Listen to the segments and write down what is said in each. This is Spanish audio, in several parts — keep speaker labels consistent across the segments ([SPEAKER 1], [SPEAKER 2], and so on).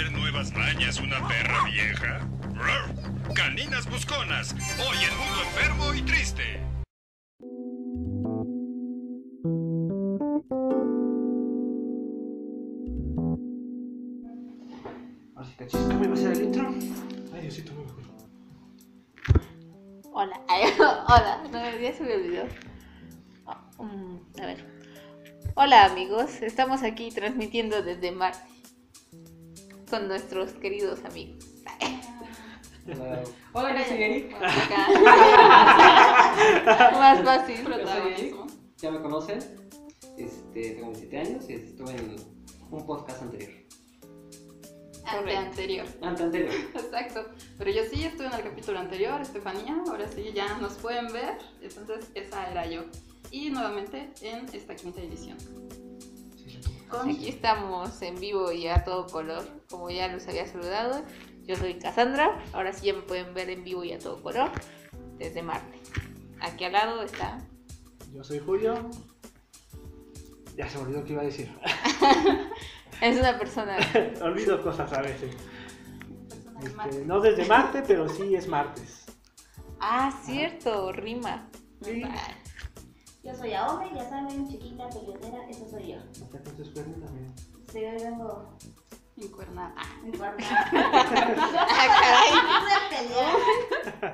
[SPEAKER 1] aprender nuevas mañas una perra vieja? Caninas busconas, hoy en Mundo Enfermo y Triste.
[SPEAKER 2] Ahora sí, cachis, ¿cómo iba a ser el intro? Ay, Diosito, me acuerdo.
[SPEAKER 3] Hola, hola, no, ya se me olvidó. Oh, a ver. Hola amigos, estamos aquí transmitiendo desde Marte con nuestros queridos amigos.
[SPEAKER 2] Hola, Hola.
[SPEAKER 3] Más fácil.
[SPEAKER 4] Protagonismo.
[SPEAKER 2] Ya me conocen. Este, tengo 27 años y estuve en un podcast anterior.
[SPEAKER 4] Ante anterior.
[SPEAKER 2] Ante anterior.
[SPEAKER 4] Exacto. Pero yo sí estuve en el capítulo anterior, Estefanía. Ahora sí ya nos pueden ver. Entonces, esa era yo. Y nuevamente en esta quinta edición.
[SPEAKER 3] Aquí estamos en vivo y a todo color, como ya los había saludado. Yo soy Cassandra, ahora sí ya me pueden ver en vivo y a todo color desde Marte. Aquí al lado está
[SPEAKER 5] Yo soy Julio. Ya se me olvidó qué iba a decir.
[SPEAKER 3] Es una persona.
[SPEAKER 5] Olvido cosas a veces. Este, no desde Marte, pero sí es martes.
[SPEAKER 3] Ah, cierto, rima.
[SPEAKER 5] Sí.
[SPEAKER 3] Ah,
[SPEAKER 6] Yo soy Aome, ya saben, chiquita, peleonera, eso soy yo.
[SPEAKER 5] Hasta con tus cuernos también.
[SPEAKER 6] Sí, hoy vengo
[SPEAKER 4] Encuernada.
[SPEAKER 6] en cuarto.
[SPEAKER 3] Ah,
[SPEAKER 6] de pelear.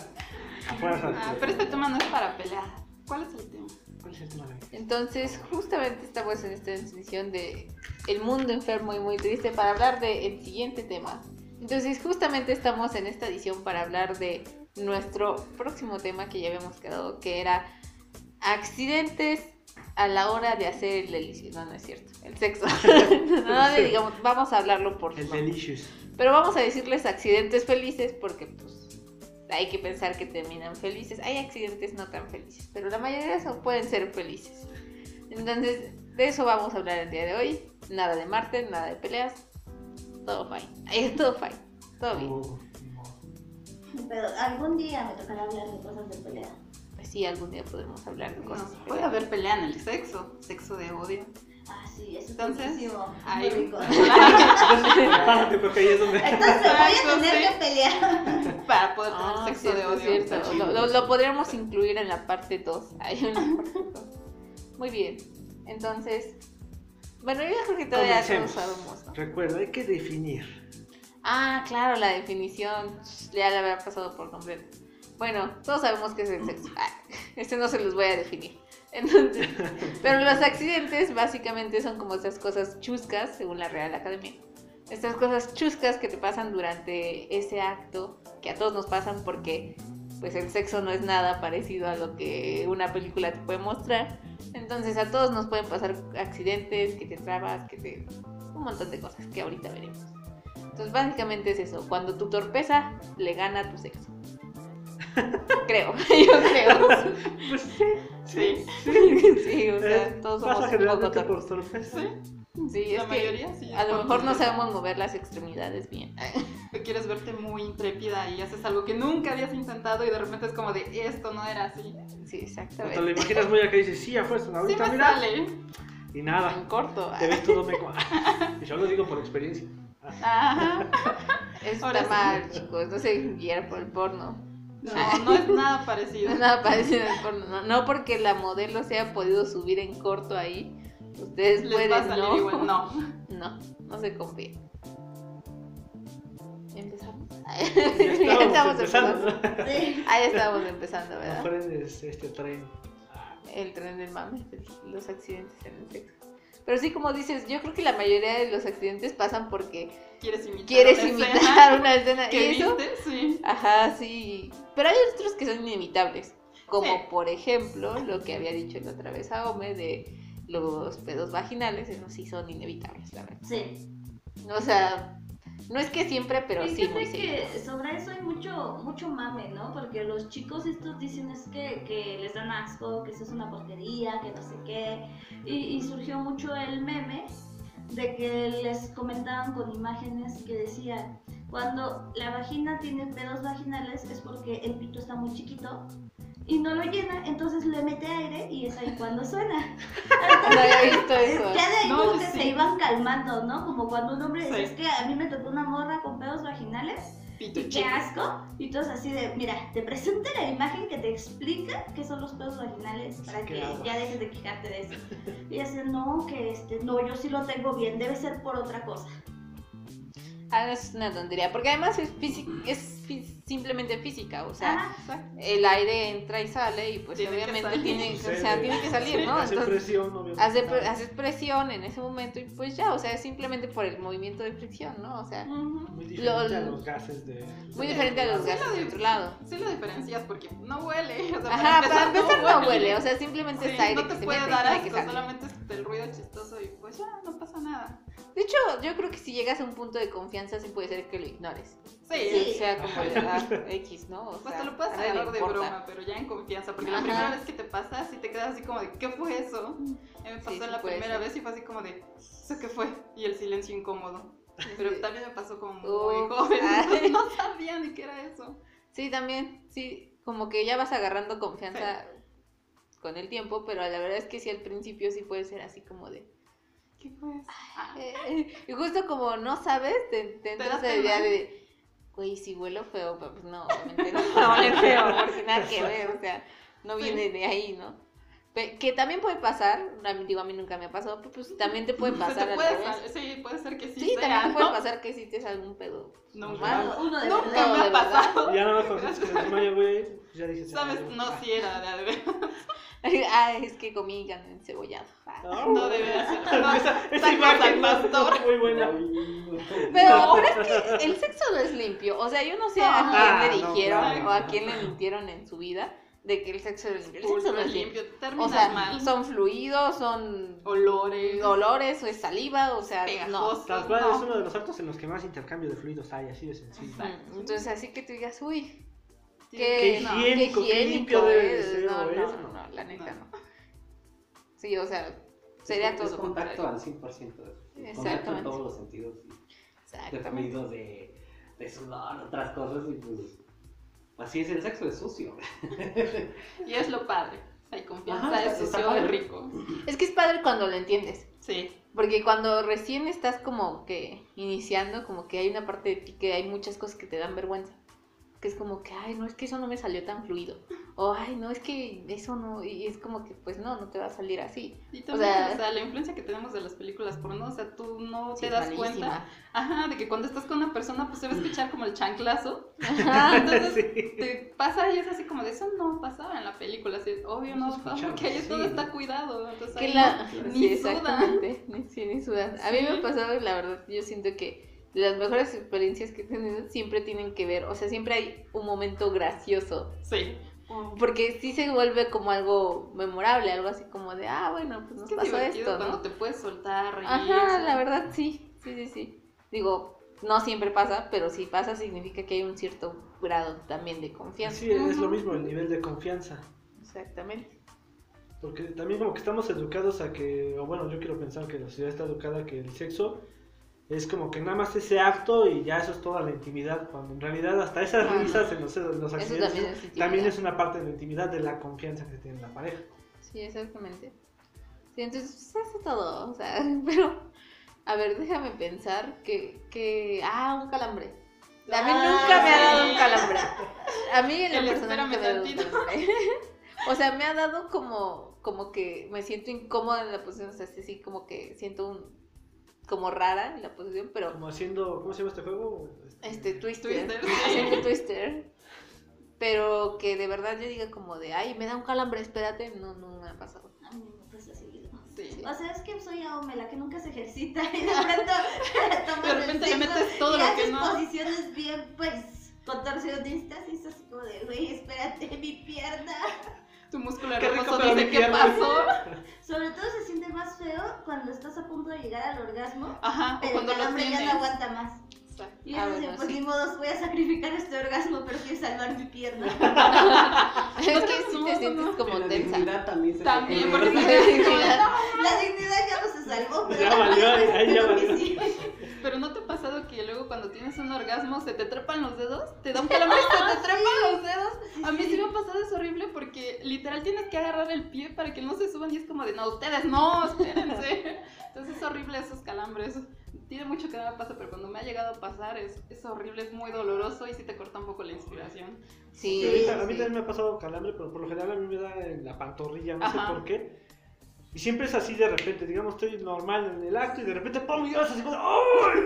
[SPEAKER 5] A fuerza.
[SPEAKER 4] Ah, pero este tema no es para pelear. ¿Cuál es el tema?
[SPEAKER 5] ¿Cuál es el tema de?
[SPEAKER 3] Entonces, justamente estamos en esta transmisión de El mundo enfermo y muy triste para hablar del siguiente tema. Entonces, justamente estamos en esta edición para hablar de nuestro próximo tema que ya habíamos quedado, que era accidentes a la hora de hacer el delicioso. No, no es cierto. El sexo. no, le digamos, vamos a hablarlo por
[SPEAKER 5] El.
[SPEAKER 3] Pero vamos a decirles accidentes felices porque pues hay que pensar que terminan felices. Hay accidentes no tan felices, pero la mayoría son, pueden ser felices. Entonces, de eso vamos a hablar el día de hoy. Nada de Marte, nada de peleas. Todo fine. Todo fine. Todo bien.
[SPEAKER 5] Oh,
[SPEAKER 6] Pero algún día me tocará hablar de cosas de pelea.
[SPEAKER 3] Sí, algún día podremos hablar de
[SPEAKER 4] No,
[SPEAKER 3] cosas.
[SPEAKER 4] puede haber pelea en el sexo. Sexo de odio.
[SPEAKER 6] Ah, sí, eso es
[SPEAKER 4] Entonces,
[SPEAKER 6] buenísimo.
[SPEAKER 4] ahí-
[SPEAKER 6] rico.
[SPEAKER 5] Prepárate porque ahí es donde.
[SPEAKER 6] Entonces voy a tener
[SPEAKER 4] sí.
[SPEAKER 6] que pelear.
[SPEAKER 4] Para poder tener
[SPEAKER 3] Ah,
[SPEAKER 4] sexo
[SPEAKER 3] cierto,
[SPEAKER 4] de odio.
[SPEAKER 3] cierto. Lo, lo- lo podríamos incluir en la parte 2. Hay una parte 2. Muy bien. Entonces, bueno, yo creo que todavía sabemos, ¿no?
[SPEAKER 5] Recuerda, hay que definir.
[SPEAKER 3] Ah, claro, la definición ya la había pasado por completo. Bueno, todos sabemos qué es el sexo. Ah, este no se los voy a definir. Entonces, pero los accidentes básicamente son como esas cosas chuscas, según la Real Academia. Estas cosas chuscas que te pasan durante ese acto, que a todos nos pasan porque pues el sexo no es nada parecido a lo que una película te puede mostrar. Entonces a todos nos pueden pasar accidentes, que te trabas, que te... un montón de cosas que ahorita veremos. Entonces básicamente es eso, cuando tu torpeza le gana a tu sexo. creo, yo creo.
[SPEAKER 5] Pues sí.
[SPEAKER 4] Sí.
[SPEAKER 3] sí, o sea,
[SPEAKER 5] Eh,
[SPEAKER 3] todos
[SPEAKER 5] pasa
[SPEAKER 3] somos un poco
[SPEAKER 5] por.
[SPEAKER 3] Sí, es
[SPEAKER 4] La
[SPEAKER 3] que
[SPEAKER 4] mayoría sí.
[SPEAKER 3] a lo mejor no sabemos mover las extremidades bien.
[SPEAKER 4] que quieres verte muy intrépida y haces algo que nunca habías intentado y de repente es como de esto no era así.
[SPEAKER 3] Sí,
[SPEAKER 5] O te lo
[SPEAKER 3] exactamente.
[SPEAKER 5] imaginas muy acá y dices, sí, a fuerza,
[SPEAKER 4] Sí
[SPEAKER 5] ahorita
[SPEAKER 4] me
[SPEAKER 5] mira.
[SPEAKER 4] sale.
[SPEAKER 5] Y nada.
[SPEAKER 3] En corto.
[SPEAKER 5] Te ves todo meco. Y yo lo digo por experiencia.
[SPEAKER 4] Ajá.
[SPEAKER 3] Eso
[SPEAKER 4] Ahora
[SPEAKER 3] está
[SPEAKER 4] sí.
[SPEAKER 3] mal, chicos. No se guiar por el porno.
[SPEAKER 4] No, no es nada
[SPEAKER 3] No
[SPEAKER 4] parecido.
[SPEAKER 3] es nada parecido al porno. No, no porque la modelo se haya podido subir en corto ahí. Ustedes
[SPEAKER 4] Les
[SPEAKER 3] pueden,
[SPEAKER 4] va a salir
[SPEAKER 3] ¿no?
[SPEAKER 4] igual. No.
[SPEAKER 3] No, no se confíen. ¿Empezamos?
[SPEAKER 5] Ya estábamos empezando.
[SPEAKER 6] Sí.
[SPEAKER 3] Ahí estábamos empezando,
[SPEAKER 5] No
[SPEAKER 3] ¿verdad?
[SPEAKER 5] frenes este tren.
[SPEAKER 3] El tren del mame, los accidentes en el sexo. Pero sí, como dices, yo creo que la mayoría de los accidentes pasan porque
[SPEAKER 4] ¿Quieres imitar?
[SPEAKER 3] quieres
[SPEAKER 4] una
[SPEAKER 3] imitar
[SPEAKER 4] escena
[SPEAKER 3] una escena.
[SPEAKER 4] ¿Que
[SPEAKER 3] ¿Y eso?
[SPEAKER 4] viste? Sí.
[SPEAKER 3] Ajá, sí. Pero hay otros que son inevitables. Como
[SPEAKER 4] Sí.
[SPEAKER 3] por ejemplo, lo que había dicho la otra vez a Ome de los pedos vaginales, esos sí son inevitables, la verdad.
[SPEAKER 6] Sí.
[SPEAKER 3] O sea, no es que siempre, pero sí muy seguido.
[SPEAKER 6] sobre eso hay mucho, mucho mame, ¿no? Porque los chicos estos dicen es que, que les dan asco, que eso es una porquería, que no sé qué. Y, y surgió mucho el meme de que les comentaban con imágenes que decían, cuando la vagina tiene pedos vaginales es porque el pito está muy chiquito y no lo llena, entonces le mete aire y es ahí cuando suena.
[SPEAKER 3] No había visto eso.
[SPEAKER 6] Ya de ahí
[SPEAKER 4] No,
[SPEAKER 6] como que
[SPEAKER 4] sí.
[SPEAKER 6] se iban calmando, ¿no? Como cuando un hombre dice,
[SPEAKER 4] Sí.
[SPEAKER 6] es que a mí me tocó una morra con pedos vaginales
[SPEAKER 4] Pito
[SPEAKER 6] y qué asco. Y todos así de, mira, te presento la imagen que te explica qué son los pedos vaginales para
[SPEAKER 5] ¿qué
[SPEAKER 6] que ya dejes de quejarte de eso. Y así, no, que este, no, yo sí lo tengo bien, debe ser por otra cosa.
[SPEAKER 3] Ah, es una tontería. Porque además es, es fí- simplemente física. O sea,
[SPEAKER 6] Ajá.
[SPEAKER 3] el aire entra y sale y pues
[SPEAKER 4] Tiene
[SPEAKER 3] obviamente tiene, o sea, tiene que salir, ¿no?
[SPEAKER 5] Hace
[SPEAKER 3] Entonces,
[SPEAKER 5] presión, obviamente.
[SPEAKER 3] hace, pre- haces presión en ese momento y pues ya, o sea, es simplemente por el movimiento de fricción, ¿no? O sea.
[SPEAKER 5] Muy diferente
[SPEAKER 3] Lo-
[SPEAKER 5] a los gases de.
[SPEAKER 3] muy diferente a los
[SPEAKER 4] Sí,
[SPEAKER 3] gases
[SPEAKER 4] lo
[SPEAKER 3] de otro lado.
[SPEAKER 4] Sí lo diferencias porque no huele. O sea,
[SPEAKER 3] Ajá, para empezar no huele, o sea, simplemente
[SPEAKER 4] Sí,
[SPEAKER 3] es aire
[SPEAKER 4] no
[SPEAKER 3] que
[SPEAKER 4] te
[SPEAKER 3] se
[SPEAKER 4] puede
[SPEAKER 3] mete,
[SPEAKER 4] dar asco, solamente es el ruido chistoso y pues ya, no pasa nada.
[SPEAKER 3] De hecho, yo creo que si llegas a un punto de confianza sí puede ser que lo ignores.
[SPEAKER 4] Sí,
[SPEAKER 6] Sí.
[SPEAKER 3] O sea, como de ah, X, ¿no? O
[SPEAKER 4] Pues
[SPEAKER 3] sea,
[SPEAKER 4] te lo puedes agarrar de
[SPEAKER 3] importa.
[SPEAKER 4] broma, pero ya en confianza, porque la primera vez que te pasa, sí te quedas así como de, ¿qué fue eso? Mí me pasó
[SPEAKER 3] Sí, sí
[SPEAKER 4] la primera
[SPEAKER 3] ser.
[SPEAKER 4] vez y fue así como de, ¿eso qué fue? Y el silencio incómodo. Pero
[SPEAKER 3] Sí.
[SPEAKER 4] también me pasó como muy joven,
[SPEAKER 3] ay.
[SPEAKER 4] no sabía ni qué era eso.
[SPEAKER 3] Sí, también, sí, como que ya vas agarrando confianza con el tiempo, pero la verdad es que sí al principio sí puede ser así como de...
[SPEAKER 4] ¿Qué? Ah,
[SPEAKER 3] eh, y justo como no sabes, te, te entras la idea de... Güey, si huelo feo, pues no, obviamente no va a oler feo, porque nada que ver, o sea, no
[SPEAKER 4] Sí.
[SPEAKER 3] viene de ahí, ¿no? Que también puede pasar, digo, a mí nunca me ha pasado, pero pues también te puede
[SPEAKER 4] se
[SPEAKER 3] pasar
[SPEAKER 4] te
[SPEAKER 3] al
[SPEAKER 4] puede
[SPEAKER 3] revés.
[SPEAKER 4] sal- sí, puede ser que sí,
[SPEAKER 3] Sí,
[SPEAKER 4] sea,
[SPEAKER 3] también te puede
[SPEAKER 4] ¿no?
[SPEAKER 3] pasar que si te salga un pedo.
[SPEAKER 4] Nunca.
[SPEAKER 6] Uno de
[SPEAKER 4] nunca
[SPEAKER 6] verdad.
[SPEAKER 4] me
[SPEAKER 3] de
[SPEAKER 4] ha
[SPEAKER 3] verdad.
[SPEAKER 4] pasado.
[SPEAKER 5] Ya nada más cuando se desmaya, güey, pues ya dije.
[SPEAKER 4] ¿Sabes? No, si era de haber.
[SPEAKER 3] ah, es que comí gan- encebollado. Ah.
[SPEAKER 5] Ah,
[SPEAKER 4] No debe ser. No,
[SPEAKER 5] esa, esa imagen
[SPEAKER 4] al
[SPEAKER 5] no,
[SPEAKER 4] pastor.
[SPEAKER 5] es muy buena.
[SPEAKER 3] Pero, pero es que el sexo no es limpio. O sea, yo no sé a
[SPEAKER 5] Ah,
[SPEAKER 3] quién le
[SPEAKER 5] no,
[SPEAKER 3] dijeron
[SPEAKER 4] claro.
[SPEAKER 3] o a quién le mintieron en su vida de que el sexo es limpio. El sexo no es limpio.
[SPEAKER 4] limpio.
[SPEAKER 3] O sea,
[SPEAKER 4] mal.
[SPEAKER 3] son fluidos, son
[SPEAKER 4] olores.
[SPEAKER 3] olores, o es saliva, o sea, no.
[SPEAKER 4] Pegajosos.
[SPEAKER 5] Tal cual
[SPEAKER 4] No.
[SPEAKER 5] es uno de los actos en los que más intercambio de fluidos hay, así de sencillo.
[SPEAKER 4] Exacto.
[SPEAKER 3] Entonces, así que tú digas, uy,
[SPEAKER 4] Sí,
[SPEAKER 3] qué,
[SPEAKER 5] Qué
[SPEAKER 3] no,
[SPEAKER 5] higiénico, qué limpio debe de
[SPEAKER 3] es.
[SPEAKER 5] ser,
[SPEAKER 3] No, no,
[SPEAKER 5] es,
[SPEAKER 3] no,
[SPEAKER 5] no.
[SPEAKER 3] no, la neta
[SPEAKER 4] No.
[SPEAKER 3] no. Sí, o sea, sería
[SPEAKER 2] es
[SPEAKER 3] todo lo
[SPEAKER 2] contacto
[SPEAKER 3] contrario.
[SPEAKER 2] al 100%. Contacto en
[SPEAKER 3] Exactamente.
[SPEAKER 2] todos los sentidos. De
[SPEAKER 3] Exactamente.
[SPEAKER 2] fluidos, de, de sudor, otras cosas. Y pues. Así es el sexo, es sucio.
[SPEAKER 4] Y es lo padre. Hay confianza,
[SPEAKER 2] Ajá,
[SPEAKER 4] es
[SPEAKER 2] está- está
[SPEAKER 4] sucio, es rico.
[SPEAKER 3] Es que es padre cuando lo entiendes.
[SPEAKER 4] Sí.
[SPEAKER 3] Porque cuando recién estás como que iniciando, como que hay una parte de ti que hay muchas cosas que te dan vergüenza. Que es como que, ay, no, es que eso no me salió tan fluido. O, ay, no, es que eso no. Y es como que, pues no, no te va a salir así.
[SPEAKER 4] Y también, o
[SPEAKER 3] sea-
[SPEAKER 4] sea, la influencia que tenemos de las películas porno, o sea, tú no te das
[SPEAKER 3] malísima.
[SPEAKER 4] cuenta, ajá, de que cuando estás con una persona, pues se va a escuchar como el chanclazo.
[SPEAKER 3] Ajá.
[SPEAKER 4] Entonces,
[SPEAKER 5] Sí.
[SPEAKER 4] te pasa y es así como de eso no pasaba en la película, así, obvio no,
[SPEAKER 5] No
[SPEAKER 4] porque ahí todo está cuidado. Entonces,
[SPEAKER 3] Que
[SPEAKER 4] ahí
[SPEAKER 3] la...
[SPEAKER 4] no- ni sudan.
[SPEAKER 3] Ni, sí, ni sudan. A mí me ha pasado, la verdad, yo siento que las mejores experiencias que he tenido siempre tienen que ver, o sea, siempre hay un momento gracioso.
[SPEAKER 4] Sí,
[SPEAKER 3] Porque sí se vuelve como algo memorable, algo así como de, ah, bueno, pues
[SPEAKER 4] es
[SPEAKER 3] nos pasó esto,
[SPEAKER 4] cuando
[SPEAKER 3] ¿no?
[SPEAKER 4] te puedes soltar, reír.
[SPEAKER 3] Ajá, la verdad sí, sí, sí, sí. Digo, no siempre pasa, pero si pasa significa que hay un cierto grado también de confianza.
[SPEAKER 5] Sí, es lo mismo el nivel de confianza.
[SPEAKER 3] Exactamente.
[SPEAKER 5] Porque también como que estamos educados a que, o bueno, yo quiero pensar que la sociedad está educada a que el sexo es como que nada más ese acto y ya eso es toda la intimidad, cuando en realidad hasta esas
[SPEAKER 3] Ah,
[SPEAKER 5] risas
[SPEAKER 3] no.
[SPEAKER 5] en los, en los
[SPEAKER 3] Eso
[SPEAKER 5] accidentes
[SPEAKER 3] también es intimidad.
[SPEAKER 5] también es una parte de la intimidad, de la confianza que tiene la pareja.
[SPEAKER 3] Sí, exactamente. Sí, entonces pues, hace todo, o sea, pero, a ver, déjame pensar que, que, ah, un calambre. A mí
[SPEAKER 6] Ah,
[SPEAKER 3] nunca me ha dado un calambre. A mí en lo
[SPEAKER 4] El
[SPEAKER 3] personal me ha dado un
[SPEAKER 4] tantito.
[SPEAKER 3] calambre. O sea, me ha dado como, como que me siento incómoda en la posición, o sea, sí, sí, como que siento un, como rara en la posición, pero,
[SPEAKER 5] Como haciendo, ¿cómo se llama este juego?
[SPEAKER 3] este, twister,
[SPEAKER 4] Twister, sí.
[SPEAKER 3] haciendo twister, pero que de verdad yo diga como de, ay, me da un calambre, espérate, no, no me ha pasado.
[SPEAKER 6] A mí me pasa seguido.
[SPEAKER 4] Sí.
[SPEAKER 6] O sea, es que soy Aome, la que nunca se ejercita y de pronto tomas
[SPEAKER 4] De repente le metes todo
[SPEAKER 6] y
[SPEAKER 4] lo que no.
[SPEAKER 6] posiciones bien, pues, contorsionistas y es así como de, güey, espérate, mi pierna.
[SPEAKER 4] Tu músculo
[SPEAKER 5] Qué rico, pero
[SPEAKER 4] dice
[SPEAKER 5] mi
[SPEAKER 4] qué
[SPEAKER 5] pierna".
[SPEAKER 4] pasó.
[SPEAKER 6] Sobre todo se siente más feo cuando estás a punto de llegar al orgasmo,
[SPEAKER 4] Ajá, o
[SPEAKER 6] pero el
[SPEAKER 4] cuando lo
[SPEAKER 6] calambre ya no aguanta más. Y
[SPEAKER 3] Ah,
[SPEAKER 6] yo decía,
[SPEAKER 3] bueno,
[SPEAKER 6] pues
[SPEAKER 3] sí.
[SPEAKER 6] ni modo, voy a sacrificar este orgasmo, pero quiero salvar mi pierna.
[SPEAKER 3] Es que
[SPEAKER 4] no,
[SPEAKER 3] te sientes como
[SPEAKER 2] la
[SPEAKER 3] tensa.
[SPEAKER 2] dignidad también se
[SPEAKER 4] También, porque de, no.
[SPEAKER 6] La dignidad ya no se salvó, pero
[SPEAKER 5] Ya
[SPEAKER 6] la
[SPEAKER 5] valió, ya
[SPEAKER 6] que
[SPEAKER 5] valió.
[SPEAKER 6] sí.
[SPEAKER 4] Pero ¿no te ha pasado que luego cuando tienes un orgasmo se te trepan los dedos? ¿Te da un calambre y se te trepan los dedos? A mí sí me ha pasado, es horrible porque literal tienes que agarrar el pie para que no se suban y es como de, no, ustedes no, espérense. Entonces es horrible esos calambres. Tiene mucho que no me pasa, pero cuando me ha llegado a pasar es, es horrible, es muy doloroso y sí te corta un poco la inspiración.
[SPEAKER 3] Sí,
[SPEAKER 5] Sí, a mí
[SPEAKER 3] sí.
[SPEAKER 5] también me ha pasado calambre, pero por lo general a mí me da en la pantorrilla, no sé
[SPEAKER 4] Ajá.
[SPEAKER 5] por qué. Y siempre es así de repente, digamos, estoy normal en el acto y de repente ¡pum! y yo así como ¡ay!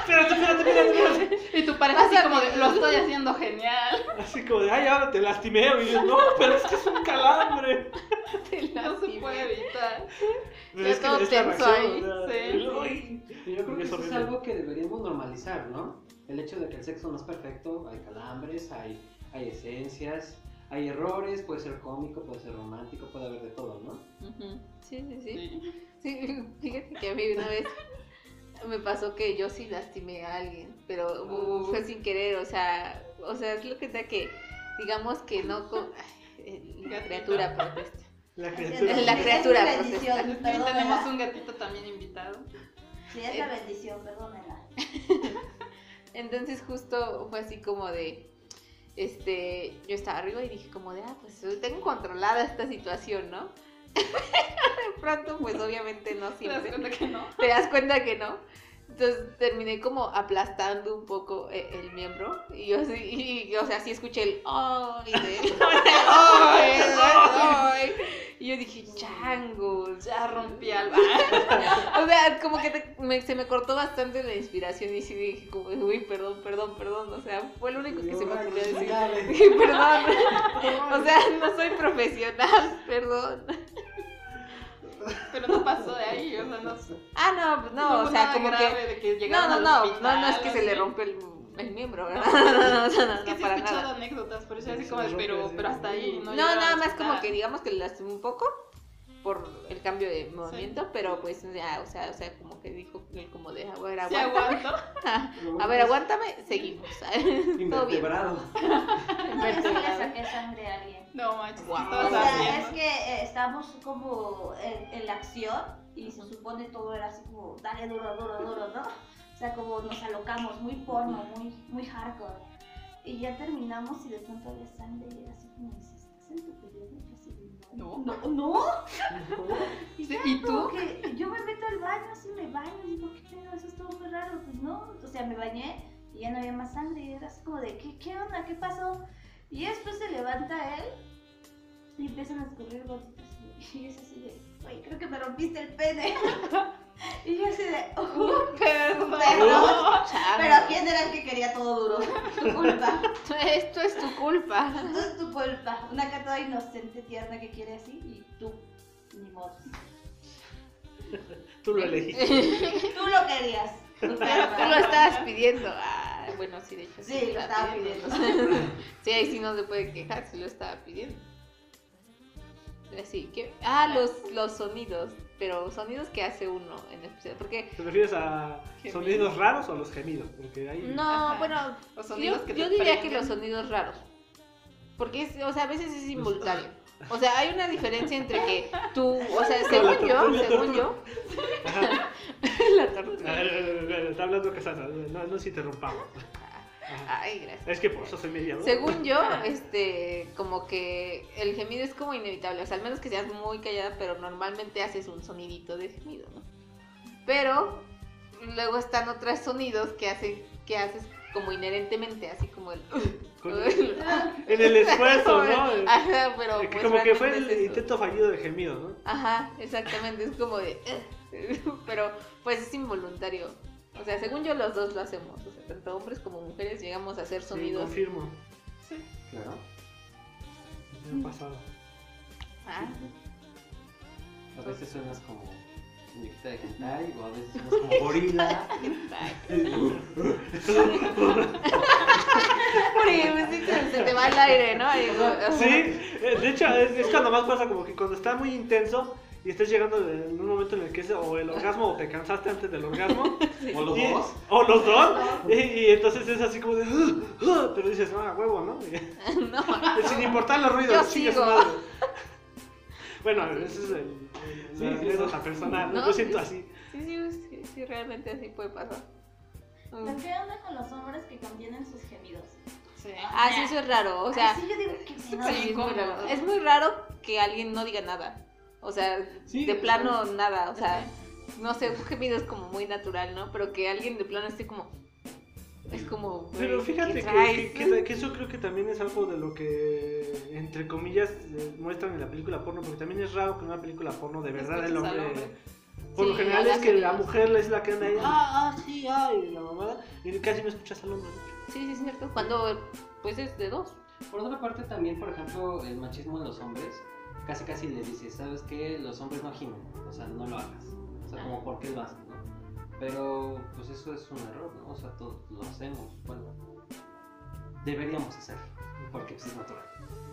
[SPEAKER 5] Espérate, espérate, espérate, espérate.
[SPEAKER 4] Y tu pareja así como de, lo estoy haciendo genial.
[SPEAKER 5] Así como de, ay, ahora te lastimé. Y yo, no, pero es que es un calambre.
[SPEAKER 4] No se puede evitar.
[SPEAKER 5] Pero es que
[SPEAKER 3] todo tenso ahí,
[SPEAKER 4] sí.
[SPEAKER 2] Yo creo que
[SPEAKER 5] Es
[SPEAKER 2] eso es algo que deberíamos normalizar, ¿no? El hecho de que el sexo no es perfecto, hay calambres, hay, hay esencias, hay errores, puede ser cómico, puede ser romántico, puede haber de todo, ¿no?
[SPEAKER 3] Sí, sí, sí.
[SPEAKER 4] Sí.
[SPEAKER 3] Sí, fíjate que a mí una vez me pasó que yo sí lastimé a alguien, pero uh,
[SPEAKER 4] Uh.
[SPEAKER 3] fue sin querer, o sea, o sea, es lo que sea que, digamos que no con... ay, La criatura protesta.
[SPEAKER 5] La criatura.
[SPEAKER 3] la criatura
[SPEAKER 6] Es
[SPEAKER 3] protesta.
[SPEAKER 4] Tenemos un gatito también invitado.
[SPEAKER 6] Sí, es la bendición, perdónenla.
[SPEAKER 3] Entonces justo fue así como de, este, yo estaba arriba y dije como de, ah, pues tengo controlada esta situación, ¿no? de pronto, pues obviamente no
[SPEAKER 4] ¿Te das
[SPEAKER 3] siempre.
[SPEAKER 4] cuenta que no?
[SPEAKER 3] te das cuenta que no. Entonces terminé como aplastando un poco eh, el, miembro y yo así, y, o sea, sí escuché el ¡ay! de ¡ay! Y yo dije, changos,
[SPEAKER 4] Ya rompí algo.
[SPEAKER 3] o sea, como que te- me- se me cortó bastante la inspiración y sí dije como, uy, perdón, perdón, perdón. O sea, fue lo único que se me ocurrió decir. Dije, perdón. O sea, no soy profesional, perdón.
[SPEAKER 4] Pero no pasó de ahí, o sea, no.
[SPEAKER 3] Ah, no, pues no,
[SPEAKER 4] hubo
[SPEAKER 3] o sea,
[SPEAKER 4] nada
[SPEAKER 3] como
[SPEAKER 4] grave
[SPEAKER 3] que...
[SPEAKER 4] de que
[SPEAKER 3] No, no, no,
[SPEAKER 4] hospital,
[SPEAKER 3] no, no es que se le rompe el, el miembro, ¿verdad? No, no, no, no,
[SPEAKER 4] Es que
[SPEAKER 3] no,
[SPEAKER 4] sí he escuchado
[SPEAKER 3] nada.
[SPEAKER 4] anécdotas, por eso
[SPEAKER 5] Sí,
[SPEAKER 4] así como pero, pero hasta ahí.
[SPEAKER 3] No,
[SPEAKER 4] No,
[SPEAKER 3] nada más como que digamos que le lastimó un poco por el cambio de movimiento, pero pues ya, o sea, o sea, como que dijo él como de, a ver,
[SPEAKER 4] Sí.
[SPEAKER 3] A ver, aguántame, seguimos. Todo bien.
[SPEAKER 6] Le saqué sangre a alguien.
[SPEAKER 4] No manches, ¿qué
[SPEAKER 3] Guau.
[SPEAKER 4] estabas
[SPEAKER 6] O sea, es que eh, estábamos como en, en la acción y se supone todo era así como, dale duro, duro, duro, ¿no? O sea, como nos alocamos, muy porno, muy, muy hardcore. Y ya terminamos y de pronto había sangre y era así como, dices, ¿estás en tu periodo?
[SPEAKER 4] No.
[SPEAKER 6] no, no. Y,
[SPEAKER 4] Sí,
[SPEAKER 6] ya
[SPEAKER 4] ¿y
[SPEAKER 6] como
[SPEAKER 4] tú?
[SPEAKER 6] que yo me meto al baño, así me baño, y digo, ¿qué pedo? Eso estuvo muy raro. Pues no, o sea, me bañé y ya no había más sangre. Y era así como de, ¿qué, qué onda? ¿Qué pasó? Y después se levanta él y empiezan a escurrir gotitas. Y es así de, oye, creo que me rompiste el pene. y yo así de, "Oh,
[SPEAKER 4] Perdón.
[SPEAKER 6] Pero ¿quién era el que quería todo duro? Tu culpa.
[SPEAKER 3] Esto es tu culpa.
[SPEAKER 6] Culpa. Una cara toda inocente, tierna que quiere así y tú, ni modo.
[SPEAKER 5] Tú lo elegiste.
[SPEAKER 6] Tú lo querías.
[SPEAKER 3] Tú lo estabas pidiendo. Ah, bueno, sí, de hecho.
[SPEAKER 6] Sí, lo estaba pidiendo.
[SPEAKER 3] Sí, ahí sí no se puede quejar, se lo estaba pidiendo. Así que. Ah, los, los sonidos. Pero sonidos que hace uno en especial. Porque.
[SPEAKER 5] ¿Te refieres a
[SPEAKER 4] Gemidos.
[SPEAKER 5] sonidos raros o a los gemidos? Porque ahí...
[SPEAKER 3] No,
[SPEAKER 4] Ajá.
[SPEAKER 3] bueno.
[SPEAKER 4] Los sonidos
[SPEAKER 3] yo
[SPEAKER 4] que te
[SPEAKER 3] yo diría que los sonidos raros. Porque, es, o sea, a veces es simultáneo. O sea, hay una diferencia entre que tú. O sea, según yo, según yo. La tortuga.
[SPEAKER 5] Está hablando Casana, no nos interrumpamos.
[SPEAKER 3] Ay, gracias.
[SPEAKER 5] Es que por eso soy mediador.
[SPEAKER 3] Según yo, este, como que el gemido es como inevitable, o sea, al menos que seas muy callada, pero normalmente haces un sonidito de gemido, ¿no? Pero luego están otros sonidos que hacen, que haces como inherentemente, así como el...
[SPEAKER 5] En el esfuerzo, ¿no?
[SPEAKER 3] Ajá, pero pues
[SPEAKER 5] como que fue el
[SPEAKER 3] es
[SPEAKER 5] intento fallido de gemido, ¿no?
[SPEAKER 3] Ajá, exactamente, es como de... Pero pues es involuntario. O sea, según yo los dos lo hacemos, o sea, tanto hombres como mujeres llegamos a hacer
[SPEAKER 5] Sí,
[SPEAKER 3] sonidos.
[SPEAKER 5] confirmo.
[SPEAKER 2] Claro.
[SPEAKER 5] Me ha pasado.
[SPEAKER 3] Ah,
[SPEAKER 2] A veces suenas como muñequita de hentai o a veces como gorila.
[SPEAKER 3] Porque pues, sí, se, te va el aire, ¿no? Y, o sea,
[SPEAKER 5] Sí, eh, de hecho es, es cuando más pasa como que cuando está muy intenso y estés llegando en un momento en el que es o el orgasmo o te cansaste antes del orgasmo.
[SPEAKER 2] O los
[SPEAKER 5] y-
[SPEAKER 2] dos.
[SPEAKER 5] O los dos. Y, y entonces es así como de. "Uh, uh", pero dices, no, a huevo, ¿no?
[SPEAKER 3] no,
[SPEAKER 5] Sin importar los ruidos.
[SPEAKER 3] Yo sigo.
[SPEAKER 5] Bueno, ese es el, el-
[SPEAKER 2] Sí,
[SPEAKER 5] la
[SPEAKER 2] sí,
[SPEAKER 5] anécdota
[SPEAKER 2] sí.
[SPEAKER 5] personal. ¿no? Yo siento
[SPEAKER 3] sí.
[SPEAKER 5] así.
[SPEAKER 3] sí, sí, sí, sí, realmente así puede pasar.
[SPEAKER 6] Pero
[SPEAKER 3] Mm.
[SPEAKER 6] ¿Qué onda con los hombres que contienen sus gemidos?
[SPEAKER 4] Sí.
[SPEAKER 3] Ah, sí, eso es raro, o sea,
[SPEAKER 6] Ay, sí, yo digo que
[SPEAKER 3] es muy
[SPEAKER 4] incómodo.
[SPEAKER 3] raro. Es muy raro que alguien no diga nada. O sea,
[SPEAKER 2] Sí,
[SPEAKER 3] de plano nada, o sea, no sé, un gemido es como muy natural, ¿no? Pero que alguien de plano esté como es como güey,
[SPEAKER 5] Pero fíjate
[SPEAKER 3] ¿qué
[SPEAKER 5] que, que- que- que eso creo que también es algo de lo que, entre comillas, eh, muestran en la película porno, porque también es raro que en una película porno de verdad el hombre...
[SPEAKER 4] hombre.
[SPEAKER 5] Por lo
[SPEAKER 3] Sí,
[SPEAKER 5] general
[SPEAKER 3] haga
[SPEAKER 5] es que la
[SPEAKER 3] sonidos.
[SPEAKER 5] mujer es la que anda ahí, ah, ah, sí, ay, la mamada, y casi no escuchas al hombre.
[SPEAKER 3] Sí, sí, es cierto. Cuando pues es de dos.
[SPEAKER 2] Por otra parte, también, por ejemplo, el machismo en los hombres, casi casi le dices, ¿sabes qué? Los hombres no gimen, o sea, no lo hagas. O sea, como, ¿por qué lo hacen? Pero, pues eso es un error, ¿no? O sea, todos lo hacemos, bueno, deberíamos hacerlo, porque pues, es natural.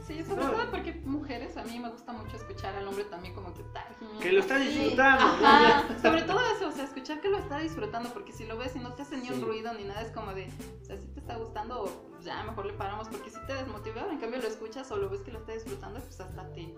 [SPEAKER 4] Sí, sobre todo porque mujeres, a mí me gusta mucho escuchar al hombre también como que gimiendo.
[SPEAKER 5] Que lo está
[SPEAKER 4] Sí.
[SPEAKER 5] disfrutando.
[SPEAKER 4] Ajá, sobre todo eso, o sea, escuchar que lo está disfrutando, porque si lo ves y no te hace ni un
[SPEAKER 2] Sí.
[SPEAKER 4] ruido ni nada, es como de, o sea, si te está gustando, o ya mejor le paramos, porque si te desmotiva, en cambio lo escuchas o lo ves que lo está disfrutando, pues hasta te,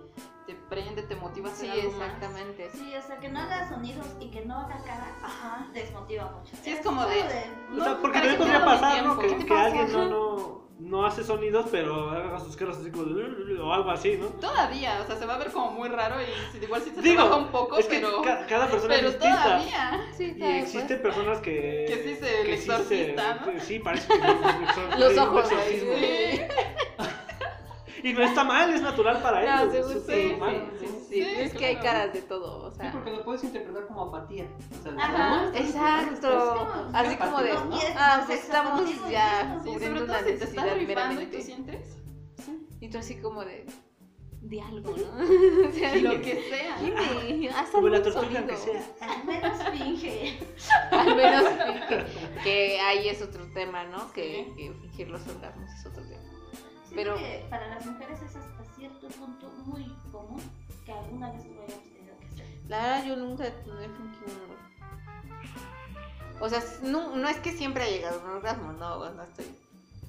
[SPEAKER 4] te prende, te motiva a hacer
[SPEAKER 3] Sí,
[SPEAKER 4] algo más.
[SPEAKER 3] exactamente.
[SPEAKER 6] Sí, o sea, que no haga sonidos y que no haga caras,
[SPEAKER 4] Ajá.
[SPEAKER 6] desmotiva mucho.
[SPEAKER 4] Sí, es como de-
[SPEAKER 5] O sea,
[SPEAKER 4] No,
[SPEAKER 5] porque también podría pasar, ¿no? Que,
[SPEAKER 4] ¿Qué te
[SPEAKER 5] que
[SPEAKER 4] pasa?
[SPEAKER 5] alguien no, no, no hace sonidos, pero haga sus caras así como de, o algo así, ¿no?
[SPEAKER 4] Todavía, o sea, se va a ver como muy raro y igual si se te
[SPEAKER 5] Digo,
[SPEAKER 4] baja un poco,
[SPEAKER 5] es que
[SPEAKER 4] pero,
[SPEAKER 5] ca- cada persona
[SPEAKER 4] pero
[SPEAKER 5] es distinta.
[SPEAKER 4] todavía.
[SPEAKER 3] Sí,
[SPEAKER 5] Y existen personas que...
[SPEAKER 4] Que sí se-
[SPEAKER 5] que sí
[SPEAKER 4] exorcista, ¿no?
[SPEAKER 5] Sí, parece que
[SPEAKER 3] Los
[SPEAKER 5] hay un
[SPEAKER 3] ojos,
[SPEAKER 5] exorcismo.
[SPEAKER 3] güey.
[SPEAKER 4] Sí.
[SPEAKER 5] Y no está mal, es natural para
[SPEAKER 3] No,
[SPEAKER 5] ellos.
[SPEAKER 3] sí,
[SPEAKER 5] es
[SPEAKER 3] sí, sí, sí, sí,
[SPEAKER 4] Sí,
[SPEAKER 3] que hay caras de todo, o
[SPEAKER 2] Sí,
[SPEAKER 3] sea.
[SPEAKER 2] porque lo puedes interpretar como apatía. O sea.
[SPEAKER 3] Exacto. Así como de,
[SPEAKER 2] ¿no?
[SPEAKER 3] ah, pues estamos
[SPEAKER 6] Sexo,
[SPEAKER 3] ya
[SPEAKER 4] Sí,
[SPEAKER 3] cubriendo
[SPEAKER 4] sobre
[SPEAKER 3] una
[SPEAKER 4] todo si te estás
[SPEAKER 3] necesidad
[SPEAKER 4] rifando y tú
[SPEAKER 3] meramente.
[SPEAKER 4] sientes
[SPEAKER 3] Y tú así como de, de algo, ¿no? O sea,
[SPEAKER 4] lo que sea.
[SPEAKER 3] dime, haz
[SPEAKER 5] Como la tortuga que sea.
[SPEAKER 6] Al menos finge.
[SPEAKER 3] Al menos finge. Que ahí es otro tema, ¿no? Que, que fingir los orgasmos es otro tema.
[SPEAKER 6] Pero
[SPEAKER 3] Pero-
[SPEAKER 6] que para las mujeres es hasta cierto punto muy común que alguna vez lo hayamos tenido que hacer.
[SPEAKER 3] La verdad, yo nunca he fingido un orgasmo. O sea, no, no es que siempre haya llegado a un orgasmo, no, no estoy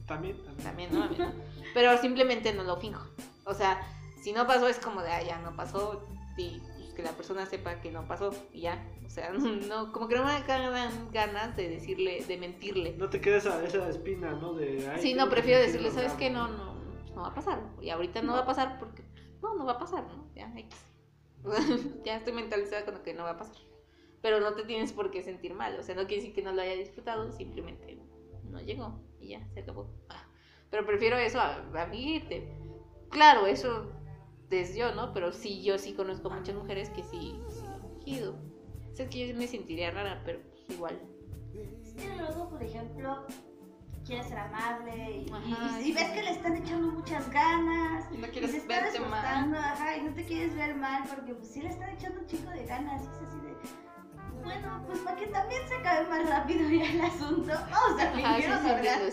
[SPEAKER 5] También, también.
[SPEAKER 3] también, ¿no? Mí no. Pero simplemente no lo finjo. O sea, si no pasó es como de, ah, ya no pasó y pues, que la persona sepa que no pasó y ya. O sea, no, como que no me dan ganas de decirle, de mentirle.
[SPEAKER 5] No te queda esa, esa espina, ¿no? De, ay,
[SPEAKER 3] Sí, no, prefiero decirle, ¿sabes qué? No,
[SPEAKER 5] orgasmo".
[SPEAKER 3] no, no va a pasar. Y ahorita no va a pasar porque, no, no va a pasar, ¿no? Ya, X. ya estoy mentalizada con lo que no va a pasar. Pero no te tienes por qué sentir mal. O sea, no quiere decir que no lo haya disfrutado, simplemente no llegó y ya, se acabó. Ah, Pero prefiero eso a, a fingirte. Claro, eso es yo, ¿no? Pero sí, yo sí conozco muchas mujeres que sí, sí han fingido. O sea, es que yo me sentiría rara, pero pues, igual.
[SPEAKER 6] Es que luego, por ejemplo, quieres ser amable y,
[SPEAKER 3] Ajá,
[SPEAKER 6] y- y ves que le están echando muchas ganas.
[SPEAKER 4] Y no
[SPEAKER 6] Y se
[SPEAKER 4] quieres verte mal.
[SPEAKER 6] ajá, y no te quieres ver mal porque pues sí le están echando un chico de ganas. Y es así de, bueno, pues para que también se acabe más rápido ya el asunto, vamos a
[SPEAKER 3] Ajá, sí,
[SPEAKER 6] fingir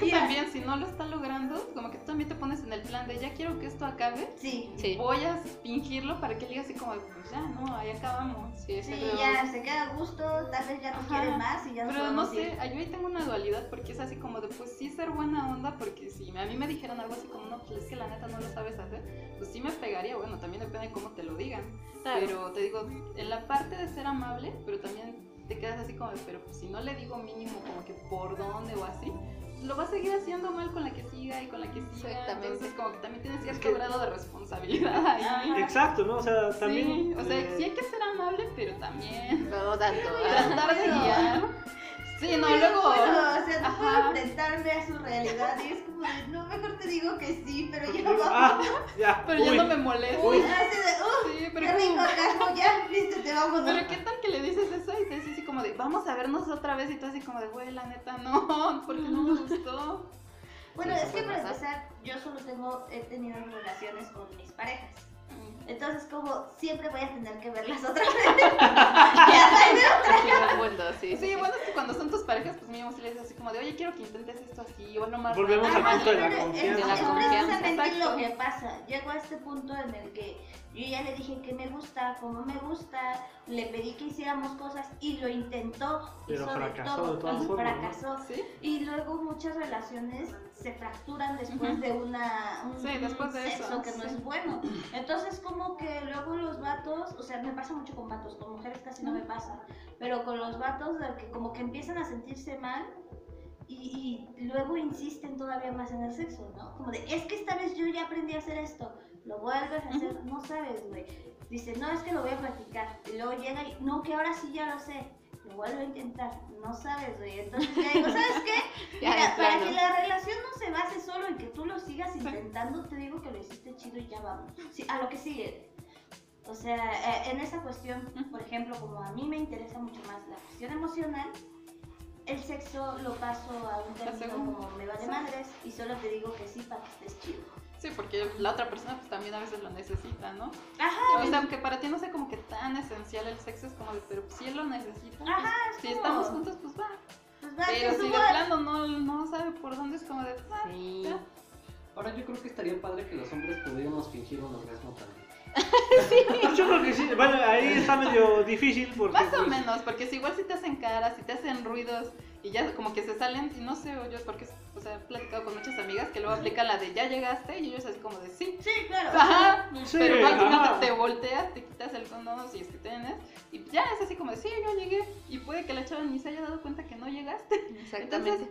[SPEAKER 3] sí,
[SPEAKER 6] Ya.
[SPEAKER 4] también si no lo está logrando, como que tú también te pones en el plan de ya quiero que esto acabe,
[SPEAKER 6] Sí,
[SPEAKER 3] Sí.
[SPEAKER 4] voy a fingirlo para que él diga así como, pues ya, no, ahí acabamos.
[SPEAKER 3] Sí,
[SPEAKER 6] sí, ya se queda a gusto, tal vez ya no quiere más y ya nos
[SPEAKER 4] Pero no sé,
[SPEAKER 6] ir.
[SPEAKER 4] yo ahí tengo una dualidad porque es así como de, pues sí ser buena onda, porque si a mí me dijeran algo así como, no, pues es que la neta no lo sabes hacer, pues sí me pegaría, bueno, también depende de cómo te lo digan.
[SPEAKER 3] Claro.
[SPEAKER 4] Pero te digo, en la parte de ser amable, pero también te quedas así como, pero pues, si no le digo mínimo como que por dónde o así, lo va a seguir haciendo mal con la que siga y con la que siga.
[SPEAKER 3] Exactamente.
[SPEAKER 4] Entonces como que también tienes cierto
[SPEAKER 5] que-
[SPEAKER 4] grado de responsabilidad ahí.
[SPEAKER 5] Exacto, ¿no? O sea, también...
[SPEAKER 4] Sí, o sea,
[SPEAKER 5] eh,
[SPEAKER 4] sí hay que ser amable, pero también
[SPEAKER 3] No tanto.
[SPEAKER 4] tratar de guiar. Sí, no, luego...
[SPEAKER 6] bueno, o sea, no puedo enfrentarme a su realidad y es como de, no, mejor te digo que sí, pero ya
[SPEAKER 5] digo,
[SPEAKER 6] vamos.
[SPEAKER 5] ah, ya.
[SPEAKER 4] Pero ya no me molesta.
[SPEAKER 6] Uy, así de, uh,
[SPEAKER 4] Sí, pero
[SPEAKER 6] qué rico
[SPEAKER 4] como-
[SPEAKER 6] ya, vístete, vámonos.
[SPEAKER 4] Pero qué tal que le dices eso y te dices así como de, vamos a vernos otra vez y tú así como de, güey, la neta no, porque no me gustó.
[SPEAKER 6] Bueno, es que para empezar, yo solo tengo, he tenido relaciones con mis parejas. Entonces, como siempre voy a tener que verlas otra vez. ya otra.
[SPEAKER 3] Sí, sí,
[SPEAKER 4] Sí,
[SPEAKER 3] sí.
[SPEAKER 4] bueno, es que cuando son tus parejas, pues mínimo si le dices así como de, oye, quiero que intentes esto así, o no más.
[SPEAKER 5] Volvemos
[SPEAKER 4] más,
[SPEAKER 5] al punto de la confianza.
[SPEAKER 6] Es, precisamente
[SPEAKER 4] exacto.
[SPEAKER 6] lo que pasa. Llego a este punto en el que yo ya le dije que me gusta, como me gusta, le pedí que hiciéramos cosas y lo intentó.
[SPEAKER 5] Pero
[SPEAKER 6] hizo
[SPEAKER 5] fracasó
[SPEAKER 6] todo,
[SPEAKER 5] de todas
[SPEAKER 6] y
[SPEAKER 5] formas, ¿no?
[SPEAKER 6] Fracasó.
[SPEAKER 4] ¿Sí?
[SPEAKER 6] Y luego muchas relaciones se fracturan después
[SPEAKER 4] Ujú.
[SPEAKER 6] de una, un,
[SPEAKER 4] Sí, después de
[SPEAKER 6] sexo
[SPEAKER 4] eso,
[SPEAKER 6] que no
[SPEAKER 4] sí.
[SPEAKER 6] es bueno. Entonces como que luego los vatos, o sea, me pasa mucho con vatos, con mujeres casi no me pasa, pero con los vatos de que como que empiezan a sentirse mal y, y luego insisten todavía más en el sexo, ¿no? Como de, es que esta vez yo ya aprendí a hacer esto, lo vuelves a hacer, no sabes, güey. Dice, no, es que lo voy a practicar. Y luego llega y, no, que ahora sí ya lo sé. Lo vuelvo a intentar, no sabes, güey. Entonces ya digo, ¿sabes qué? Mira,
[SPEAKER 3] de
[SPEAKER 6] para que la relación no se base solo en que tú lo sigas intentando, te digo que lo hiciste chido y ya vamos. Sí, a lo que sigue. O sea, eh, en esa cuestión, por ejemplo, como a mí me interesa mucho más la cuestión emocional, el sexo lo paso a un término como me vale
[SPEAKER 4] Sí.
[SPEAKER 6] madres y solo te digo que sí para que estés chido.
[SPEAKER 4] Sí, porque la otra persona pues también a veces lo necesita, ¿no?
[SPEAKER 6] Ajá,
[SPEAKER 4] O sea, aunque para ti no sea como que tan esencial el sexo, es como de, pero si él lo necesita, pues,
[SPEAKER 6] es
[SPEAKER 4] si
[SPEAKER 6] como-
[SPEAKER 4] estamos juntos, pues va.
[SPEAKER 6] pues va,
[SPEAKER 4] Pero si de plano no, no sabe por dónde, es como de, ah,
[SPEAKER 3] Sí.
[SPEAKER 4] ya.
[SPEAKER 2] Ahora yo creo que estaría padre que los hombres pudiéramos fingir un orgasmo también.
[SPEAKER 5] Pues yo creo que sí. Bueno, ahí está medio difícil porque.
[SPEAKER 4] Más o
[SPEAKER 5] pues,
[SPEAKER 4] menos, porque si igual si te hacen caras, si te hacen ruidos y ya como que se salen, y no sé, yo porque o sea, he platicado con muchas amigas que luego aplican la de ya llegaste y ellos así como de sí.
[SPEAKER 6] Sí, claro.
[SPEAKER 4] Ajá,
[SPEAKER 5] Sí,
[SPEAKER 4] pero tú
[SPEAKER 5] ajá.
[SPEAKER 4] te, te volteas, te quitas el condón si es que tienes y ya es así como de sí, yo llegué y puede que la chava ni se haya dado cuenta que no llegaste.
[SPEAKER 3] Exactamente.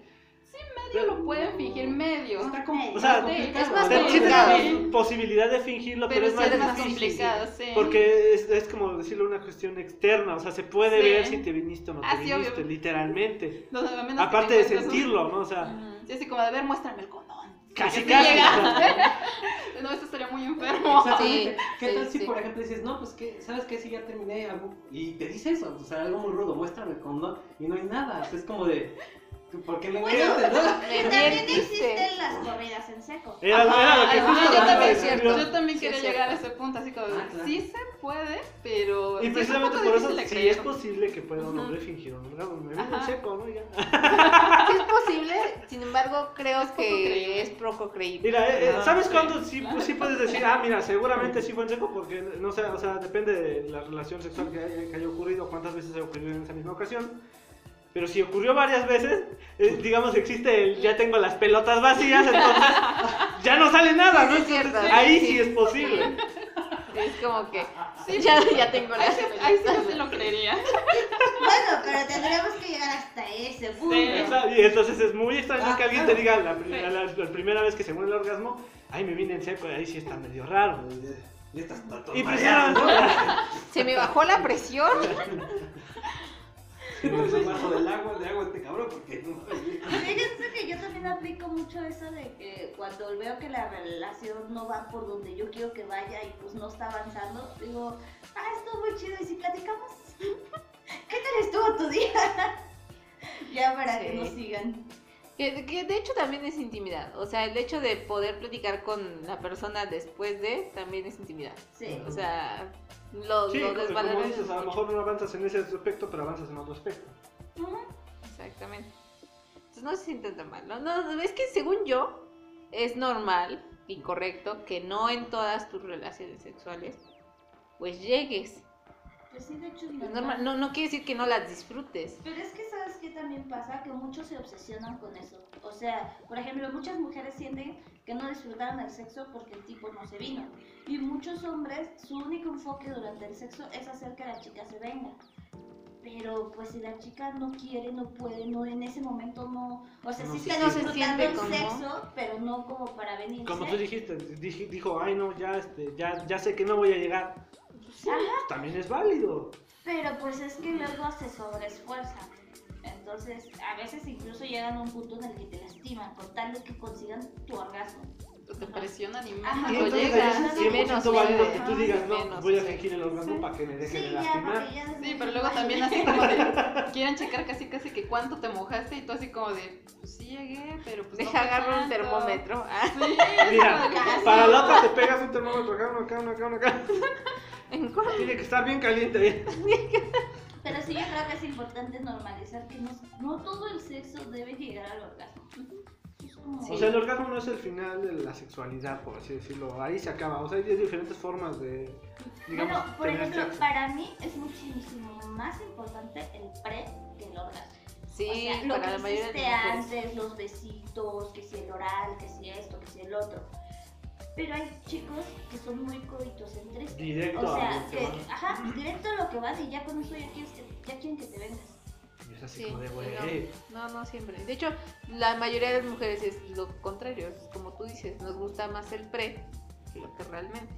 [SPEAKER 4] Medio lo pueden fingir medio.
[SPEAKER 2] Está como-
[SPEAKER 5] O sea,
[SPEAKER 4] Sí,
[SPEAKER 3] es más
[SPEAKER 5] sí
[SPEAKER 3] complicado.
[SPEAKER 5] posibilidad de fingirlo, pero,
[SPEAKER 4] pero
[SPEAKER 5] es
[SPEAKER 4] sí
[SPEAKER 5] más
[SPEAKER 4] es más
[SPEAKER 5] difícil.
[SPEAKER 4] complicado, sí.
[SPEAKER 5] Porque es, es como decirlo una cuestión externa, o sea, se puede
[SPEAKER 4] Sí.
[SPEAKER 5] ver si te viniste o no te
[SPEAKER 4] Ah, sí,
[SPEAKER 5] viniste,
[SPEAKER 4] obvio.
[SPEAKER 5] literalmente.
[SPEAKER 4] No,
[SPEAKER 5] Aparte
[SPEAKER 4] te
[SPEAKER 5] de
[SPEAKER 4] un-
[SPEAKER 5] sentirlo, ¿no? O sea.
[SPEAKER 4] Sí, así como de ver, muéstrame el condón.
[SPEAKER 5] casi
[SPEAKER 4] sí
[SPEAKER 5] casi.
[SPEAKER 4] llega. no, esto estaría muy enfermo.
[SPEAKER 2] Exactamente.
[SPEAKER 3] Sí,
[SPEAKER 2] ¿Qué
[SPEAKER 3] sí,
[SPEAKER 2] tal si,
[SPEAKER 3] sí.
[SPEAKER 2] por ejemplo, dices, no, pues, que ¿sabes qué? Si ya terminé algo. Y te dice eso, o sea, algo muy rudo, muéstrame el condón. Y no hay nada. o sea, es como de. ¿Por qué me
[SPEAKER 6] Bueno,
[SPEAKER 2] mientes,
[SPEAKER 6] también existen las corridas en seco.
[SPEAKER 5] Era, era lo que
[SPEAKER 4] Ajá,
[SPEAKER 5] justo
[SPEAKER 4] yo también,
[SPEAKER 3] cierto.
[SPEAKER 4] yo también
[SPEAKER 3] Sí,
[SPEAKER 4] quería llegar a ese punto, así como,
[SPEAKER 2] Ah, claro.
[SPEAKER 4] sí se puede, pero...
[SPEAKER 5] Y precisamente por eso, sí es posible que pueda un hombre fingir un orgasmo. Me viene en seco, ¿no? Ya.
[SPEAKER 3] Sí es posible, sin embargo, creo
[SPEAKER 4] Es
[SPEAKER 3] que
[SPEAKER 4] creíble.
[SPEAKER 3] es poco creíble.
[SPEAKER 5] Mira, eh, eh,
[SPEAKER 4] Ah,
[SPEAKER 5] ¿sabes
[SPEAKER 4] sí,
[SPEAKER 5] cuándo sí,
[SPEAKER 4] claro.
[SPEAKER 5] sí puedes decir, ah, mira, seguramente sí fue en seco? Porque, no sé, o sea, depende de la relación sexual que haya, que haya ocurrido, cuántas veces haya ocurrido en esa misma ocasión. Pero si ocurrió varias veces, eh, digamos, existe el ya tengo las pelotas vacías, entonces ya no sale nada, ¿no?
[SPEAKER 3] Sí, es
[SPEAKER 5] Entonces,
[SPEAKER 3] cierto.
[SPEAKER 5] ahí
[SPEAKER 3] Sí.
[SPEAKER 5] sí es posible.
[SPEAKER 3] Es como que ya, ya tengo
[SPEAKER 4] Ahí
[SPEAKER 3] las
[SPEAKER 4] sí, ahí sí sí lo creería.
[SPEAKER 6] Bueno, pero tendríamos que llegar hasta ese punto.
[SPEAKER 5] Y entonces es muy extraño
[SPEAKER 2] Ah,
[SPEAKER 5] que alguien
[SPEAKER 2] claro.
[SPEAKER 5] te diga la, primera- la- la primera vez que se muere el orgasmo, ay, me vine en seco, y ahí sí está medio raro.
[SPEAKER 2] Y mareadas,
[SPEAKER 5] precisamente,
[SPEAKER 3] Se me bajó la presión.
[SPEAKER 2] ¿no? Es bajo del agua, de agua este cabrón, porque no
[SPEAKER 6] Fíjense que yo también aplico mucho eso de que cuando veo que la relación no va por donde yo quiero que vaya y pues no está avanzando, digo, ah, estuvo muy chido y si platicamos, ¿qué tal estuvo tu día? ya para que nos sigan.
[SPEAKER 3] Que, que de hecho también es intimidad. O sea, el hecho de poder platicar con la persona después de también es intimidad.
[SPEAKER 6] Sí.
[SPEAKER 3] O sea, lo,
[SPEAKER 5] sí, como dices, a lo mejor no avanzas en ese aspecto, pero avanzas en otro aspecto.
[SPEAKER 3] Exactamente. Entonces no se sienten tan mal. ¿no? No, es que según yo, es normal y correcto que no en todas tus relaciones sexuales, pues llegues.
[SPEAKER 6] Es
[SPEAKER 3] Es
[SPEAKER 6] normal.
[SPEAKER 3] normal. No, no quiere decir que no las disfrutes.
[SPEAKER 6] Pero es que sabes qué también pasa, que muchos se obsesionan con eso. O sea, por ejemplo, muchas mujeres sienten que no disfrutaron el sexo porque el tipo no se vino. Y muchos hombres, su único enfoque durante el sexo es hacer que la chica se venga. Pero pues si la chica no quiere, no puede, no en ese momento no, o sea,
[SPEAKER 2] No
[SPEAKER 6] sí está disfrutando el
[SPEAKER 3] siente
[SPEAKER 6] sexo, pero no como para venirse.
[SPEAKER 5] Como tú dijiste, dijo, ay no, ya, este, ya, ya sé que no voy a llegar.
[SPEAKER 6] Ajá.
[SPEAKER 5] También es válido.
[SPEAKER 6] Pero pues es que luego se sobreesfuerzan. Entonces, a veces incluso llegan a un punto en el que te lastiman, con tal de que consigan tu orgasmo.
[SPEAKER 4] te presionan y más.
[SPEAKER 3] No
[SPEAKER 5] Entonces,
[SPEAKER 3] llega,
[SPEAKER 5] ahí es
[SPEAKER 3] sí, menos
[SPEAKER 5] 100% válido que tú digas, no,
[SPEAKER 3] Menos,
[SPEAKER 5] voy a
[SPEAKER 3] sí.
[SPEAKER 5] fingir el orgasmo para que me dejen de
[SPEAKER 6] Sí, ya,
[SPEAKER 5] lastimar.
[SPEAKER 6] ya desde
[SPEAKER 4] Sí, pero luego también así como de, quieren checar casi casi que cuánto te mojaste y tú así como de, pues sí llegué, pero pues no
[SPEAKER 3] Deja
[SPEAKER 4] fue
[SPEAKER 3] agarro un
[SPEAKER 4] tanto".
[SPEAKER 3] termómetro. Ah,
[SPEAKER 4] Sí,
[SPEAKER 5] Mira,
[SPEAKER 4] de
[SPEAKER 5] para la otra te pegas un termómetro acá, uno acá, uno acá, uno acá.
[SPEAKER 3] en.
[SPEAKER 5] Tiene que estar bien caliente.
[SPEAKER 6] Pero sí, yo creo que es importante normalizar que no, no todo el sexo debe llegar al orgasmo. Como...
[SPEAKER 5] O sea, el orgasmo no es el final de la sexualidad, por así decirlo. Ahí se acaba. O sea, hay diferentes formas de, digamos,
[SPEAKER 6] bueno, por
[SPEAKER 5] tener
[SPEAKER 6] ejemplo,
[SPEAKER 5] sexo.
[SPEAKER 6] para mí es muchísimo más importante el pre que el orgasmo.
[SPEAKER 3] Sí,
[SPEAKER 6] o sea, lo
[SPEAKER 3] para
[SPEAKER 6] que
[SPEAKER 3] la mayoría
[SPEAKER 6] hiciste antes, los besitos, que si el oral, que si esto, que si el otro. Pero hay chicos que son muy coitocentristas.
[SPEAKER 5] Directo
[SPEAKER 6] O
[SPEAKER 5] a
[SPEAKER 6] sea,
[SPEAKER 5] lo que
[SPEAKER 6] que,
[SPEAKER 5] van.
[SPEAKER 6] ajá, directo a lo que vas y ya con eso ya, quieres que, ya quieren que te vengas.
[SPEAKER 5] Es así
[SPEAKER 3] Sí,
[SPEAKER 5] como de,
[SPEAKER 3] sí,
[SPEAKER 5] güey.
[SPEAKER 3] no, no siempre. De hecho, la mayoría de las mujeres es lo contrario, es como tú dices, nos gusta más el pre que lo que realmente.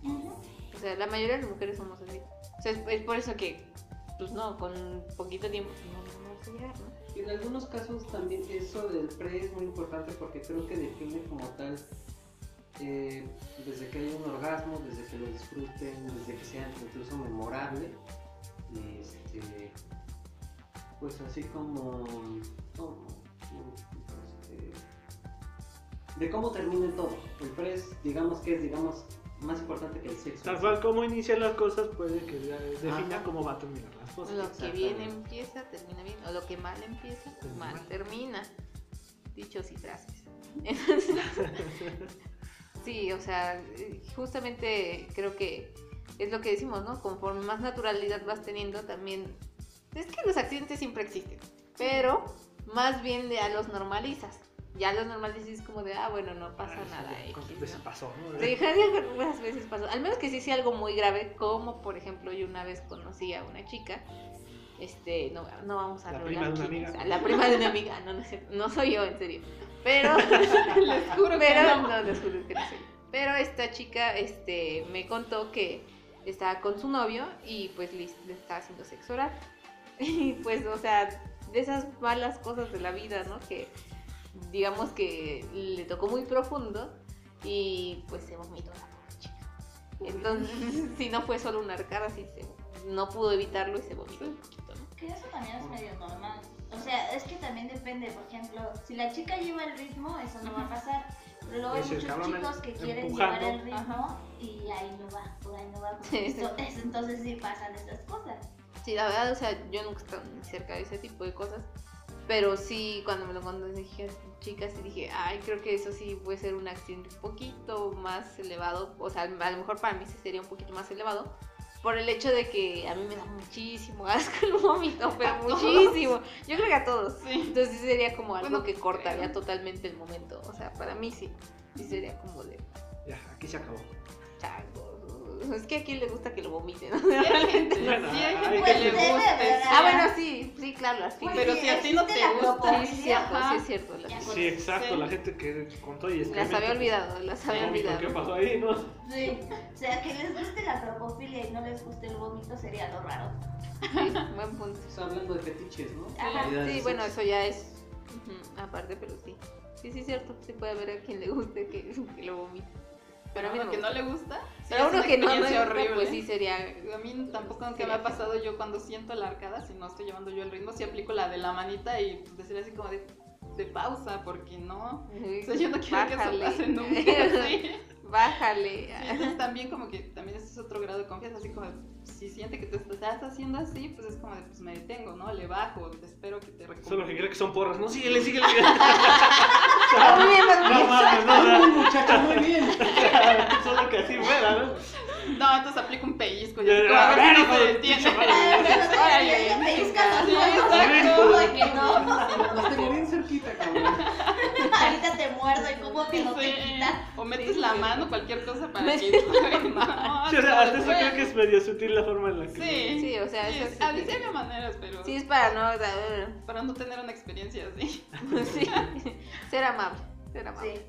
[SPEAKER 3] O sea, la mayoría de las mujeres somos así. O sea, es, es por eso que, pues no, con poquito tiempo pues, no, no vamos a llegar, ¿no?
[SPEAKER 2] En algunos casos también eso del pre es muy importante porque creo que define como tal eh, desde que hay un orgasmo, desde que lo disfruten, desde que sea incluso memorable. Este, pues así como, este, de cómo termina el todo. El pre es, digamos que es digamos más importante que el sexo.
[SPEAKER 5] Tal cual como inician las cosas puede que ya defina
[SPEAKER 2] Ajá.
[SPEAKER 5] cómo va a terminar las cosas.
[SPEAKER 3] Lo que bien empieza, termina bien. O lo que mal empieza, mal
[SPEAKER 5] mal.
[SPEAKER 3] termina. Dichos y frases. Sí, o sea, eh, justamente creo que es lo que decimos, ¿no? Conforme más naturalidad vas teniendo, también. Es que los accidentes siempre existen, pero más bien ya los normalizas. Ya los normalizas es como de, ah, bueno, no pasa nada.
[SPEAKER 5] ¿Cuántas
[SPEAKER 3] X,
[SPEAKER 5] veces
[SPEAKER 3] ¿no?
[SPEAKER 5] pasó? no?
[SPEAKER 3] Sí, algunas veces pasó. Al menos que sí sea algo muy grave, como por ejemplo yo una vez conocí a una chica. Este, no, no vamos a
[SPEAKER 5] La
[SPEAKER 3] revelar
[SPEAKER 5] prima de una
[SPEAKER 3] quién es.
[SPEAKER 5] amiga.
[SPEAKER 3] A La prima de una amiga, no, no, no soy yo, en serio. Pero,
[SPEAKER 4] Les juro que
[SPEAKER 3] pero,
[SPEAKER 4] no.
[SPEAKER 3] no, les juro que no soy yo. Pero esta chica, este, me contó que estaba con su novio y pues le, le estaba haciendo sexo oral. Y pues, o sea, de esas malas cosas de la vida, ¿no? Que digamos que le tocó muy profundo y pues se vomitó la pobre chica. Entonces, si no fue solo una arcada, sí se, no pudo evitarlo y se vomitó
[SPEAKER 6] eso también es medio normal. O sea, es que también depende, por ejemplo, si la chica lleva el ritmo, eso no va a pasar. Pero luego hay
[SPEAKER 5] Pues
[SPEAKER 6] muchos chicos que quieren
[SPEAKER 5] empujando.
[SPEAKER 6] llevar el ritmo y ahí no va, por ahí no va.
[SPEAKER 3] Sí,
[SPEAKER 6] porque
[SPEAKER 3] sí.
[SPEAKER 6] eso- es- entonces sí pasan estas cosas.
[SPEAKER 3] Sí, la verdad, o sea, yo nunca he estado ni cerca de ese tipo de cosas. Pero sí, cuando me lo contó, dije, chicas, y dije, ay, creo que eso sí puede ser un accidente un poquito más elevado. O sea, a lo mejor para mí sí sería un poquito más elevado. Por el hecho de que a mí me da muchísimo asco el vómito, pero muchísimo. Yo creo que a todos.
[SPEAKER 4] Sí.
[SPEAKER 3] Entonces sí sería como algo
[SPEAKER 4] Bueno,
[SPEAKER 3] que cortaría
[SPEAKER 4] pero-
[SPEAKER 3] totalmente el momento. O sea, para mí sí. Sí sería como de
[SPEAKER 5] Ya, aquí se acabó.
[SPEAKER 3] chango. Es que a quien le gusta que lo vomiten. ¿no?
[SPEAKER 4] Sí, hay gente,
[SPEAKER 5] Bueno,
[SPEAKER 4] sí, hay gente
[SPEAKER 6] Pues
[SPEAKER 4] que le sí.
[SPEAKER 3] Ah, bueno, sí, sí, claro, al fin.
[SPEAKER 6] Pues
[SPEAKER 4] Pero
[SPEAKER 6] sí,
[SPEAKER 4] si a ti no te gusta.
[SPEAKER 3] Sí, cierto,
[SPEAKER 4] Ajá.
[SPEAKER 3] sí es cierto. las-
[SPEAKER 5] Sí, exacto,
[SPEAKER 4] Sí.
[SPEAKER 5] la gente que con todo y
[SPEAKER 3] Las
[SPEAKER 5] excremento,
[SPEAKER 3] había
[SPEAKER 5] pues,
[SPEAKER 3] olvidado, las había olvidado.
[SPEAKER 5] ¿Qué pasó ahí, no?
[SPEAKER 6] Sí. O sea, que les guste la propofilia y no les guste el vómito sería lo raro.
[SPEAKER 3] Sí, buen punto.
[SPEAKER 2] Está hablando de fetiches, ¿no?
[SPEAKER 6] Ajá.
[SPEAKER 3] Sí, bueno, eso ya es ujú, aparte, pero sí. Sí, sí es cierto. Sí puede haber a quien le guste que, que lo vomite.
[SPEAKER 4] Pero a uno que no le gusta, sí,
[SPEAKER 3] Pero a uno que no le gusta,
[SPEAKER 4] horrible.
[SPEAKER 3] pues sí sería...
[SPEAKER 4] A mí tampoco aunque me ha pasado yo cuando siento la arcada, si no estoy llevando yo el ritmo, sí aplico la de la manita y pues, decir así como de, de pausa, porque no. O sea, yo no quiero que eso
[SPEAKER 3] Bájale.
[SPEAKER 4] pase nunca. Sí.
[SPEAKER 3] Bájale.
[SPEAKER 4] Sí, entonces también como que también ese es otro grado de confianza, así como si siente que te estás haciendo así, pues es como de pues me detengo, ¿no? Le bajo, te espero que te recupere.
[SPEAKER 5] Solo que cree que son porras. No, síguele, síguele.
[SPEAKER 3] Muy bien,
[SPEAKER 5] No mames, no,
[SPEAKER 2] Muy
[SPEAKER 5] no.
[SPEAKER 2] muchacha, muy bien.
[SPEAKER 5] Solo que así fuera, ¿no?
[SPEAKER 4] No, entonces aplico un pellizco y
[SPEAKER 5] Ya,
[SPEAKER 4] así a ver si no se
[SPEAKER 5] de
[SPEAKER 4] detiene.
[SPEAKER 6] los
[SPEAKER 2] bien cerquita, cabrón.
[SPEAKER 6] Ahorita te muerdo y como que no te.
[SPEAKER 4] O metes la mano, cualquier cosa para que... No,
[SPEAKER 5] Sí, o sea, hasta eso
[SPEAKER 4] bueno.
[SPEAKER 5] creo que es medio sutil la forma en la que.
[SPEAKER 4] Sí.
[SPEAKER 3] Sí, o sea,
[SPEAKER 4] Sí,
[SPEAKER 3] eso
[SPEAKER 4] es-
[SPEAKER 3] sí
[SPEAKER 4] a
[SPEAKER 3] que-
[SPEAKER 4] veces había maneras, pero
[SPEAKER 3] Sí, es para no... o sea,
[SPEAKER 4] para no tener una experiencia así.
[SPEAKER 3] sí. Ser amable. Ser amable.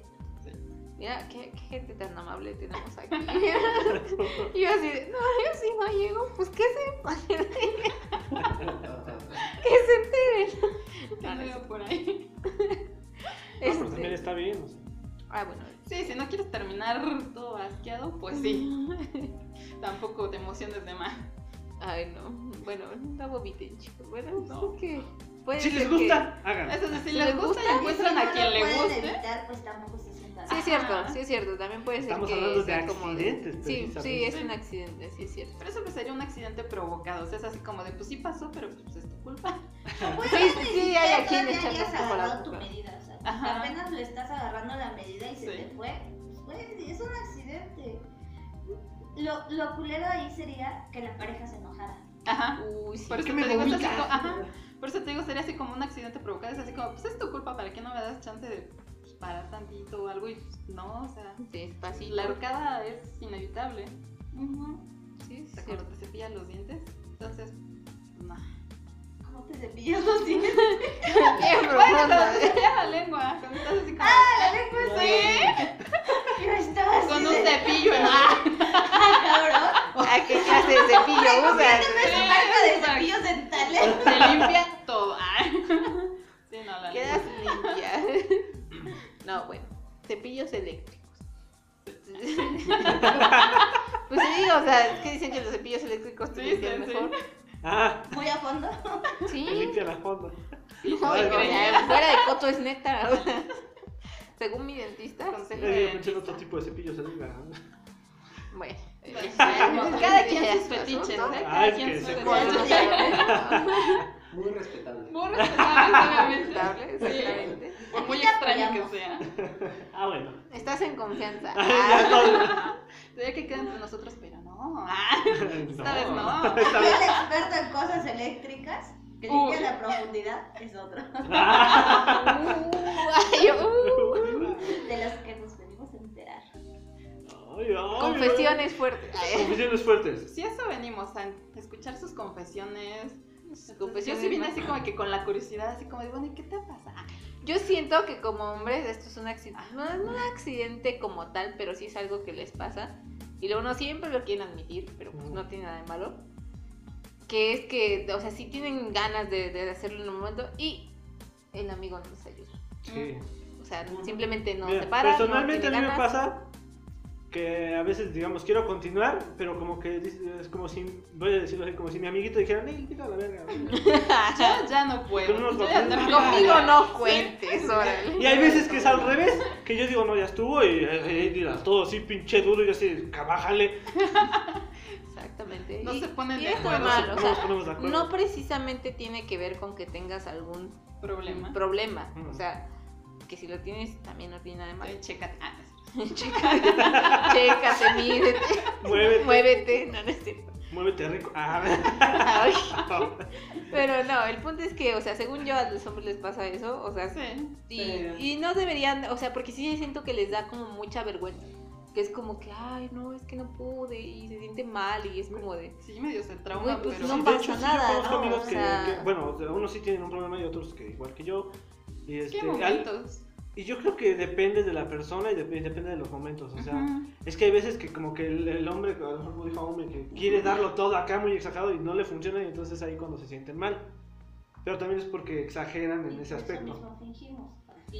[SPEAKER 3] Mira, ¿qué, qué gente tan amable tenemos aquí. y yo así de, no, yo sí no llego, pues que se, que se enteren.
[SPEAKER 4] Que no iba por ahí.
[SPEAKER 5] No, pero también está bien. o sea.
[SPEAKER 3] Ah, bueno.
[SPEAKER 4] Sí, si no no quieres terminar todo asqueado, pues sí. Tampoco te emociones de más.
[SPEAKER 3] Ay, no. Bueno, no vomiten, chicos. Bueno,
[SPEAKER 4] No.
[SPEAKER 3] es que
[SPEAKER 5] Si les gusta, hagan.
[SPEAKER 4] Eso si
[SPEAKER 3] Si
[SPEAKER 4] les
[SPEAKER 3] les
[SPEAKER 4] gusta
[SPEAKER 3] gusta,
[SPEAKER 4] y
[SPEAKER 6] si
[SPEAKER 4] encuentran
[SPEAKER 6] no
[SPEAKER 4] a quien le
[SPEAKER 6] pueden
[SPEAKER 4] guste.
[SPEAKER 6] evitar, pues tampoco se.
[SPEAKER 3] Sí, es cierto, sí es cierto. También puede ser
[SPEAKER 5] Estamos
[SPEAKER 3] que
[SPEAKER 5] hablando de
[SPEAKER 3] sea como
[SPEAKER 5] accidentes,
[SPEAKER 3] Sí, sí, es un accidente, sí es cierto.
[SPEAKER 4] Pero eso pues sería un accidente provocado. O sea, es así como de, pues sí pasó, pero pues es tu culpa.
[SPEAKER 6] Pues,
[SPEAKER 3] Sí, sí, sí, hay a quien
[SPEAKER 6] todavía
[SPEAKER 3] echarle
[SPEAKER 6] hayas
[SPEAKER 3] como la
[SPEAKER 6] tu medida, o sea,
[SPEAKER 4] Ajá.
[SPEAKER 6] apenas le estás agarrando la medida y se
[SPEAKER 4] Sí.
[SPEAKER 6] te fue, pues es un accidente. Lo, lo culero ahí sería que la pareja se enojara.
[SPEAKER 4] Ajá.
[SPEAKER 3] Uy, sí.
[SPEAKER 4] Por eso
[SPEAKER 5] ¿Qué
[SPEAKER 4] te
[SPEAKER 5] me
[SPEAKER 4] digo, así ajá. Por eso te digo, sería así como un accidente provocado. Es así como, pues es tu culpa, ¿para qué no me das chance de parar tantito o algo? Y no, o sea,
[SPEAKER 3] Despacito.
[SPEAKER 4] la arcada es inevitable.
[SPEAKER 6] Ujú.
[SPEAKER 3] Sí,
[SPEAKER 4] O
[SPEAKER 3] es
[SPEAKER 4] sea, cuando te cepillas los dientes. Entonces, no.
[SPEAKER 6] ¿Cómo te cepillas los dientes?
[SPEAKER 3] Bien
[SPEAKER 4] Bueno, te cepillas la lengua, cuando estás así como...
[SPEAKER 6] La lengua sí. Yo estaba así
[SPEAKER 4] Con un cepillo en la...
[SPEAKER 6] Ah, cabrón.
[SPEAKER 3] ¿A qué clase de cepillo usas?
[SPEAKER 6] Esa marca de cepillos dentales.
[SPEAKER 4] Se limpia todo. Ah. Sí, no, la
[SPEAKER 3] Quedas limpia. No, bueno, cepillos eléctricos. Pues sí, o sea, es que dicen que los cepillos eléctricos te
[SPEAKER 4] Sí,
[SPEAKER 3] limpian
[SPEAKER 4] sí, sí.
[SPEAKER 3] mejor.
[SPEAKER 5] Ah,
[SPEAKER 6] Muy a fondo.
[SPEAKER 3] Sí.
[SPEAKER 5] me limpia la fonda.
[SPEAKER 3] No,
[SPEAKER 5] no.
[SPEAKER 3] fuera de coto es neta. o sea, Según mi dentista.
[SPEAKER 4] Consejo
[SPEAKER 5] Yo pensé en otro tipo de cepillos arriba.
[SPEAKER 3] Bueno.
[SPEAKER 4] Cada quien sus fetiches, ¿eh?
[SPEAKER 5] Ay,
[SPEAKER 4] Cada
[SPEAKER 5] es
[SPEAKER 4] quien sus
[SPEAKER 5] se
[SPEAKER 4] fetiches.
[SPEAKER 2] Muy respetable.
[SPEAKER 4] Muy.
[SPEAKER 3] Respetable,
[SPEAKER 4] Sí.
[SPEAKER 3] exactamente.
[SPEAKER 4] Por muy extraño que sea.
[SPEAKER 5] Ah, bueno.
[SPEAKER 3] Estás en confianza.
[SPEAKER 5] Ah.
[SPEAKER 4] Todavía que queda entre nosotros, pero no. Esta vez no.
[SPEAKER 6] El experto en cosas eléctricas, que limpia la profundidad, es otro.
[SPEAKER 3] Uh, uh.
[SPEAKER 6] De los que nos venimos a enterar.
[SPEAKER 5] Ay, ay,
[SPEAKER 3] Confesiones fuertes.
[SPEAKER 5] ay. Confesiones fuertes.
[SPEAKER 4] Si eso venimos a escuchar sus confesiones. Yo
[SPEAKER 3] confesiones
[SPEAKER 4] sí vine así como que con la curiosidad, así como de, bueno, ¿y qué te pasa?
[SPEAKER 3] Yo siento que como hombres esto es un accidente, no es un accidente como tal, pero sí es algo que les pasa y luego no siempre lo quieren admitir, pero pues no tiene nada de malo. Que es que, o sea, sí tienen ganas de, de hacerlo en un momento y el amigo no les ayuda.
[SPEAKER 5] Sí.
[SPEAKER 3] O sea, simplemente no
[SPEAKER 5] Mira,
[SPEAKER 3] se para.
[SPEAKER 5] personalmente
[SPEAKER 3] no
[SPEAKER 5] a mí me pasa que a veces, digamos, quiero continuar, pero como que dice- es como si, voy a decirlo así, como si mi amiguito dijera, Nel, quita la verga.
[SPEAKER 4] Ya no puedo. Yo ya terminé.
[SPEAKER 3] Conmigo no cuentes, órale.
[SPEAKER 5] Y hay veces que es al revés, que yo digo, no, ya estuvo, y, eh, y, y todo así pinche duro, y yo así, bájale.
[SPEAKER 3] Exactamente.
[SPEAKER 4] No
[SPEAKER 3] Y-
[SPEAKER 4] se ponen de acuerdo.
[SPEAKER 3] o
[SPEAKER 5] No
[SPEAKER 3] sea,
[SPEAKER 5] nos ponemos de acuerdo.
[SPEAKER 3] no precisamente tiene que ver con que tengas algún
[SPEAKER 4] Problema.
[SPEAKER 3] problema.
[SPEAKER 5] Mm.
[SPEAKER 3] O sea, que si lo tienes también no tiene nada de malo.
[SPEAKER 4] Chécate. Ah,
[SPEAKER 3] Checa- Chécate, mídete,
[SPEAKER 5] Muévete,
[SPEAKER 3] muévete. No, no es cierto.
[SPEAKER 5] muévete rico. Ah,
[SPEAKER 3] Ay, Pero no, el punto es que, o sea, según yo a los hombres les pasa eso, o sea,
[SPEAKER 4] sí.
[SPEAKER 3] y,
[SPEAKER 2] Sí.
[SPEAKER 3] y no deberían, o sea, porque sí siento que les da como mucha vergüenza. Que es como que, ay, no, es que no pude y se siente mal y es como de...
[SPEAKER 4] Sí, medio se trauma,
[SPEAKER 3] Güey, pues
[SPEAKER 4] pero...
[SPEAKER 3] no
[SPEAKER 5] Sí,
[SPEAKER 3] pasa
[SPEAKER 5] hecho, sí,
[SPEAKER 3] nada,
[SPEAKER 5] conozco
[SPEAKER 3] ¿no?
[SPEAKER 5] amigos
[SPEAKER 3] O
[SPEAKER 5] que,
[SPEAKER 3] sea-
[SPEAKER 5] que, bueno, o sea, unos sí tienen un problema y otros que igual que yo. Y, este,
[SPEAKER 4] ¿Qué
[SPEAKER 5] al-
[SPEAKER 4] momentos?
[SPEAKER 5] Y yo creo que depende de la persona y dep- depende de los momentos. O sea, es que hay veces que como que el, el hombre, a lo mejor dijo hombre, que quiere darlo todo acá muy exagerado y no le funciona y entonces ahí cuando se sienten mal. Pero también es porque exageran en
[SPEAKER 6] Y
[SPEAKER 5] ese
[SPEAKER 6] por eso
[SPEAKER 5] aspecto.
[SPEAKER 6] mismo fingimos,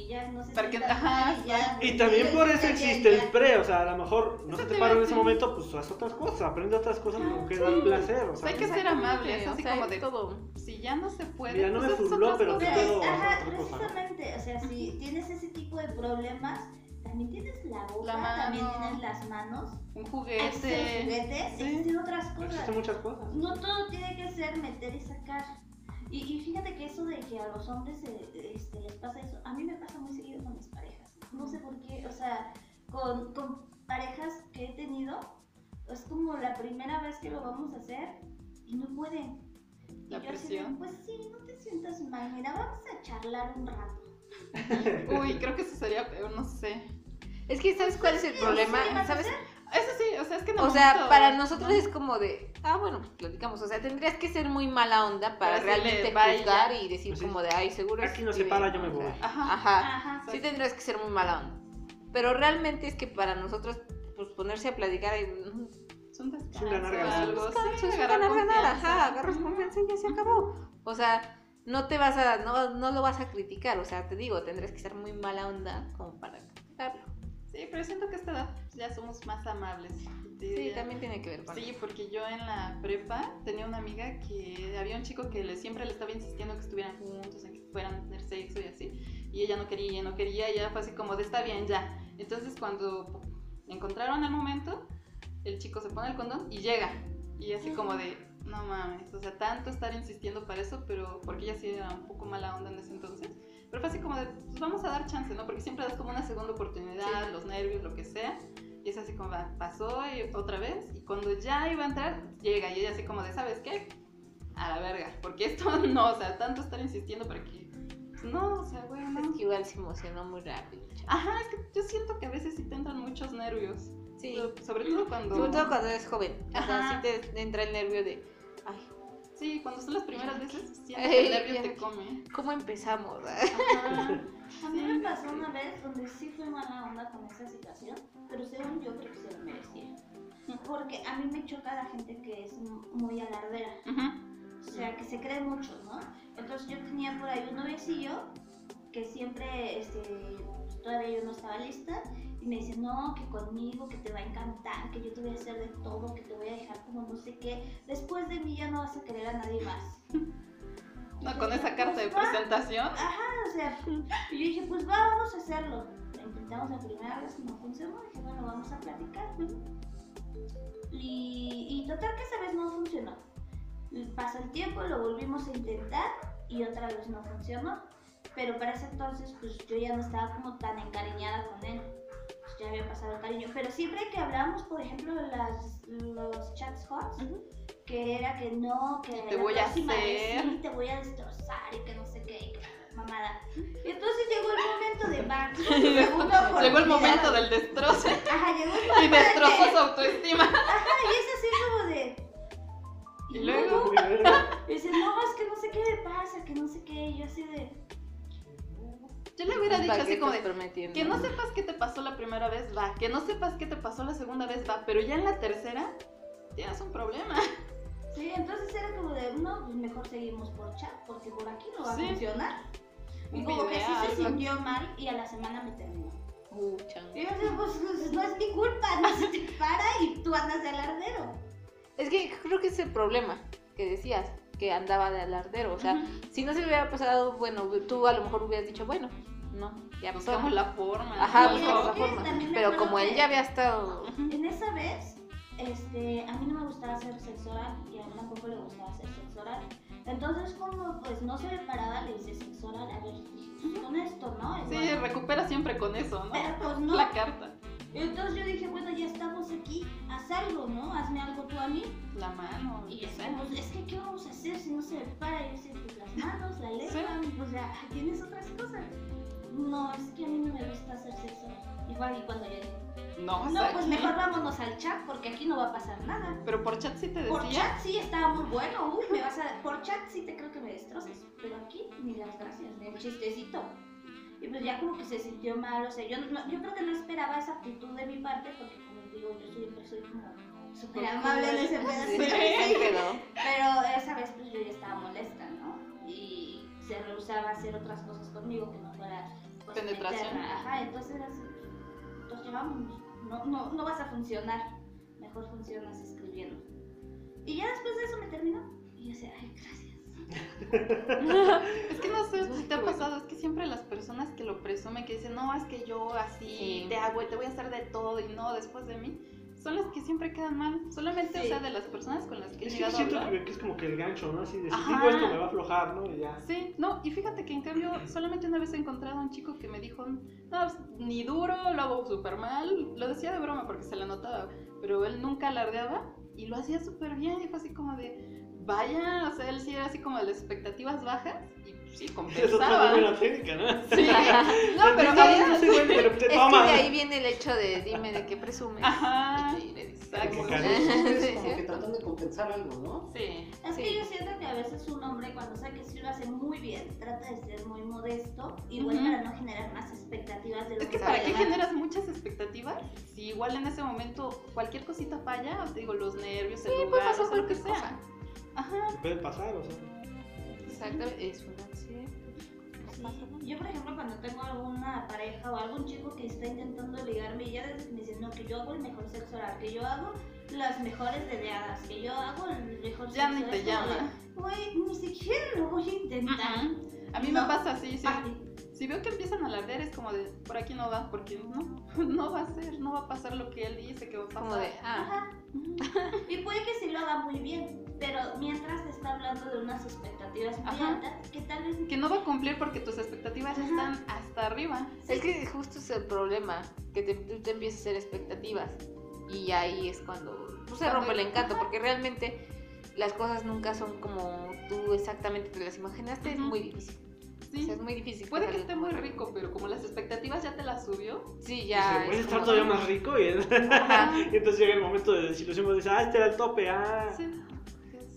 [SPEAKER 6] ya no se
[SPEAKER 4] Para que-
[SPEAKER 6] sientan
[SPEAKER 4] ajá,
[SPEAKER 6] mal y ya-
[SPEAKER 5] Y también por eso
[SPEAKER 6] ya-
[SPEAKER 5] existe el
[SPEAKER 6] ya-
[SPEAKER 5] pre, o sea, a lo mejor no
[SPEAKER 4] Eso
[SPEAKER 5] se
[SPEAKER 4] te
[SPEAKER 5] paró en ese momento, pues haz otras cosas, aprende otras cosas
[SPEAKER 6] Ah,
[SPEAKER 5] con que
[SPEAKER 6] sí.
[SPEAKER 5] dar placer, o
[SPEAKER 4] Pues
[SPEAKER 5] sea.
[SPEAKER 4] hay que ser amables,
[SPEAKER 3] o
[SPEAKER 4] así
[SPEAKER 3] sea,
[SPEAKER 4] como
[SPEAKER 3] es
[SPEAKER 4] de...
[SPEAKER 3] todo.
[SPEAKER 4] Si ya no se puede,
[SPEAKER 5] Mira, no
[SPEAKER 4] pues
[SPEAKER 5] me
[SPEAKER 4] otras
[SPEAKER 5] pero
[SPEAKER 4] cosas.
[SPEAKER 5] te puedo
[SPEAKER 6] Pues, ajá,
[SPEAKER 5] cosa.
[SPEAKER 6] precisamente, o sea, si tienes ese tipo de problemas, también tienes la boca,
[SPEAKER 4] La mano.
[SPEAKER 6] también tienes las manos,
[SPEAKER 4] Un
[SPEAKER 6] existen
[SPEAKER 4] juguete.
[SPEAKER 6] juguetes,
[SPEAKER 4] Sí.
[SPEAKER 6] existen otras cosas.
[SPEAKER 5] Existen muchas cosas.
[SPEAKER 6] No todo tiene que ser meter y sacar. Y, y fíjate que eso de que a los hombres eh, este, les pasa eso, a mí me pasa muy seguido con mis parejas. No sé por qué, o sea, con, con parejas que he tenido, es como la primera vez que lo vamos a hacer y no pueden. Y yo así
[SPEAKER 4] presión.
[SPEAKER 6] pues sí, no te sientas mal, mira, vamos a charlar un rato.
[SPEAKER 4] Uy, creo que eso sería peor, no sé.
[SPEAKER 3] Es que, ¿sabes cuál es el problema?
[SPEAKER 6] ¿Sí vas a
[SPEAKER 3] ¿Sabes?
[SPEAKER 6] hacer?
[SPEAKER 4] Eso sí, o sea, es que no
[SPEAKER 3] O sea, para nosotros es como de, ah, bueno, pues platicamos. O sea, tendrías que ser muy mala onda para realmente juzgar y decir
[SPEAKER 5] Pues sí.
[SPEAKER 3] como de, ay, seguro
[SPEAKER 5] Aquí
[SPEAKER 3] sí
[SPEAKER 5] no se
[SPEAKER 3] vive",
[SPEAKER 5] para, yo me
[SPEAKER 3] O sea,
[SPEAKER 5] voy.
[SPEAKER 4] Ajá.
[SPEAKER 3] Ajá.
[SPEAKER 6] Ajá.
[SPEAKER 3] Sí tendrías que ser muy mala onda. Pero realmente es que para nosotros, pues ponerse a platicar ahí, mm,
[SPEAKER 4] Es un descanso,
[SPEAKER 5] Es un
[SPEAKER 4] sí,
[SPEAKER 3] es ganar, ganar, ajá, agarras confianza y ya se acabó. O sea, no te vas a, no, no lo vas a criticar, o sea, te digo, tendrás que ser muy mala onda como para criticarlo.
[SPEAKER 4] Sí, pero siento que a esta edad ya somos más amables.
[SPEAKER 3] Sí,
[SPEAKER 4] diría.
[SPEAKER 3] también tiene que ver con
[SPEAKER 4] Sí, porque yo en la prepa tenía una amiga que había un chico que le, siempre le estaba insistiendo en que estuvieran juntos, en que fueran a tener sexo y así. Y ella no quería, no quería, y ya fue así como de está bien, ya. Entonces cuando encontraron el momento, el chico se pone el condón y llega. Y así como de, no mames, o sea, tanto estar insistiendo para eso, pero porque ella sí era un poco mala onda en ese entonces. Pero fue así como de, pues vamos a dar chance, ¿no? Porque siempre das como una segunda oportunidad, los nervios, lo que sea. Y es así como, va, pasó y otra vez. Y cuando ya iba a entrar, llega. Y ella así como de, ¿sabes qué? A la verga. Porque esto no, o sea, tanto estar insistiendo para que... pues, no, o sea, güey, no.
[SPEAKER 3] Es que igual se emocionó muy rápido.
[SPEAKER 4] Ajá, es que yo siento que a veces sí te entran muchos nervios.
[SPEAKER 3] Sí.
[SPEAKER 4] So- Sobre todo cuando...
[SPEAKER 3] Sobre todo cuando eres joven. O sea,
[SPEAKER 4] Ajá.
[SPEAKER 3] sí te entra el nervio de, ay,
[SPEAKER 4] Sí, cuando son las primeras veces, que el nervio
[SPEAKER 3] ya.
[SPEAKER 4] te come.
[SPEAKER 3] ¿cómo empezamos?
[SPEAKER 4] Ajá.
[SPEAKER 6] A mí
[SPEAKER 4] Sí,
[SPEAKER 6] me pasó
[SPEAKER 4] sí.
[SPEAKER 6] una vez donde sí fue mala onda con esa situación, pero según yo creo que se lo merecía. Porque a mí me choca la gente que es muy alardera,
[SPEAKER 4] Ujú.
[SPEAKER 6] o sea, que se cree mucho, ¿no? Entonces yo tenía por ahí un noviecillo que siempre, este, todavía yo no estaba lista, y me dice, no, que conmigo, que te va a encantar, que yo te voy a hacer de todo, que te voy a dejar como no sé qué, después de mí ya no vas a querer a nadie más.
[SPEAKER 4] No, con esa carta de
[SPEAKER 6] Pues va.
[SPEAKER 4] presentación.
[SPEAKER 6] Ajá, o sea, y yo dije, pues va, vamos a hacerlo. Lo intentamos la primera vez, no funcionó. Dije, bueno, vamos a platicar. Y, y total que esa vez no funcionó. Pasó el tiempo, lo volvimos a intentar y otra vez no funcionó. Pero para ese entonces, pues yo ya no estaba como tan encariñada con él. Ya había pasado el cariño. Pero siempre que hablábamos, por ejemplo, las, los chats hot, que era que no, que
[SPEAKER 4] Te
[SPEAKER 6] la
[SPEAKER 4] voy a
[SPEAKER 6] vez
[SPEAKER 4] hacer.
[SPEAKER 6] sí te voy a destrozar y que no sé qué, y que mamada. Y entonces llegó el momento de segunda
[SPEAKER 4] Llegó el momento del destroce
[SPEAKER 6] Ajá, llegó el
[SPEAKER 4] y
[SPEAKER 6] momento de
[SPEAKER 4] destrozó su autoestima.
[SPEAKER 6] Ajá, y es así como de.
[SPEAKER 4] Y luego,
[SPEAKER 6] Y dice, no, es que no sé qué me pasa, que no sé qué. Y yo así de.
[SPEAKER 4] Yo le hubiera dicho
[SPEAKER 3] ¿Para
[SPEAKER 4] así como de,
[SPEAKER 3] prometiendo?
[SPEAKER 4] que no sepas qué te pasó la primera vez, va. Que no sepas qué te pasó la segunda vez, va. Pero ya en la tercera, tienes un problema.
[SPEAKER 6] Sí, entonces era como de, no, pues mejor seguimos por chat, porque por aquí no va a funcionar. Y
[SPEAKER 4] Un
[SPEAKER 6] como que sí se sintió mal y a la semana me terminó.
[SPEAKER 3] Uh.
[SPEAKER 6] Y yo decía, pues, pues, no es mi culpa, no se te para y tú andas de alardero.
[SPEAKER 3] Es que creo que es el problema que decías, que andaba de alardero. O sea, si no se hubiera pasado, bueno, tú a lo mejor hubieras dicho, bueno, no, ya pasó.
[SPEAKER 4] Buscamos la forma.
[SPEAKER 3] Ajá,
[SPEAKER 6] Sí,
[SPEAKER 3] buscamos la forma. Pero como él ya había estado.
[SPEAKER 6] En esa vez, este, a mí no me gustaba hacer sexo oral y a él tampoco le gustaba hacer sexo oral. Entonces, como pues no se le paraba, le hice sexo oral. A ver, con esto, ¿no?
[SPEAKER 4] Sí, recupera siempre con eso, ¿no?
[SPEAKER 6] Pero pues no.
[SPEAKER 4] La carta,
[SPEAKER 6] entonces yo dije, bueno, ya estamos aquí, haz algo, ¿no? Hazme algo tú a mí.
[SPEAKER 4] la mano.
[SPEAKER 6] Y
[SPEAKER 4] que
[SPEAKER 6] es que, ¿qué vamos a hacer si no se le para? Y decía, pues las manos, la lengua, o sea, tienes otras cosas. No, es que a mí no me gusta hacer sexo. Igual, y cuando yo
[SPEAKER 4] No,
[SPEAKER 6] no, pues
[SPEAKER 4] aquí-
[SPEAKER 6] mejor vámonos al chat porque aquí no va a pasar nada.
[SPEAKER 4] Pero por chat sí te
[SPEAKER 6] Por
[SPEAKER 4] decía.
[SPEAKER 6] chat sí estaba muy bueno, uy, me vas a... Por chat sí te creo que me destroces, pero aquí ni las gracias, ni el chistecito. Y pues ya como que se sintió mal, o sea, yo, no- yo creo que no esperaba esa actitud de mi parte porque como digo, yo siempre soy como súper amable en ese pedazo.
[SPEAKER 3] Sí,
[SPEAKER 6] Sí.
[SPEAKER 3] pero
[SPEAKER 6] Pero esa vez pues yo ya estaba molesta, ¿no? Y se rehusaba a hacer otras cosas conmigo que no fuera pues,
[SPEAKER 4] Penetración.
[SPEAKER 6] Ajá, entonces era así, nos llevamos, no, no, no vas a funcionar, mejor funcionas escribiendo. Y ya después de eso me terminó. Y yo decía, ay, gracias.
[SPEAKER 4] Es que no sé si te ha pasado, es que siempre las personas que lo presumen, que dicen, no, es que yo así
[SPEAKER 3] Sí.
[SPEAKER 4] te hago y te voy a hacer de todo y no después de mí, son las que siempre quedan mal. Solamente,
[SPEAKER 6] Sí.
[SPEAKER 4] o sea, de las personas con las que he
[SPEAKER 5] Es que
[SPEAKER 4] a
[SPEAKER 5] siento
[SPEAKER 4] hablar.
[SPEAKER 5] que es como que el gancho, ¿no? Así de si digo esto me va a aflojar, ¿no? Y ya.
[SPEAKER 4] Sí, no, y fíjate que en cambio solamente una vez he encontrado a un chico que me dijo, no, pues, ni duro, lo hago súper mal, lo decía de broma porque se le notaba, pero él nunca alardeaba y lo hacía súper bien y fue así como de, vaya, o sea, él sí era así como de las expectativas bajas y sí
[SPEAKER 5] Es otra
[SPEAKER 4] compensaba.
[SPEAKER 5] técnica, ¿no?
[SPEAKER 4] Sí, no, pero
[SPEAKER 5] Dices,
[SPEAKER 4] había-
[SPEAKER 5] "No, ese güey de repente
[SPEAKER 3] es que
[SPEAKER 5] toma".
[SPEAKER 3] de ahí viene el hecho de dime de qué presumes.
[SPEAKER 4] Ajá.
[SPEAKER 3] Y le dices,
[SPEAKER 4] Exacto.
[SPEAKER 7] Como que
[SPEAKER 3] Sí,
[SPEAKER 7] como
[SPEAKER 3] sí.
[SPEAKER 7] que tratando de compensar algo, ¿no?
[SPEAKER 4] Sí.
[SPEAKER 6] Es
[SPEAKER 3] Sí.
[SPEAKER 6] que yo siento que a veces un hombre cuando sabe que sí lo hace muy bien, trata de ser muy modesto, igual
[SPEAKER 4] Ujú.
[SPEAKER 6] para no generar más expectativas de lo
[SPEAKER 4] Es que
[SPEAKER 6] que
[SPEAKER 4] para
[SPEAKER 6] puede
[SPEAKER 4] qué generas muchas expectativas si igual en ese momento cualquier cosita falla, o te digo, los nervios, el
[SPEAKER 3] puede
[SPEAKER 4] lugar,
[SPEAKER 3] pasar
[SPEAKER 4] o sea, lo que
[SPEAKER 3] cualquier
[SPEAKER 4] sea.
[SPEAKER 3] cosa.
[SPEAKER 4] Ajá.
[SPEAKER 5] Puede pasar, o sea.
[SPEAKER 3] Exactamente, es un accidente.
[SPEAKER 6] Sí.
[SPEAKER 3] pasa nada.
[SPEAKER 6] Yo, por ejemplo, cuando tengo alguna pareja o algún chico que está intentando ligarme, y ya desde que me dicen, no, que yo hago el mejor sexo oral, que yo hago las mejores dedeadas, que yo hago el mejor
[SPEAKER 4] Ya
[SPEAKER 6] sexo
[SPEAKER 4] ni te
[SPEAKER 6] es como de,
[SPEAKER 4] llama.
[SPEAKER 6] Güey, ni siquiera lo voy a intentar.
[SPEAKER 4] A mí
[SPEAKER 6] No.
[SPEAKER 4] me pasa así, sí. Si veo que empiezan a alardear es como de, por aquí no va, porque no, no va a ser, no va a pasar lo que él dice que va a pasar.
[SPEAKER 3] Como de, ah,
[SPEAKER 6] Ajá. Y puede que sí lo haga muy bien, pero mientras te está hablando de unas expectativas muy
[SPEAKER 4] Ajá.
[SPEAKER 6] altas, que tal vez
[SPEAKER 4] Que no va a cumplir porque tus expectativas ya
[SPEAKER 6] Ajá.
[SPEAKER 4] están hasta arriba.
[SPEAKER 3] Es que justo es el problema, que te, tú te empiezas a hacer expectativas y ahí es cuando pues, se rompe el encanto, porque realmente las cosas nunca son como tú exactamente te las imaginaste, es muy difícil. O
[SPEAKER 4] Sí.
[SPEAKER 3] sea, es muy difícil.
[SPEAKER 4] Puede que esté muy rico, pero como las expectativas ya te las subió.
[SPEAKER 3] Sí,
[SPEAKER 5] Ya,
[SPEAKER 3] es
[SPEAKER 5] estar
[SPEAKER 3] como-
[SPEAKER 5] todavía más rico y,
[SPEAKER 3] Ajá.
[SPEAKER 5] y entonces llega el momento de desilusión y dices, ah, este era el tope, ah.
[SPEAKER 4] Sí.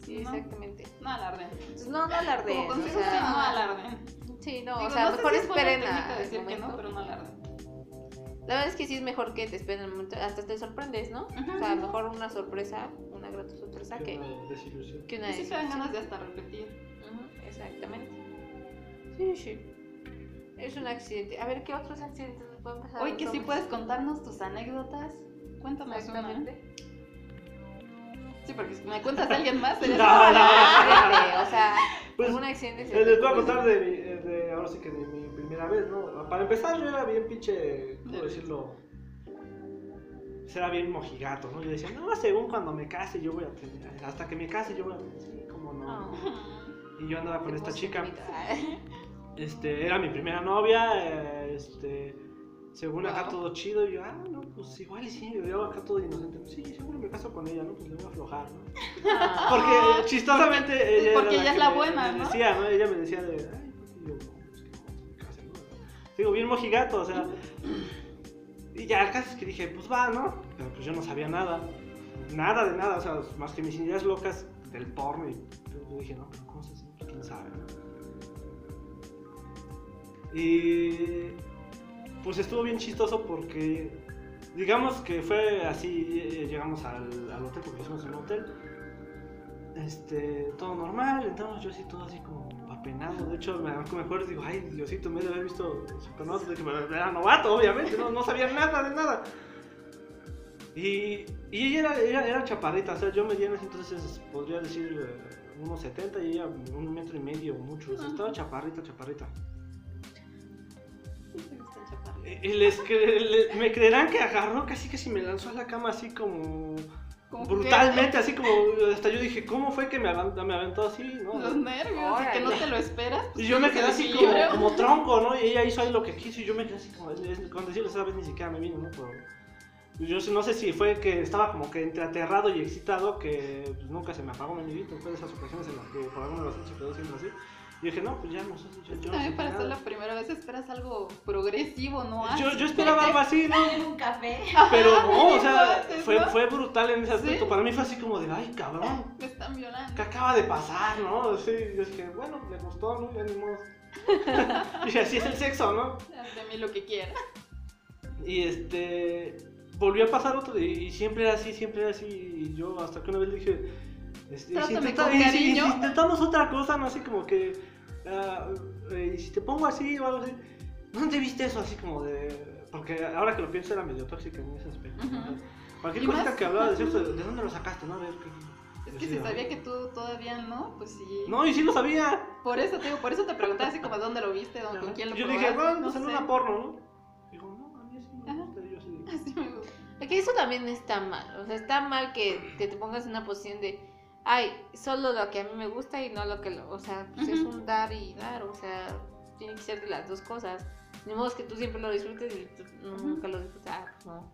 [SPEAKER 3] Sí,
[SPEAKER 4] no,
[SPEAKER 3] exactamente.
[SPEAKER 4] no alarden.
[SPEAKER 3] Entonces, no, no alardes.
[SPEAKER 4] Como
[SPEAKER 3] o
[SPEAKER 4] consejo,
[SPEAKER 3] sea,
[SPEAKER 4] sí, no alarden.
[SPEAKER 3] Sí, no,
[SPEAKER 4] Digo,
[SPEAKER 3] o sea,
[SPEAKER 4] no sé
[SPEAKER 3] mejor
[SPEAKER 4] si es
[SPEAKER 3] esperen
[SPEAKER 4] técnica
[SPEAKER 3] a
[SPEAKER 4] decir que no, pero no alarden.
[SPEAKER 3] La verdad es que sí es mejor que te esperen el momento, hasta te sorprendes, ¿no? O sea, mejor una sorpresa, una grata sorpresa que,
[SPEAKER 5] Una desilusión.
[SPEAKER 3] que una
[SPEAKER 4] Y sí te dan
[SPEAKER 3] desilusión.
[SPEAKER 4] ganas de hasta repetir.
[SPEAKER 3] Ujú, exactamente. Sí, sí. Es un accidente. A ver, ¿qué otros accidentes nos pueden pasar? a
[SPEAKER 4] Hoy que sí puedes contarnos tus anécdotas. Cuéntanos una. Sí, porque si me cuentas de alguien más, sería
[SPEAKER 5] No, no.
[SPEAKER 3] Accidente, o sea,
[SPEAKER 5] Pues,
[SPEAKER 3] algún accidente. se
[SPEAKER 5] Eh, Les voy a contar de, mi- eh, de, ahora sí que de mi primera vez, ¿no? Para empezar, yo era bien pinche, ¿cómo decirlo? Era bien mojigato, ¿no? Yo decía, no, según cuando me case yo voy a tener, hasta que me case yo voy a tener, sí, cómo no.
[SPEAKER 3] Oh,
[SPEAKER 5] Y yo andaba con esta chica. este, era mi primera novia, eh, este, según acá
[SPEAKER 4] Wow.
[SPEAKER 5] todo chido, y yo, ah, no, pues igual y sí, yo acá todo inocente, pues sí, seguro me caso con ella, ¿no? Pues le voy a aflojar, ¿no?
[SPEAKER 3] Ah.
[SPEAKER 5] Porque chistosamente ella
[SPEAKER 4] porque
[SPEAKER 5] era
[SPEAKER 4] ella es la
[SPEAKER 5] me-
[SPEAKER 4] buena,
[SPEAKER 5] me
[SPEAKER 4] ¿no?
[SPEAKER 5] decía, ¿no? Ella me decía de, ay, pues, yo, pues que no, que casi no, ¿verdad? Digo, bien mojigato, o sea. Y ya, el caso es que dije, pues va, ¿no? Pero pues yo no sabía nada. Nada de nada, o sea, más que mis ideas locas del porno. Y yo dije, no, pero ¿cómo se hace? Pues, quién sabe, ¿no? Y pues estuvo bien chistoso porque, digamos que fue así, eh, llegamos al, al hotel porque hicimos un hotel. Este, todo normal, entramos yo así, todo así como apenado. De hecho, me, me acuerdo digo, ay, Diosito, me debe haber visto de que era novato, obviamente, no, no sabía nada de nada. Y, y ella era, era, era chaparrita, o sea, yo medía en ese entonces, podría decir, eh, unos 70 y ella un metro y medio mucho. O sea, estaba chaparrita, chaparrita. Les cre- le- me creerán que agarró casi casi me lanzó a la cama así como
[SPEAKER 4] que-
[SPEAKER 5] brutalmente, así como hasta yo dije, ¿cómo fue que me, me aventó así? ¿no?
[SPEAKER 4] Los nervios, y que no te lo esperas. pues,
[SPEAKER 5] Y yo me quedé así como, como tronco, ¿no? Y ella hizo ahí lo que quiso y yo me quedé así como, es- cuando decirlo esa vez ni siquiera me vino, ¿no? Pero yo sé- no sé si fue que estaba como que entre aterrado y excitado que pues, nunca se me apagó mi amiguito, fue de esas ocasiones en las que por alguna razón se quedó siempre así. Y dije, no, pues ya no sé, yo, yo
[SPEAKER 4] También para
[SPEAKER 5] nada.
[SPEAKER 4] hacer la primera vez esperas algo progresivo, ¿no?
[SPEAKER 5] Yo, yo esperaba algo así, ¿no?
[SPEAKER 6] un café.
[SPEAKER 5] Pero no, o sea, fue, fue brutal en ese aspecto.
[SPEAKER 4] Sí.
[SPEAKER 5] Para mí fue así como de, ay, cabrón,
[SPEAKER 4] Me están violando.
[SPEAKER 5] ¿qué acaba de pasar, no? Sí, yo dije, bueno, le gustó, ¿no? Ya ni modo. Dije, así es el sexo, ¿no?
[SPEAKER 4] De mí lo que quieras.
[SPEAKER 5] Y este, volvió a pasar otro, y, y siempre era así, siempre era así. Y yo hasta que una vez dije, este, y si,
[SPEAKER 4] con
[SPEAKER 5] y si- y si intentamos otra cosa, ¿no? Así como que, ah, eh, y si te pongo así o algo así, ¿dónde viste eso? Así como de, porque ahora que lo pienso era medio tóxica en ese aspecto. ¿no?
[SPEAKER 4] Ujú.
[SPEAKER 5] Cualquier
[SPEAKER 4] más-
[SPEAKER 5] que hablaba de sexo, ¿de dónde lo sacaste? No, a ver, ¿qué?
[SPEAKER 4] Es que si sabía que tú todavía no, pues sí.
[SPEAKER 5] No, y sí lo sabía.
[SPEAKER 4] Por eso te digo, por eso te preguntaba así como dónde lo viste, dónde- con quién lo
[SPEAKER 5] Yo
[SPEAKER 4] probaste.
[SPEAKER 5] dije, bueno,
[SPEAKER 4] no
[SPEAKER 5] pues en
[SPEAKER 4] sé.
[SPEAKER 5] una porno, ¿no? Dijo, no, a mí sí me gusta. Y yo así
[SPEAKER 4] Así me gusta.
[SPEAKER 3] Es que eso también está mal. O sea, está mal que, que te pongas en una posición de, ay, solo lo que a mí me gusta y no lo que lo. O sea, pues es un dar y dar. O sea, tiene que ser de las dos cosas. Ni modo que tú siempre lo disfrutes y tú nunca lo disfrutas. Ah, pues no.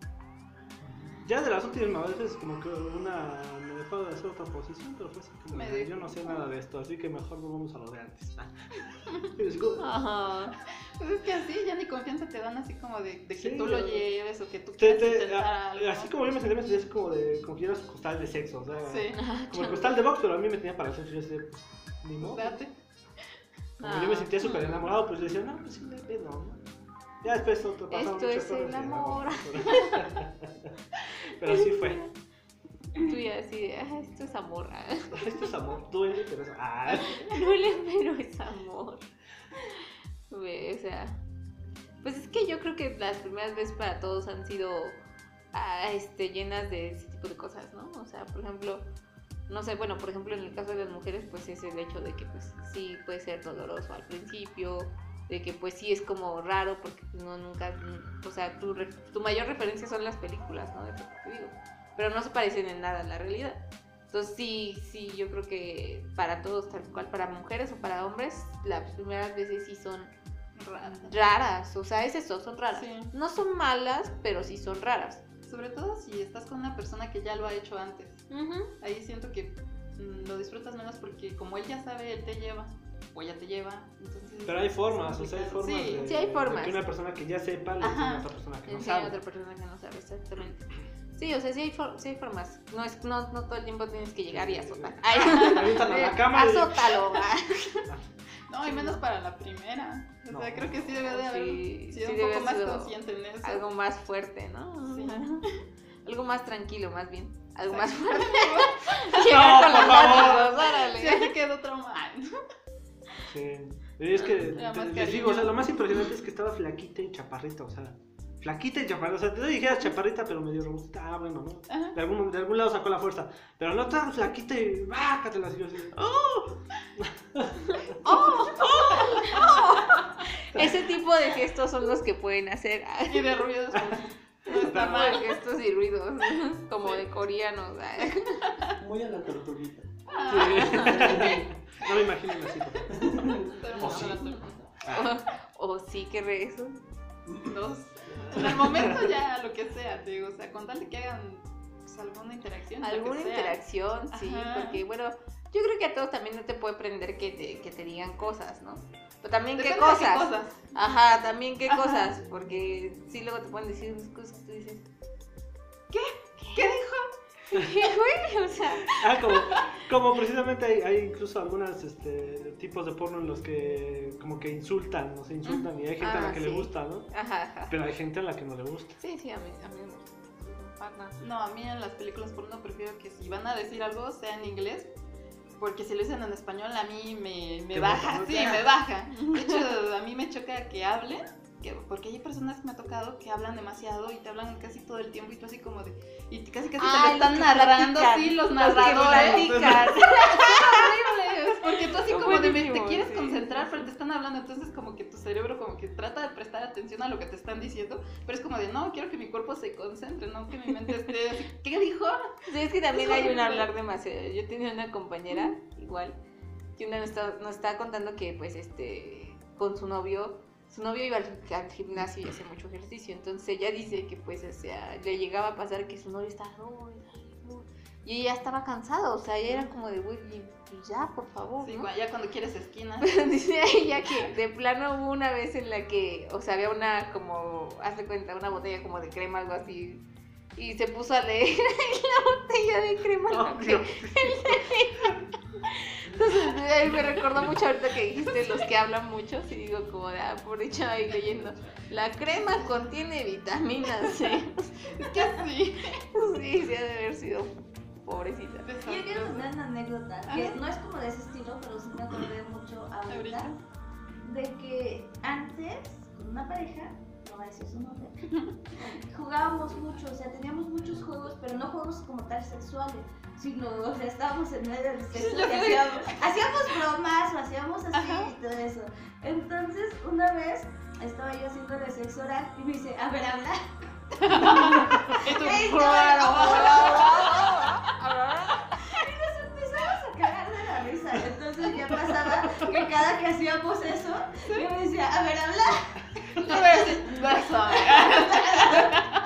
[SPEAKER 5] Ya de las últimas veces como que una me dejó de hacer otra posición, pero fue así como,
[SPEAKER 4] Me
[SPEAKER 5] de, yo no sé nada de esto, así que mejor volvamos a lo de antes.
[SPEAKER 3] Ajá.
[SPEAKER 4] Pues es que así ya ni confianza te dan así como de, de que
[SPEAKER 5] Sí,
[SPEAKER 4] tú lo lleves o que tú
[SPEAKER 5] te-
[SPEAKER 4] quieras
[SPEAKER 5] te-
[SPEAKER 4] intentar
[SPEAKER 5] a-
[SPEAKER 4] algo.
[SPEAKER 5] así como yo me sentía, me sentía así como de, como que era su costal de sexo, o sea,
[SPEAKER 4] Sí,
[SPEAKER 5] como el costal de box, pero a mí me tenía para el sexo, yo decía, pues, ni modo.
[SPEAKER 4] date.
[SPEAKER 5] Como yo me sentía súper
[SPEAKER 3] Ah.
[SPEAKER 5] enamorado, pues yo decía, no, pues sí, no ¿no? Ya después otro pasaron
[SPEAKER 3] Esto es el amor.
[SPEAKER 5] Pero así fue.
[SPEAKER 3] Tú ya así de, ah, esto es amor. ah.
[SPEAKER 5] Esto es amor, duele, pero es... Ah.
[SPEAKER 3] Duele, pero es amor. Ve, O sea, pues es que yo creo que las primeras veces para todos han sido ah, este, llenas de ese tipo de cosas, ¿no? O sea, por ejemplo, no sé, bueno, por ejemplo, en el caso de las mujeres, pues es el hecho de que pues sí puede ser doloroso al principio, de que pues sí es como raro porque no nunca, o sea, tu, tu mayor referencia son las películas, ¿no? De lo que te digo, pero no se parecen en nada a la realidad. Entonces sí, sí, yo creo que para todos, tal cual, para mujeres o para hombres, las primeras veces sí son raras, o sea, es eso, son raras.
[SPEAKER 4] Sí.
[SPEAKER 3] No son malas, pero sí son raras.
[SPEAKER 4] Sobre todo si estás con una persona que ya lo ha hecho antes. Ahí siento que mm, lo disfrutas menos porque como él ya sabe, él te lleva o ella te lleva. Entonces,
[SPEAKER 5] Pero hay formas, o sea, hay formas
[SPEAKER 4] Sí,
[SPEAKER 5] de,
[SPEAKER 3] Sí, hay
[SPEAKER 5] de
[SPEAKER 3] formas.
[SPEAKER 5] que una persona que ya sepa le enseña a otra persona que no
[SPEAKER 3] Enseña a
[SPEAKER 5] sabe.
[SPEAKER 3] otra persona que no sabe exactamente. Sí, o sea, sí hay, for- sí hay formas. No, es, no, no todo el tiempo tienes que llegar y azotar. Ay,
[SPEAKER 5] Te avientan a la cama y-
[SPEAKER 3] Azótalo.
[SPEAKER 4] No, y menos para la primera. O
[SPEAKER 5] No.
[SPEAKER 4] sea, creo que sí debe de haber
[SPEAKER 3] Sí,
[SPEAKER 4] sido
[SPEAKER 3] sí
[SPEAKER 4] un
[SPEAKER 3] debe
[SPEAKER 4] poco
[SPEAKER 3] haber
[SPEAKER 4] más consciente en eso.
[SPEAKER 3] Algo más fuerte, ¿no?
[SPEAKER 4] Sí.
[SPEAKER 3] Algo más tranquilo, más bien. Algo más fuerte. Llegar con
[SPEAKER 5] por
[SPEAKER 3] las
[SPEAKER 5] favor.
[SPEAKER 3] manos, órale.
[SPEAKER 4] Sí, se quedó traumado.
[SPEAKER 5] Sí. Es que te- les digo, o sea, lo más impresionante es que estaba flaquita y chaparrita, o sea, flaquita y chaparrita, o sea, te dijeras chaparrita pero medio robustita, ah, bueno, ¿no?
[SPEAKER 4] Ajá.
[SPEAKER 5] De algún, de algún lado sacó la fuerza, pero no tan flaquita y bácatela así, yo así, ¡oh!
[SPEAKER 3] Ese tipo de gestos son los que pueden hacer.
[SPEAKER 4] Y de ruidos. No está
[SPEAKER 3] Como
[SPEAKER 4] mal.
[SPEAKER 3] de gestos y ruidos, como de coreanos. ay.
[SPEAKER 7] Muy a la tortuguita.
[SPEAKER 5] Sí. no me imagino así. ¿O sí?
[SPEAKER 3] O, o sí que re eso.
[SPEAKER 4] Dos. En el momento ya lo que sea, te digo, o sea, con tal de que hagan pues, alguna interacción.
[SPEAKER 3] Alguna
[SPEAKER 4] sea.
[SPEAKER 3] interacción, sí,
[SPEAKER 4] Ajá.
[SPEAKER 3] porque bueno, yo creo que a todos también no te puede prender que te, que te digan cosas, ¿no? Pero también qué
[SPEAKER 4] Depende
[SPEAKER 3] cosas.
[SPEAKER 4] qué cosas.
[SPEAKER 3] Ajá, también qué
[SPEAKER 4] Ajá.
[SPEAKER 3] cosas, porque sí luego te pueden decir unas cosas que tú dices,
[SPEAKER 4] ¿Qué dijo?
[SPEAKER 3] ¿Qué güey? O sea,
[SPEAKER 5] Ah, como, como precisamente hay, hay incluso algunos este, tipos de porno en los que como que insultan, no se insultan, y hay gente a la
[SPEAKER 3] Ah,
[SPEAKER 5] que
[SPEAKER 3] sí.
[SPEAKER 5] le gusta, ¿no?
[SPEAKER 3] ajá, ajá.
[SPEAKER 5] Pero hay gente a la que no le gusta.
[SPEAKER 3] Sí, sí, a mí, a mí me gusta. Parna.
[SPEAKER 4] No, a mí en las películas porno prefiero que si van a decir algo sea en inglés. Porque si lo dicen en español a mí me, me baja, sí, me baja. De hecho, a mí me choca que hablen, que, porque hay personas que me ha tocado que hablan demasiado y te hablan casi todo el tiempo y tú así como de... Y casi casi te lo están narrando así los narradores. porque tú así como de me- te quieres
[SPEAKER 3] sí.
[SPEAKER 4] concentrar, pero te están hablando, entonces como que tu cerebro como que trata de prestar atención a lo que te están diciendo, pero es como de no, quiero que mi cuerpo se concentre, no que mi mente esté así, ¿qué dijo?
[SPEAKER 3] Sí, es que también hay un hablar demasiado. Yo tenía una compañera, igual, que una vez estaba- nos estaba contando que, pues, este, con su novio, su novio iba al, al gimnasio y hacía mucho ejercicio. Entonces ella dice que, pues, o sea, le llegaba a pasar que su novio estaba, "No, no", y ella estaba cansada, o sea, ella era como de, güey, ya, por favor.
[SPEAKER 4] Sí, ya cuando quieres esquina.
[SPEAKER 3] Dice ella que de plano hubo una vez en la que, o sea, había una como, hazte cuenta, una botella como de crema, algo así, y se puso a leer la botella de crema.
[SPEAKER 5] Oh,
[SPEAKER 3] que-. Entonces me recordó mucho ahorita que dijiste los que hablan mucho, y digo como de, ah, por dicho ahí leyendo, la crema contiene vitamina C.
[SPEAKER 4] Es que sí.
[SPEAKER 3] sí, sí ha de haber sido pobrecita.
[SPEAKER 6] Yo quiero contar una anécdota que no es como de ese estilo, pero sí me acordé mucho. Ahorita. De que antes, con una pareja, a jugábamos mucho, o sea, teníamos muchos juegos, pero no juegos como tal sexuales, sino, o sea, estábamos en medio del sexo y hacíamos, hacíamos bromas o hacíamos así
[SPEAKER 4] Ajá.
[SPEAKER 6] y todo eso. Entonces, una vez estaba yo haciéndole sexo oral y me dice, a ver, habla. Nos empezamos a cagar de la risa. Entonces ya pasaba que cada que hacíamos eso, yo me decía, a ver, habla.
[SPEAKER 4] Tú me dices, "Beso".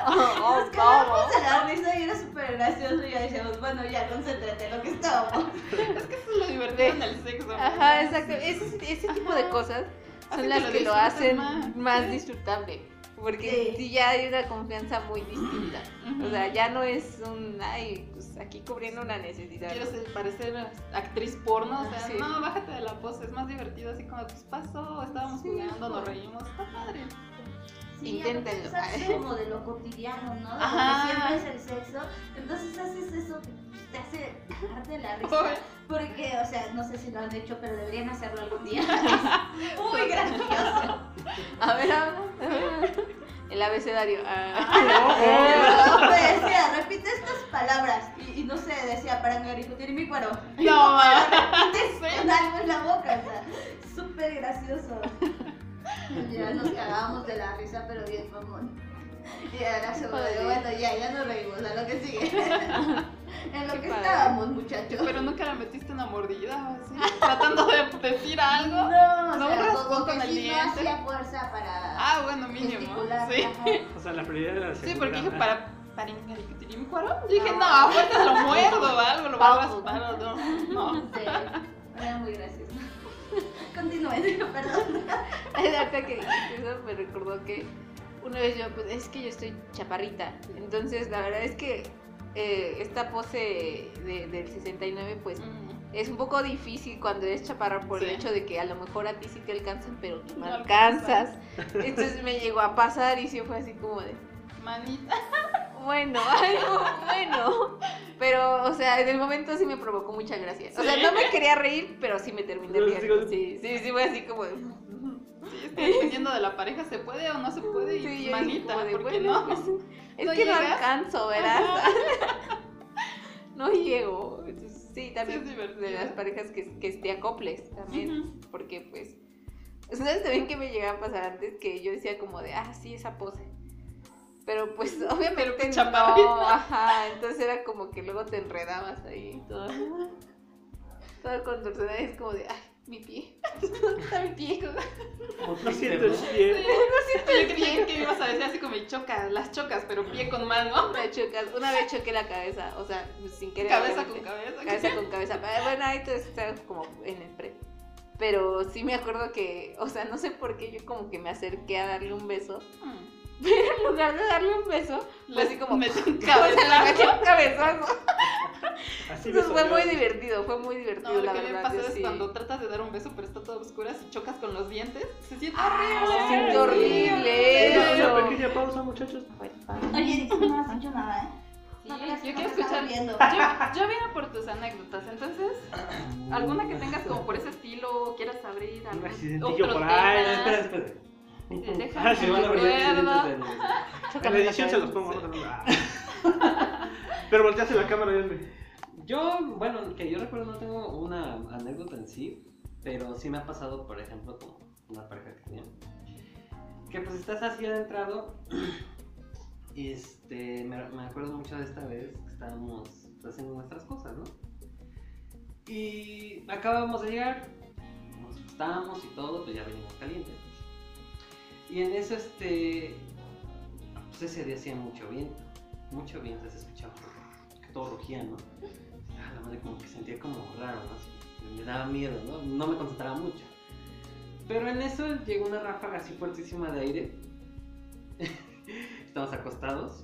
[SPEAKER 3] Oh,
[SPEAKER 6] Nos cagamos de la risa y era súper gracioso. Y ya decíamos, bueno, ya, concéntrate en lo que estábamos.
[SPEAKER 4] Es que eso es lo divertido en el sexo.
[SPEAKER 3] Ajá, exacto. Ese, ese tipo de cosas son
[SPEAKER 4] que
[SPEAKER 3] las
[SPEAKER 4] lo
[SPEAKER 3] que lo hacen
[SPEAKER 4] más,
[SPEAKER 3] más,
[SPEAKER 4] sí.
[SPEAKER 3] disfrutable. Porque
[SPEAKER 6] Sí.
[SPEAKER 3] ya hay una confianza muy distinta.
[SPEAKER 4] Ujú.
[SPEAKER 3] O sea, ya no es un, ay, aquí cubriendo una necesidad.
[SPEAKER 4] Quiero ser- parecer actriz porno, o sea,
[SPEAKER 3] Sí.
[SPEAKER 4] no, bájate de la pose, es más divertido así como, pues pasó, estábamos
[SPEAKER 3] Sí,
[SPEAKER 4] jugando, nos
[SPEAKER 3] pues.
[SPEAKER 4] reímos, está padre.
[SPEAKER 6] Sí,
[SPEAKER 3] Inténtenlo.
[SPEAKER 6] aparte es como de lo cotidiano, ¿no? De
[SPEAKER 4] Ajá.
[SPEAKER 6] lo que siempre es el sexo. Entonces haces eso que pues, te hace cagarte de la risa.
[SPEAKER 4] Uy.
[SPEAKER 6] Porque, o sea, no sé si lo han hecho, pero deberían hacerlo algún día. Muy gracioso.
[SPEAKER 3] A ver, habla. El abecedario. Ah.
[SPEAKER 6] No, decía, repite estas palabras. Y, no sé, decía para mi cuero.
[SPEAKER 4] No.
[SPEAKER 6] Repites con algo en la boca, o sea, súper gracioso. Ya nos cagábamos de la risa, pero bien mamón. Y ahora se
[SPEAKER 3] padre.
[SPEAKER 6] bueno, ya, ya nos reímos, a lo que sigue. En lo
[SPEAKER 3] Qué
[SPEAKER 6] que
[SPEAKER 3] padre.
[SPEAKER 6] estábamos, muchachos.
[SPEAKER 4] Pero nunca la metiste una mordida o así. Tratando de decir algo.
[SPEAKER 6] No, o
[SPEAKER 4] No,
[SPEAKER 6] sea,
[SPEAKER 4] un raspón
[SPEAKER 6] como
[SPEAKER 4] con
[SPEAKER 6] que
[SPEAKER 4] el
[SPEAKER 6] sí no hacía fuerza para
[SPEAKER 4] Ah, bueno, mínimo. Sí.
[SPEAKER 6] ajá.
[SPEAKER 5] O sea, la prioridad era la
[SPEAKER 4] Sí, porque dije para. Para discutir mi cuero. Dije, no,
[SPEAKER 3] Ah.
[SPEAKER 4] aparte lo muerdo o algo, lo va a raspar no. No.
[SPEAKER 6] Sí, era muy gracioso. Continúen, perdón.
[SPEAKER 3] Ahorita que dijiste eso me recordó que una vez yo, pues es que yo estoy chaparrita. Entonces, la verdad es que eh, esta pose de- del 69, pues
[SPEAKER 4] Mm.
[SPEAKER 3] es un poco difícil cuando eres chaparra por el
[SPEAKER 4] Sí.
[SPEAKER 3] hecho de que a lo mejor a ti sí te alcanzan, pero tú no,
[SPEAKER 4] No
[SPEAKER 3] alcanzas. Entonces me llegó a pasar y sí fue así como de,
[SPEAKER 4] Manita.
[SPEAKER 3] Bueno, algo bueno. Pero, o sea, en el momento sí me provocó mucha gracia. O sea, no me quería reír, pero sí me terminé riendo. Sí, sí, sí, fue así como de...
[SPEAKER 4] Sí, es que dependiendo de la pareja se puede o no se puede y
[SPEAKER 3] Sí, yo
[SPEAKER 4] manita,
[SPEAKER 3] como de,
[SPEAKER 4] ¿por qué
[SPEAKER 3] bueno,
[SPEAKER 4] no?
[SPEAKER 3] pues, es
[SPEAKER 4] ¿No
[SPEAKER 3] que no alcanzo, ¿verdad? no llego. Entonces, sí, también
[SPEAKER 4] Sí,
[SPEAKER 3] de las parejas que, que te acoples también. Porque pues. Ustedes también que me llegaba a pasar antes que yo decía como de, ah, sí, esa pose. Pero pues obviamente
[SPEAKER 4] Pero,
[SPEAKER 3] no, ajá, entonces era como que luego te enredabas ahí todo. Todo contorsionado es como de, ay, mi pie. Está mi pie.
[SPEAKER 5] No siento el pie.
[SPEAKER 4] Yo creía que ibas a decir así como y chocas, las chocas, pero pie con mano.
[SPEAKER 3] Me chocas. Una vez choqué la cabeza, o sea, sin querer.
[SPEAKER 4] Cabeza con cabeza.
[SPEAKER 3] cabeza con cabeza. Pero Bueno, ahí todo está como en el pre. Pero sí me acuerdo que, o sea, no sé por qué yo como que me acerqué a darle un beso.
[SPEAKER 4] Mm.
[SPEAKER 3] En lugar de darle un beso, fue así como.
[SPEAKER 4] Metí un cabezazo.
[SPEAKER 3] un cabezazo.
[SPEAKER 5] Así me
[SPEAKER 3] Entonces fue muy divertido, fue muy divertido,
[SPEAKER 4] No, lo
[SPEAKER 3] la
[SPEAKER 4] que me
[SPEAKER 3] verdad.
[SPEAKER 4] pasa
[SPEAKER 3] yo
[SPEAKER 4] es
[SPEAKER 3] sí.
[SPEAKER 4] cuando tratas de dar un beso, pero está todo oscuro y chocas con los dientes. Se siente
[SPEAKER 3] Ah,
[SPEAKER 4] horrible.
[SPEAKER 3] se siente horrible. Eso.
[SPEAKER 5] una pequeña pausa, muchachos.
[SPEAKER 6] Oye, no has dicho nada, ¿eh?
[SPEAKER 4] Sí,
[SPEAKER 6] No
[SPEAKER 4] yo quiero escuchar.
[SPEAKER 6] viendo.
[SPEAKER 4] Yo, yo vine por tus anécdotas, entonces, alguna que tengas como por ese estilo, quieras abrir algún
[SPEAKER 5] accidentillo
[SPEAKER 4] otro
[SPEAKER 5] por ahí.
[SPEAKER 7] Espera, espera.
[SPEAKER 4] Déjame
[SPEAKER 5] Ah, sí,
[SPEAKER 7] Se van a abrir
[SPEAKER 4] recuerdo.
[SPEAKER 7] accidentes en-
[SPEAKER 5] la edición se los pongo. no. Pero volteaste la cámara y.
[SPEAKER 2] Yo, bueno, que yo recuerdo no tengo una anécdota en sí, pero sí me ha pasado, por ejemplo, con una pareja que tenía. Que pues estás así adentrado. Y este, me, me acuerdo mucho de esta vez que estábamos pues, haciendo nuestras cosas, ¿no? Y acabamos de llegar, nos acostamos y todo, pues ya venimos calientes. Y en eso, este, pues ese día hacía mucho viento, mucho viento, se escuchaba que todo rugía, ¿no? Ah, la madre como que sentía como raro, ¿no? Me daba miedo, ¿no? No me concentraba mucho. Pero en eso llegó una ráfaga así fuertísima de aire. Estamos acostados.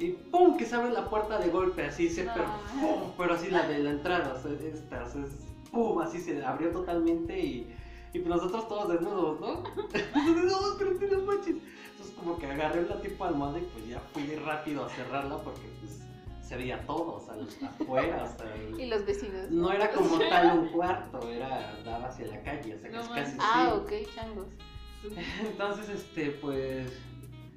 [SPEAKER 2] Y ¡pum! que se abre la puerta de golpe, así se,
[SPEAKER 4] No.
[SPEAKER 2] pero ¡pum! Pero así la de la entrada, o sea, esta, o sea, es ¡pum! Así se abrió totalmente y, y pues nosotros todos desnudos, ¿no? Entonces, no, manches. Entonces como que agarré la tipo almohada y pues ya fui rápido a cerrarla porque pues se veía todo, o sea, afuera, o sea, el-
[SPEAKER 3] Y los vecinos.
[SPEAKER 2] no era como tal un cuarto, era daba hacia la calle, o sea,
[SPEAKER 4] No
[SPEAKER 2] casi, casi.
[SPEAKER 3] Ah,
[SPEAKER 2] sí.
[SPEAKER 3] ok, changos.
[SPEAKER 2] Entonces, este, pues,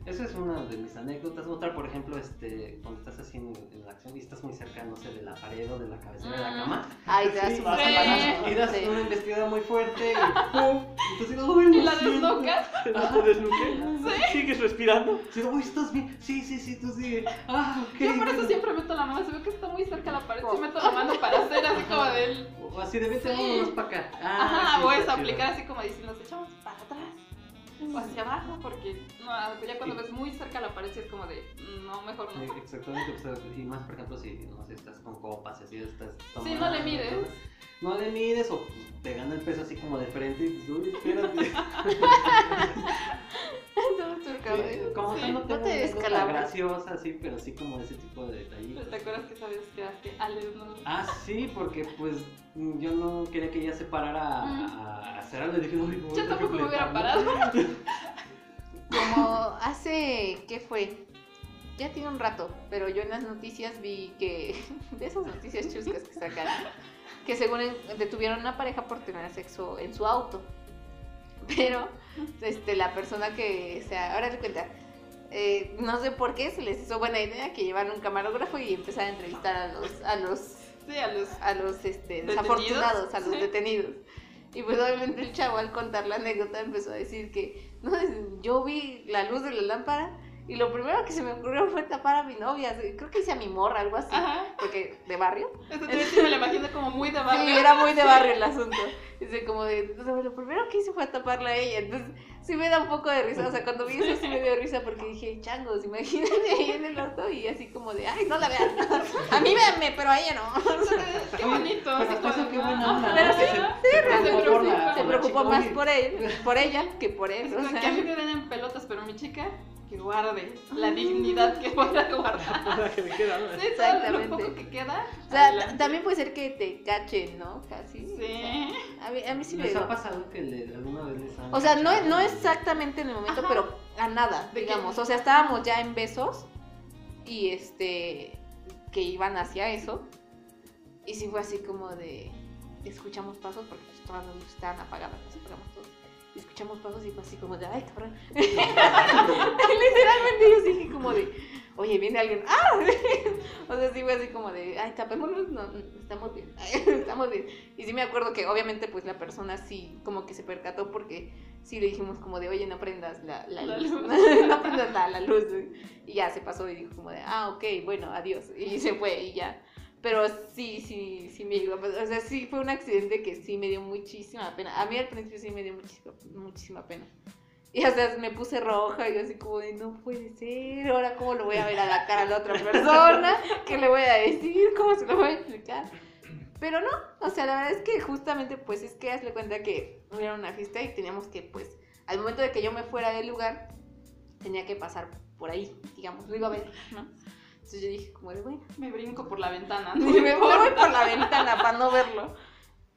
[SPEAKER 2] esa es una de mis anécdotas. Otra, por ejemplo, este, cuando estás haciendo en la acción y estás muy cerca, no sé, de la pared o de la cabecera de la cama,
[SPEAKER 3] Ay, te das
[SPEAKER 5] Sí,
[SPEAKER 2] vas a
[SPEAKER 4] Sí.
[SPEAKER 2] y das
[SPEAKER 3] Sí.
[SPEAKER 2] una investida muy fuerte y ¡pum! Entonces, ¡ay,
[SPEAKER 4] Y la desnucas.
[SPEAKER 5] ¿No te desnuqué? ¿Sigues respirando?
[SPEAKER 2] Sí, uy, ¿estás bien? Sí, sí, sí, tú sigue. Ah, ok.
[SPEAKER 4] Yo por eso
[SPEAKER 2] bueno.
[SPEAKER 4] siempre meto la mano, si veo que está muy cerca la pared, sí meto la mano para hacer así como del...
[SPEAKER 2] O así de vete,
[SPEAKER 4] Sí.
[SPEAKER 2] vámonos para acá. Ah,
[SPEAKER 4] Ajá,
[SPEAKER 2] sí,
[SPEAKER 4] es
[SPEAKER 2] chido.
[SPEAKER 4] aplicar así como diciendo, nos echamos para atrás o hacia abajo, porque no, ya cuando ves muy cerca la pared sí es como de, no, mejor
[SPEAKER 2] Sí,
[SPEAKER 4] no.
[SPEAKER 2] exactamente, pues, y más por ejemplo si no sé, estás con copas y así estás
[SPEAKER 4] Sí, no le mides.
[SPEAKER 2] No le mides o pues, te gana el peso así como de frente y pues, uy, espérate.
[SPEAKER 3] ¿eh?
[SPEAKER 2] como
[SPEAKER 4] Sí,
[SPEAKER 2] tal no
[SPEAKER 3] no te
[SPEAKER 2] una graciosa así, pero sí como ese tipo de detallitos.
[SPEAKER 4] ¿Te acuerdas que vez quedaste al desnudo?
[SPEAKER 2] Ah, sí, porque pues yo no quería que ella se parara a, a hacer algo. Le dije, "Uy, voy a
[SPEAKER 4] Yo tampoco me hubiera
[SPEAKER 2] fletar", ¿no?
[SPEAKER 4] parado.
[SPEAKER 3] Como hace, ¿qué fue? Ya tiene un rato, pero yo en las noticias vi que, de esas noticias chuscas que sacan, que según detuvieron a una pareja por tener sexo en su auto. Pero este, la persona que, o sea, ahora te cuenta, eh, no sé por qué se les hizo buena idea que llevaran un camarógrafo y empezar a entrevistar a los, a los,
[SPEAKER 4] Sí, a los...
[SPEAKER 3] a los este, desafortunados, a los
[SPEAKER 4] Sí.
[SPEAKER 3] detenidos. Y pues obviamente el chavo al contar la anécdota empezó a decir que, no, yo vi la luz de la lámpara y lo primero que se me ocurrió fue tapar a mi novia, creo que hice a mi morra, algo así,
[SPEAKER 4] Ajá.
[SPEAKER 3] porque de barrio.
[SPEAKER 4] Eso te sí me lo imagino como muy de barrio.
[SPEAKER 3] Sí, era muy de barrio el asunto. Dice, como de, o sea, lo primero que hice fue taparla a ella. Entonces, sí me da un poco de risa. O sea, cuando vi eso sí me dio risa porque dije, changos, imagínate ahí en el auto y así como de, ay, no la vean. A mí véanme, pero a ella no.
[SPEAKER 4] Qué bonito.
[SPEAKER 7] Pero
[SPEAKER 4] así
[SPEAKER 7] hasta eso
[SPEAKER 4] como-
[SPEAKER 7] qué buena onda.
[SPEAKER 3] Pero
[SPEAKER 7] ¿no?
[SPEAKER 3] sí,
[SPEAKER 7] Que se-
[SPEAKER 3] sí,
[SPEAKER 7] se preocupó la- la
[SPEAKER 3] más por él, por ella que por él. O sea,
[SPEAKER 4] que a mí me ven en pelotas, pero mi chica, que guarde la dignidad que voy a guardar.
[SPEAKER 5] Nada que me queda, ¿no?
[SPEAKER 4] Sí, todo lo
[SPEAKER 3] Exactamente.
[SPEAKER 4] poco que queda.
[SPEAKER 3] o sea,
[SPEAKER 4] adelante.
[SPEAKER 3] también puede ser que te cachen, ¿no? Casi.
[SPEAKER 4] Sí.
[SPEAKER 3] A mí, a mí sí me
[SPEAKER 7] ¿Les ha pasado que le- alguna vez les han
[SPEAKER 3] O sea, no, no exactamente en el momento,
[SPEAKER 4] Ajá.
[SPEAKER 3] pero a nada, digamos. O sea, estábamos ya en besos y este que iban hacia eso. Y sí fue así como de escuchamos pasos porque todas las luces estaban apagadas, las apagamos todos. Y escuchamos pasos y fue así como de ay cabrón. Literalmente yo dije como de oye, viene alguien. ¡Ah! o sea, sí fue así como de ay, tapémonos, no, no, estamos bien, estamos bien. Y sí me acuerdo que obviamente pues la persona sí como que se percató porque sí le dijimos como de, oye, no prendas la, la
[SPEAKER 4] La
[SPEAKER 3] luz,
[SPEAKER 4] luz.
[SPEAKER 3] no prendas la, la luz. Y ya se pasó y dijo como de, ah, ok, bueno, adiós. Y se fue y ya. Pero sí, sí, sí me llegó pasar. O sea, sí fue un accidente que sí me dio muchísima pena. A mí al principio sí me dio muchísima, muchísima pena. Y o sea, me puse roja y yo así como de, no puede ser, ahora cómo lo voy a ver a la cara a la otra persona, qué le voy a decir, cómo se lo voy a explicar. Pero no, o sea, la verdad es que justamente pues es que hazle cuenta que era una fiesta y teníamos que pues, al momento de que yo me fuera del lugar, tenía que pasar por ahí, digamos, lo iba a ver, ¿no? Entonces yo dije como de, bueno,
[SPEAKER 4] Me brinco por la ventana. ¿no?
[SPEAKER 3] me voy por la ventana para no verlo.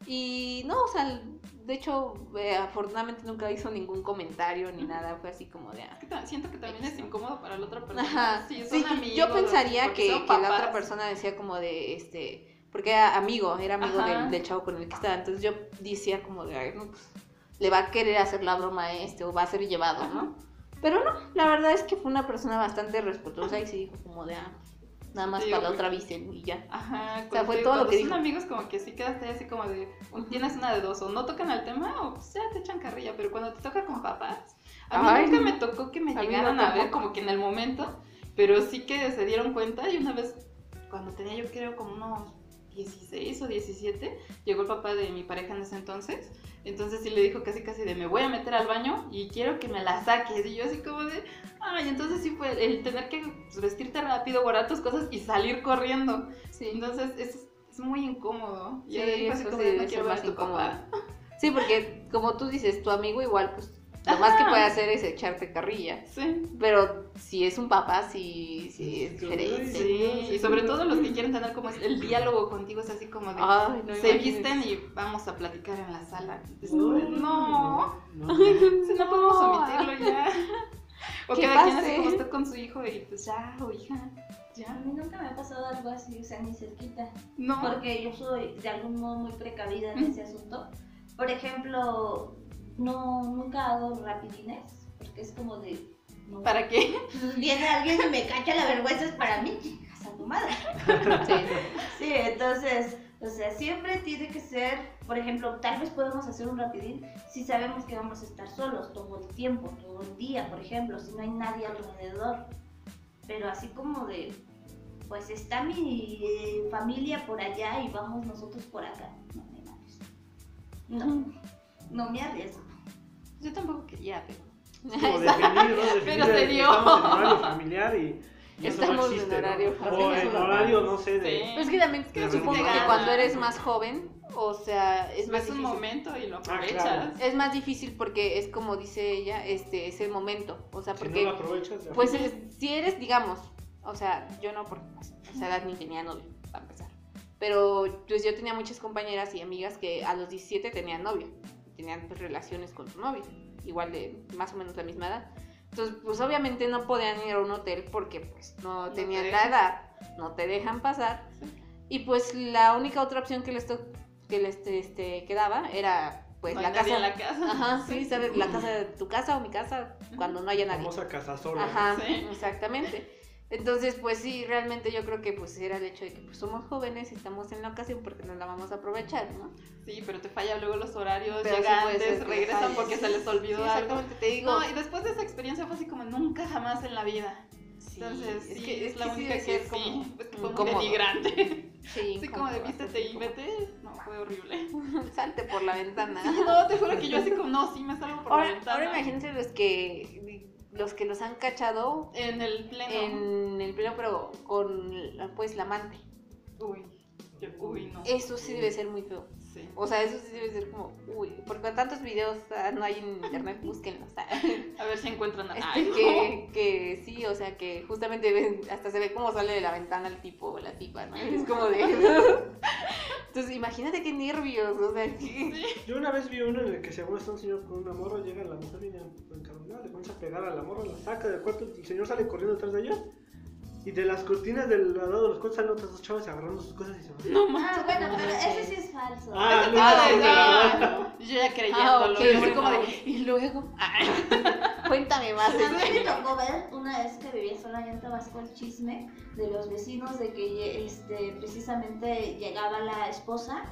[SPEAKER 3] Y no, o sea, de hecho, eh, afortunadamente nunca hizo ningún comentario ni nada, fue así como de... ah.
[SPEAKER 4] Es que ta- Siento que también es incómodo para la otra persona.
[SPEAKER 3] Ajá.
[SPEAKER 4] Sí,
[SPEAKER 3] Sí,
[SPEAKER 4] amigos,
[SPEAKER 3] yo pensaría que, la otra persona decía como de, este, porque era amigo, era amigo del chavo con el que estaba, entonces yo decía como de, ay, no, pues, le va a querer hacer la broma a este o va a ser llevado, ¿no? Pero no, la verdad es que fue una persona bastante respetuosa y se dijo como de, ah, nada más
[SPEAKER 4] Sí,
[SPEAKER 3] para la otra avisen y ya.
[SPEAKER 4] Ajá,
[SPEAKER 3] sea,
[SPEAKER 4] cuando
[SPEAKER 3] fue todo lo que
[SPEAKER 4] son
[SPEAKER 3] dijo.
[SPEAKER 4] amigos como que sí quedaste así como de, o tienes una de dos, o no tocan el tema o pues ya te echan carrilla, pero cuando te toca con papás, a mí
[SPEAKER 3] Ay,
[SPEAKER 4] nunca me tocó que me llegaran a ver como que en el momento, pero sí que se dieron cuenta y una vez, cuando tenía yo creo como unos 16 o 17, llegó el papá de mi pareja en ese entonces, entonces sí le dijo casi casi de me voy a meter al baño y quiero que me la saques, y yo así como de, ay, entonces sí fue el tener que vestirte rápido, guardar tus cosas y salir corriendo.
[SPEAKER 3] Sí.
[SPEAKER 4] Entonces es, es muy incómodo. Y
[SPEAKER 3] Sí,
[SPEAKER 4] ahí fue así
[SPEAKER 3] eso
[SPEAKER 4] como
[SPEAKER 3] sí
[SPEAKER 4] de, no
[SPEAKER 3] debe
[SPEAKER 4] quiero
[SPEAKER 3] ser
[SPEAKER 4] ver a
[SPEAKER 3] más
[SPEAKER 4] tu papá.
[SPEAKER 3] Sí, porque como tú dices, tu amigo igual, pues lo más que puede hacer es echarte carrilla.
[SPEAKER 4] Sí.
[SPEAKER 3] Pero si es un papá, sí, sí es diferente.
[SPEAKER 4] Sí, y sobre todo los que quieren tener como es- el diálogo contigo es así como de
[SPEAKER 3] Ay, no
[SPEAKER 4] se visten y vamos a platicar en la sala. Es
[SPEAKER 7] Uy,
[SPEAKER 4] como de, no,
[SPEAKER 7] no, no.
[SPEAKER 4] no podemos
[SPEAKER 3] No.
[SPEAKER 4] omitirlo ya. O
[SPEAKER 3] ¿Qué
[SPEAKER 4] cada quien así como está con su hijo y pues ya, o hija,
[SPEAKER 6] A
[SPEAKER 4] ya.
[SPEAKER 6] mí nunca me ha pasado algo así, o sea, ni cerquita.
[SPEAKER 4] No.
[SPEAKER 6] Porque yo soy de algún modo muy precavida en ese asunto. Por ejemplo, no, nunca hago rapidines, porque es como de... no.
[SPEAKER 4] ¿Para qué?
[SPEAKER 6] Pues viene alguien y me cacha la vergüenza, es para mí, chicas, a tu madre.
[SPEAKER 3] Sí.
[SPEAKER 6] Sí, entonces, o sea, siempre tiene que ser, por ejemplo, tal vez podemos hacer un rapidín si sabemos que vamos a estar solos todo el tiempo, todo el día, por ejemplo, si no hay nadie alrededor. Pero así como de, pues está mi eh, familia por allá y vamos nosotros por acá. No. No, no me arriesgo.
[SPEAKER 4] Yo tampoco quería, pero.
[SPEAKER 5] Es como definir, ¿no? Definir
[SPEAKER 4] Pero se dio.
[SPEAKER 5] Estamos en horario familiar y, y eso no
[SPEAKER 3] Estamos en
[SPEAKER 5] existe, ¿no?
[SPEAKER 3] horario
[SPEAKER 5] O en horario, no sé, de...
[SPEAKER 4] Sí.
[SPEAKER 3] Pero es que también
[SPEAKER 5] Que
[SPEAKER 3] supongo que cuando eres más joven, o sea, es más
[SPEAKER 4] Es un
[SPEAKER 3] difícil.
[SPEAKER 4] momento y lo
[SPEAKER 5] Ah, claro.
[SPEAKER 4] aprovechas.
[SPEAKER 3] Es más difícil porque es como dice ella, este es el momento. O sea,
[SPEAKER 5] Si no
[SPEAKER 3] porque
[SPEAKER 5] lo aprovechas, ya.
[SPEAKER 3] Pues es- si eres, digamos, o sea, yo no porque pues, a esa edad ni tenía novio, para empezar. Pero pues yo tenía muchas compañeras y amigas que a los 17 tenían novio, tenían pues, relaciones con su novio, igual de más o menos la misma edad. Entonces, pues obviamente no podían ir a un hotel porque pues no
[SPEAKER 4] No
[SPEAKER 3] tenían
[SPEAKER 4] te
[SPEAKER 3] la
[SPEAKER 4] dejan.
[SPEAKER 3] edad, no te dejan pasar. Y pues la única otra opción que les, to- que les este, quedaba era pues
[SPEAKER 4] No
[SPEAKER 3] la casa.
[SPEAKER 4] la casa.
[SPEAKER 3] Ajá, sí, ¿sabes? La casa de tu casa o mi casa cuando no haya nadie.
[SPEAKER 5] Famosa casa sola.
[SPEAKER 3] Ajá,
[SPEAKER 4] Sí.
[SPEAKER 3] exactamente. Entonces, pues sí, realmente yo creo que pues era el hecho de que pues, somos jóvenes y estamos en la ocasión porque nos la vamos a aprovechar, ¿no?
[SPEAKER 4] Sí, pero te falla luego los horarios,
[SPEAKER 3] Pero sí
[SPEAKER 4] llega
[SPEAKER 3] puede ser
[SPEAKER 4] antes, regresan
[SPEAKER 3] falle.
[SPEAKER 4] porque se les olvidó
[SPEAKER 3] Sí,
[SPEAKER 4] algo.
[SPEAKER 3] exactamente, te digo.
[SPEAKER 4] No, y después de esa experiencia fue así como nunca jamás en la vida.
[SPEAKER 3] Sí,
[SPEAKER 4] Entonces, sí,
[SPEAKER 3] es que-
[SPEAKER 4] es,
[SPEAKER 3] es
[SPEAKER 4] la
[SPEAKER 3] sí
[SPEAKER 4] única que
[SPEAKER 3] ser como
[SPEAKER 4] sí, es que fue muy denigrante.
[SPEAKER 3] Sí,
[SPEAKER 4] Así como de vístete y vete, no, fue horrible.
[SPEAKER 3] Salte por la ventana.
[SPEAKER 4] Sí, no, te juro que yo así como, no, sí me salgo por la
[SPEAKER 3] Ahora,
[SPEAKER 4] ventana.
[SPEAKER 3] ahora imagínense los que los que los han cachado
[SPEAKER 4] En el pleno.
[SPEAKER 3] en el pleno pero con la- pues la amante.
[SPEAKER 4] Uy, uy, no.
[SPEAKER 3] Eso sí debe ser muy feo.
[SPEAKER 4] Sí.
[SPEAKER 3] O sea, eso sí debe ser como, uy, porque tantos videos ah, no hay en internet, búsquenlos. ah.
[SPEAKER 4] A ver si encuentran a
[SPEAKER 3] Este,
[SPEAKER 4] Ay, no.
[SPEAKER 3] que, que sí, o sea, que justamente ven- hasta se ve cómo sale de la ventana el tipo o la tipa, ¿no? Es como de... Entonces, imagínate qué nervios, o sea, que...
[SPEAKER 5] Yo una vez vi uno en el que según está un señor con una morra, llega la mujer viene encabronada, le comienza a pegar a la morra, la saca del cuarto, el señor sale corriendo detrás de ella. Y de las cortinas del lado de los cuartos salen otras dos chavas agarrando sus cosas y se van.
[SPEAKER 4] No
[SPEAKER 6] Ah,
[SPEAKER 4] manches.
[SPEAKER 6] bueno, pero ese sí es falso.
[SPEAKER 5] Ah, no,
[SPEAKER 3] Ah,
[SPEAKER 5] no,
[SPEAKER 3] ok.
[SPEAKER 5] no, no.
[SPEAKER 4] no. Yo ya creyéndolo.
[SPEAKER 3] Ah, ok,
[SPEAKER 4] yo como de, y luego. Ay,
[SPEAKER 3] Cuéntame más.
[SPEAKER 6] A mí me tocó ver una vez que vivía sola allá en Tabasco el chisme de los vecinos de que este, precisamente llegaba la esposa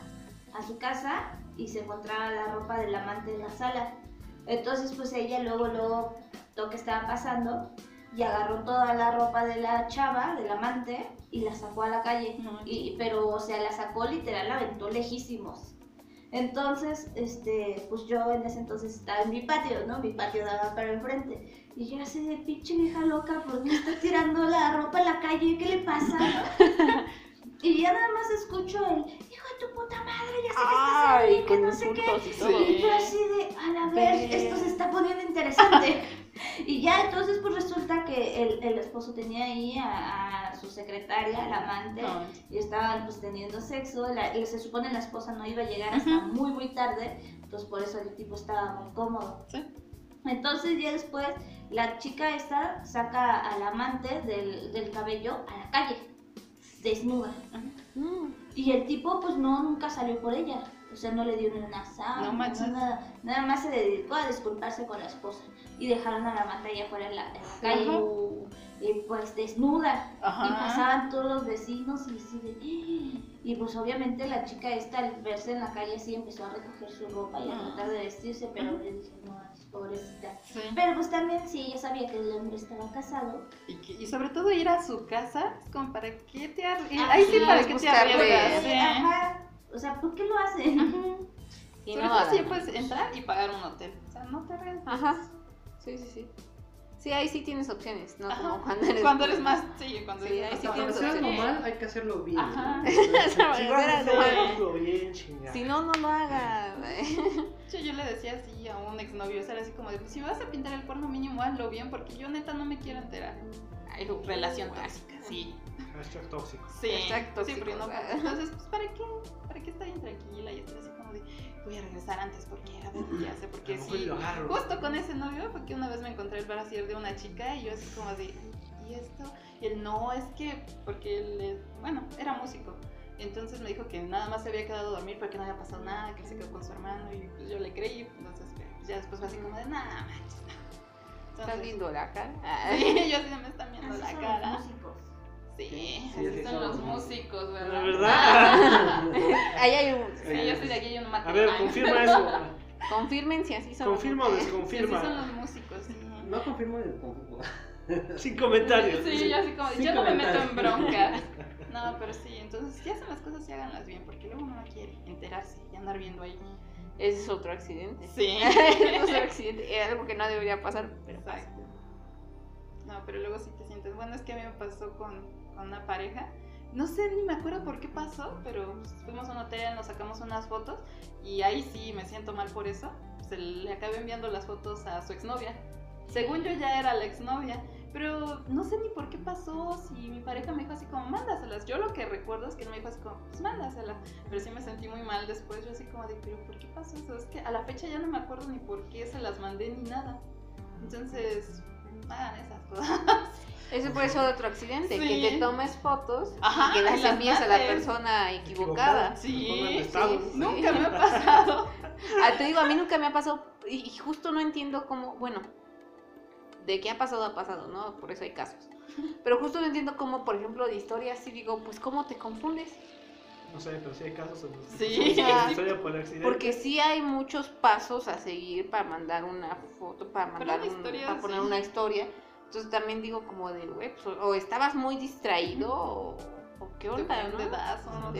[SPEAKER 6] a su casa y se encontraba la ropa del amante en la sala. Entonces pues ella luego, luego, lo que estaba pasando y agarró toda la ropa de la chava, del amante, y la sacó a la calle. Y, pero, o sea, la sacó literal, la aventó lejísimos. Entonces, este, pues yo en ese entonces estaba en mi patio, ¿no? Mi patio daba para enfrente. Y yo así de pinche vieja loca, ¿por qué está tirando la ropa en la calle? ¿Qué le pasa? y ya nada más escucho el, hijo de tu puta madre, ya sé que estás ahí, que no sé qué.
[SPEAKER 3] y
[SPEAKER 6] yo así de, a la ver, esto se está poniendo interesante. y ya entonces pues resulta que el, el esposo tenía ahí a, a su secretaria, la amante,
[SPEAKER 4] No.
[SPEAKER 6] y estaban pues teniendo sexo. La- y se supone la esposa no iba a llegar hasta muy muy tarde, entonces por eso el tipo estaba muy cómodo.
[SPEAKER 4] Sí.
[SPEAKER 6] Entonces ya después la chica esta saca al amante del, del cabello a la calle, desnuda.
[SPEAKER 3] Mm.
[SPEAKER 6] Y el tipo pues no, nunca salió por ella. O sea, no le dio ni una sábana,
[SPEAKER 4] No manches.
[SPEAKER 6] nada, nada más se dedicó a disculparse con la esposa. Y dejaron a la amante allá afuera en la, en la calle. Y pues desnuda.
[SPEAKER 4] Ajá.
[SPEAKER 6] Y pasaban todos los vecinos y así de... Y pues obviamente la chica esta al verse en la calle así empezó a recoger su ropa y a
[SPEAKER 4] Ah.
[SPEAKER 6] tratar de vestirse, pero le dije, no, pobrecita.
[SPEAKER 4] Sí.
[SPEAKER 6] Pero pues también si ella sabía que el hombre estaba casado.
[SPEAKER 4] Y, que- y sobre todo ir a su casa, como, ¿para qué te arriesgas?
[SPEAKER 6] Ah,
[SPEAKER 4] Ahí sí,
[SPEAKER 6] sí,
[SPEAKER 4] ¿para qué te arriesgas? Sí.
[SPEAKER 6] Ajá. O sea, ¿por qué lo hacen?
[SPEAKER 4] Ujú.
[SPEAKER 3] Y
[SPEAKER 4] Sobre
[SPEAKER 3] no
[SPEAKER 4] todo si puedes entrar y pagar un hotel. O sea, no te arriesgas.
[SPEAKER 3] Ajá. Sí, sí, sí. Sí, ahí sí tienes opciones, ¿no?
[SPEAKER 4] Ajá.
[SPEAKER 3] Como cuando eres...
[SPEAKER 4] Cuando eres más, sí, cuando
[SPEAKER 3] Sí,
[SPEAKER 4] eres
[SPEAKER 3] ahí sí
[SPEAKER 4] más
[SPEAKER 3] tienes
[SPEAKER 7] Para hacer algo
[SPEAKER 3] opciones.
[SPEAKER 7] mal hay que hacerlo bien.
[SPEAKER 4] Ajá.
[SPEAKER 7] ¿no?
[SPEAKER 5] Si vas a bien, chingada.
[SPEAKER 3] Si no, no lo hagas.
[SPEAKER 4] Yo, yo le decía así a un exnovio, o sea, era así como de, pues, si vas a pintar el cuerno mínimo, hazlo bien, porque yo neta no me quiero enterar. Ay, relación tóxica, sí.
[SPEAKER 5] Hashtag tóxico.
[SPEAKER 4] Sí,
[SPEAKER 3] Exacto,
[SPEAKER 4] sí,
[SPEAKER 3] sí,
[SPEAKER 4] porque no,
[SPEAKER 3] o sea.
[SPEAKER 4] entonces, pues, ¿para qué? ¿Para qué estar intranquila y estar así como de, voy a regresar antes porque a ver qué hace? Porque sí, justo con ese novio fue que una vez me encontré el brasier de una chica y yo así como de, ¿y esto? Y él, no, es que, porque él, bueno, era músico. Entonces me dijo que nada más se había quedado a dormir porque no había pasado nada, que se quedó con su hermano y pues yo le creí. Entonces pues, ya después fue así como de, nada, manches, no".
[SPEAKER 3] Estás viendo la cara.
[SPEAKER 4] Sí, yo así me están viendo
[SPEAKER 6] Así
[SPEAKER 4] la cara.
[SPEAKER 6] los músicos.
[SPEAKER 4] Sí,
[SPEAKER 7] Sí,
[SPEAKER 4] son
[SPEAKER 7] son.
[SPEAKER 4] los músicos, ¿verdad?
[SPEAKER 5] La verdad.
[SPEAKER 3] Ahí hay un...
[SPEAKER 4] Sí, yo soy de aquí y un
[SPEAKER 5] A
[SPEAKER 4] matrimonio.
[SPEAKER 5] ver, confirma eso.
[SPEAKER 3] Confirmen si así son.
[SPEAKER 5] Confirma o
[SPEAKER 4] Sí, así son
[SPEAKER 5] desconfirma.
[SPEAKER 4] los músicos, sí.
[SPEAKER 7] No confirmo el confirmo.
[SPEAKER 5] Sin comentarios.
[SPEAKER 4] Sí, yo así como,
[SPEAKER 7] Sin
[SPEAKER 4] yo no me meto en broncas. No, pero sí, entonces ya hacen las cosas y háganlas bien, porque luego uno no quiere enterarse y andar viendo ahí.
[SPEAKER 3] Ese es otro accidente.
[SPEAKER 4] Sí.
[SPEAKER 3] es otro accidente. Es algo que no debería pasar, pero pasa.
[SPEAKER 4] Exacto. No, pero luego sí te sientes. Bueno, es que a mí me pasó con, con una pareja. No sé ni me acuerdo por qué pasó, pero fuimos a un hotel, nos sacamos unas fotos y ahí sí me siento mal por eso. Se le acabé enviando las fotos a su exnovia. Según yo ya era la exnovia, pero no sé ni por qué pasó. Si mi pareja me dijo así como, mándaselas. Yo lo que recuerdo es que él me dijo así como, pues mándaselas. Pero sí me sentí muy mal después. Yo así como de, pero ¿por qué pasó eso? Es que a la fecha ya no me acuerdo ni por qué se las mandé ni nada. Entonces, no hagan esas cosas.
[SPEAKER 3] Ese puede ser otro accidente,
[SPEAKER 4] Sí.
[SPEAKER 3] que te tomes fotos
[SPEAKER 4] Ajá,
[SPEAKER 3] y que las
[SPEAKER 4] y las
[SPEAKER 3] envíes a la persona equivocada.
[SPEAKER 4] Sí. Nunca me ha pasado.
[SPEAKER 3] Ah, te digo, a mí nunca me ha pasado y y justo no entiendo cómo, bueno, de qué ha pasado ha pasado, ¿no? Por eso hay casos. Pero justo no entiendo cómo, por ejemplo, de historias, sí digo, pues cómo te confundes.
[SPEAKER 5] No sé, pero sí hay casos en los que
[SPEAKER 4] Sí.
[SPEAKER 5] por accidente.
[SPEAKER 3] Porque sí hay muchos pasos a seguir para mandar una foto, para mandar
[SPEAKER 4] una
[SPEAKER 3] un-
[SPEAKER 4] historia,
[SPEAKER 3] para poner
[SPEAKER 4] sí.
[SPEAKER 3] una historia. Entonces también digo como de, güey, pues, o, estabas muy distraído o, o qué onda, ¿no?
[SPEAKER 4] dedazo, no.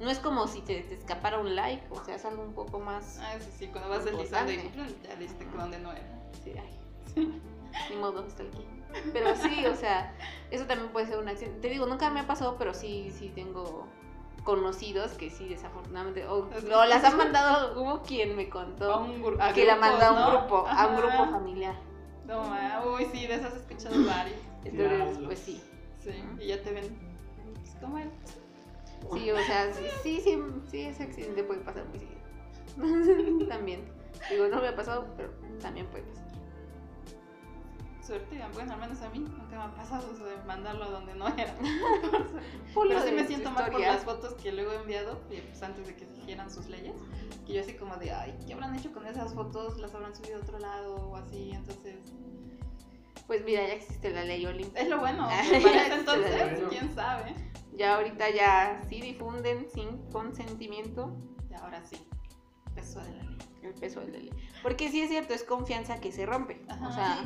[SPEAKER 3] No es como si te, te escapara un like, o sea, es algo un poco más...
[SPEAKER 4] Ah, sí, sí, cuando vas deslizando y ya diste con donde no era.
[SPEAKER 3] Sí, ay. Ni modo, está aquí. Pero sí, o sea, eso también puede ser un accidente. Te digo, nunca me ha pasado, pero sí, sí tengo conocidos que sí, desafortunadamente, o, o las han mandado, hubo quien me
[SPEAKER 4] A
[SPEAKER 3] contó
[SPEAKER 4] un gru- a
[SPEAKER 3] que la mandó a un
[SPEAKER 4] ¿no?
[SPEAKER 3] grupo, a un grupo familiar.
[SPEAKER 4] No, ma, uy, sí, de esas he escuchado varios.
[SPEAKER 3] Entonces, pues sí.
[SPEAKER 4] Sí, y ya te ven. Pues, ¿Cómo eres?
[SPEAKER 3] Sí, o sea, sí, sí, sí, sí, ese accidente puede pasar muy seguido. también. Digo, no me ha pasado, pero también puede pasar.
[SPEAKER 4] Suerte, bueno, al menos a mí nunca me ha pasado eso de mandarlo donde no era. Pero sí me siento mal por las fotos que luego he enviado, pues antes de que se hicieran sus leyes. Que yo así como de, ay, ¿qué habrán hecho con esas fotos? ¿Las habrán subido a otro lado o así? Entonces,
[SPEAKER 3] Pues mira, ya existe la ley Olimpia.
[SPEAKER 4] es lo bueno. Para entonces, quién sabe.
[SPEAKER 3] Ya ahorita ya sí difunden sin consentimiento
[SPEAKER 4] Y ahora sí, peso de la ley.
[SPEAKER 3] el peso de la ley. Porque sí es cierto, es confianza que se rompe.
[SPEAKER 4] Ajá.
[SPEAKER 3] O sea,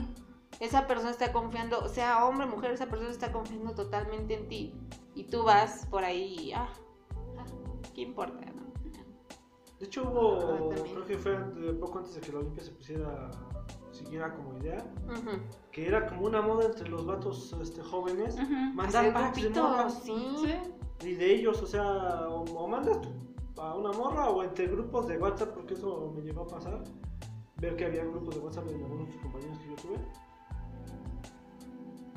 [SPEAKER 3] esa persona está confiando, sea hombre, mujer, esa persona está confiando totalmente en ti. Y tú vas por ahí y, ah, ah, ¿qué importa? no?
[SPEAKER 5] De hecho hubo,
[SPEAKER 3] Ah,
[SPEAKER 5] creo que fue poco antes de que la Olimpia se pusiera, siguiera como idea, que era como una moda entre los vatos este, jóvenes, mandar packs de morras.
[SPEAKER 3] sí.
[SPEAKER 4] Sí.
[SPEAKER 5] Y de ellos, o sea, o, o mandas tú a una morra o entre grupos de WhatsApp, porque eso me llegó a pasar. Ver que había grupos de WhatsApp en algunos de los compañeros que yo tuve.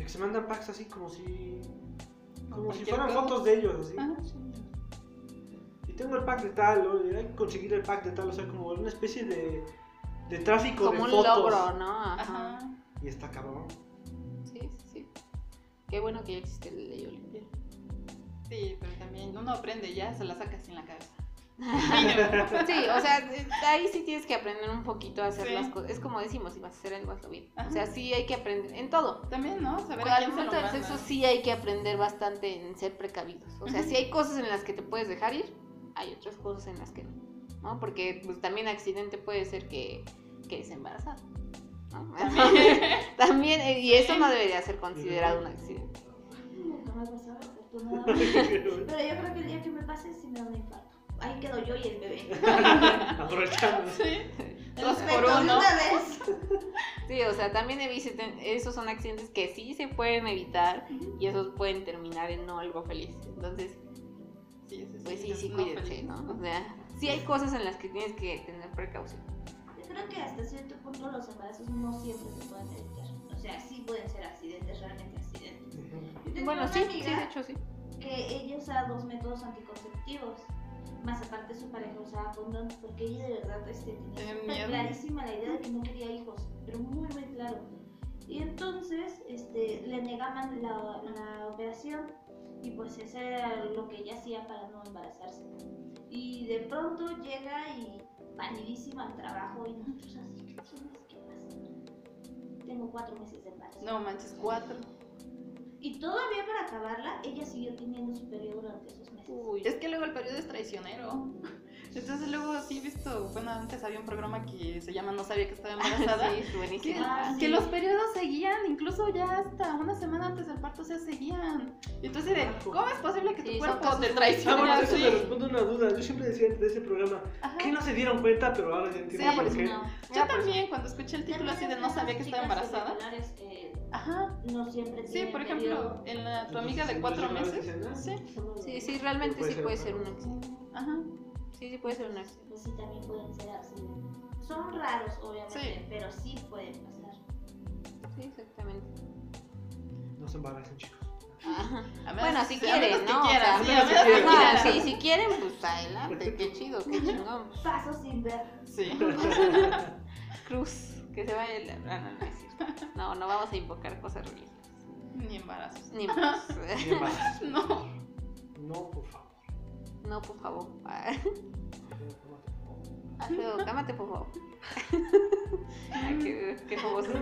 [SPEAKER 5] Que se mandan packs así como si. Como si fueran fotos de ellos, así. Y tengo el pack de tal, o hay que conseguir el pack de tal, o sea, como una especie de, de tráfico
[SPEAKER 3] Como
[SPEAKER 5] de
[SPEAKER 3] un
[SPEAKER 5] fotos.
[SPEAKER 3] logro, ¿no? Ajá.
[SPEAKER 4] Ajá.
[SPEAKER 5] Y está cabrón.
[SPEAKER 3] Sí, sí, sí. Qué bueno que ya existe la ley Olimpia.
[SPEAKER 4] Sí, pero también uno aprende ya, se la saca sin la cabeza.
[SPEAKER 3] Sí, o sea, ahí sí tienes que aprender un poquito a hacer
[SPEAKER 4] Sí.
[SPEAKER 3] las cosas. Es como decimos, si vas a hacer algo, hazlo bien. O sea, sí hay que aprender en todo.
[SPEAKER 4] También, ¿no? Saber
[SPEAKER 3] Con
[SPEAKER 4] a
[SPEAKER 3] el
[SPEAKER 4] quién se lo
[SPEAKER 3] momento del
[SPEAKER 4] manda.
[SPEAKER 3] sexo sí hay que aprender bastante en ser precavidos. O sea, si hay cosas en las que te puedes dejar ir, hay otras cosas en las que no. ¿no? Porque pues, también accidente puede ser que, que es embarazada. ¿no? También, eh, y eso no debería ser considerado un accidente.
[SPEAKER 6] Nunca me ha pasado, afortunadamente. Pero yo creo que el día que me pase sí me da un infarto. Ahí quedo yo y el bebé.
[SPEAKER 5] Aprovechando.
[SPEAKER 4] Sí. Dos por uno.
[SPEAKER 6] una vez.
[SPEAKER 3] Sí, o sea, también eviten, esos son accidentes que sí se pueden evitar y esos pueden terminar en no algo feliz. Entonces,
[SPEAKER 4] Sí, sí,
[SPEAKER 3] pues sí, sí,
[SPEAKER 4] no
[SPEAKER 3] cuídense,
[SPEAKER 4] feliz.
[SPEAKER 3] ¿no? O sea, sí hay cosas en las que tienes que tener precaución.
[SPEAKER 6] Yo creo que hasta cierto punto los embarazos no siempre se pueden evitar. O sea, sí pueden ser accidentes, realmente accidentes. Yo tengo
[SPEAKER 3] Bueno,
[SPEAKER 6] una
[SPEAKER 3] sí, sí, de hecho sí.
[SPEAKER 6] que ella usa dos métodos anticonceptivos. Más aparte su pareja usaba condón, porque ella de verdad este,
[SPEAKER 4] Tenía
[SPEAKER 6] clarísima la idea de que no quería hijos, pero muy muy claro. Y entonces este, le negaban la, la operación y pues eso era lo que ella hacía para no embarazarse. Y de pronto llega y validísima al trabajo y nosotros así, ¿qué tienes? ¿Qué pasa? Tengo cuatro meses de embarazo.
[SPEAKER 4] No manches, cuatro.
[SPEAKER 6] Y todavía para acabarla, ella siguió teniendo su periodo durante esos meses.
[SPEAKER 3] Uy,
[SPEAKER 4] Es que luego el periodo es traicionero. Entonces luego sí he visto, bueno, antes había un programa que se llama No sabía que estaba embarazada.
[SPEAKER 3] sí, es
[SPEAKER 4] Que,
[SPEAKER 3] buenísimo.
[SPEAKER 6] Ah,
[SPEAKER 4] que
[SPEAKER 6] sí.
[SPEAKER 4] los periodos seguían, incluso ya hasta una semana antes del parto, o sea, seguían. Y entonces, de, ¿cómo es posible que tu
[SPEAKER 3] Sí,
[SPEAKER 4] cuerpo te
[SPEAKER 3] muy-
[SPEAKER 5] Ah,
[SPEAKER 4] traicione
[SPEAKER 5] bueno, eso
[SPEAKER 4] así?
[SPEAKER 5] me responde una duda. Yo siempre decía de ese programa
[SPEAKER 4] Ajá.
[SPEAKER 5] que no se dieron cuenta, pero ahora ya entiendo
[SPEAKER 4] Sí,
[SPEAKER 5] por qué.
[SPEAKER 6] No.
[SPEAKER 4] Yo también, cuando escuché el título así de No sabía que estaba embarazada.
[SPEAKER 6] Que
[SPEAKER 4] Ajá.
[SPEAKER 6] no siempre
[SPEAKER 4] Sí, por
[SPEAKER 6] periodo.
[SPEAKER 4] ejemplo, en la, tu
[SPEAKER 5] Entonces,
[SPEAKER 4] amiga de cuatro meses. Sí,
[SPEAKER 3] Sí, sí, realmente
[SPEAKER 5] Puede
[SPEAKER 3] sí
[SPEAKER 5] ser
[SPEAKER 3] puede
[SPEAKER 5] un
[SPEAKER 3] ser un
[SPEAKER 5] accidente.
[SPEAKER 3] accidente.
[SPEAKER 4] ajá.
[SPEAKER 3] Sí, sí puede ser un accidente.
[SPEAKER 6] Pues sí, también pueden ser accidentes. Son raros, obviamente,
[SPEAKER 4] Sí.
[SPEAKER 6] pero sí pueden pasar.
[SPEAKER 3] Sí, exactamente.
[SPEAKER 5] No se embaracen, chicos.
[SPEAKER 3] Ajá.
[SPEAKER 4] A menos-
[SPEAKER 3] Bueno, si
[SPEAKER 4] a
[SPEAKER 3] quieren, ¿no?
[SPEAKER 4] Sí,
[SPEAKER 3] si quieren, pues adelante, qué chido, qué chingón.
[SPEAKER 6] Paso sin ver.
[SPEAKER 4] Sí.
[SPEAKER 3] Cruz. Que se vaya el... Ah, no, no. No, vamos a invocar cosas religiosas.
[SPEAKER 4] Ni embarazos.
[SPEAKER 3] Ni más.
[SPEAKER 5] Bien más.
[SPEAKER 4] No.
[SPEAKER 5] No, por favor.
[SPEAKER 3] No, por favor. Ah, Alfredo, cámate, por favor. Ay, qué, qué famoso.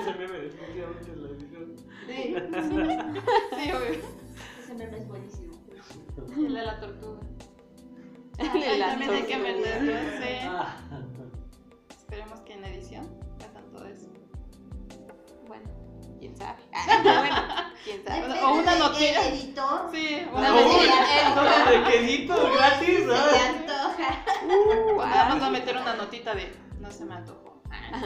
[SPEAKER 5] Ese meme definitivamente es la edición.
[SPEAKER 6] Sí,
[SPEAKER 4] Sí, obvio.
[SPEAKER 6] ese meme es buenísimo.
[SPEAKER 4] El de la tortuga.
[SPEAKER 3] El de la
[SPEAKER 4] también hay que
[SPEAKER 3] tortuga.
[SPEAKER 4] meterlo, sí.
[SPEAKER 3] Bueno, quién sabe. Ah, bueno, quién sabe.
[SPEAKER 6] Depende
[SPEAKER 4] O una noticia.
[SPEAKER 6] del editor.
[SPEAKER 4] Sí,
[SPEAKER 3] No,
[SPEAKER 4] bueno,
[SPEAKER 3] no,
[SPEAKER 4] sí,
[SPEAKER 3] sí.
[SPEAKER 5] de quedito gratis,
[SPEAKER 6] Se
[SPEAKER 5] ¿sabes?
[SPEAKER 6] antoja.
[SPEAKER 3] Uh,
[SPEAKER 4] Nada más
[SPEAKER 3] ah.
[SPEAKER 4] va a meter una notita de no se me antojó.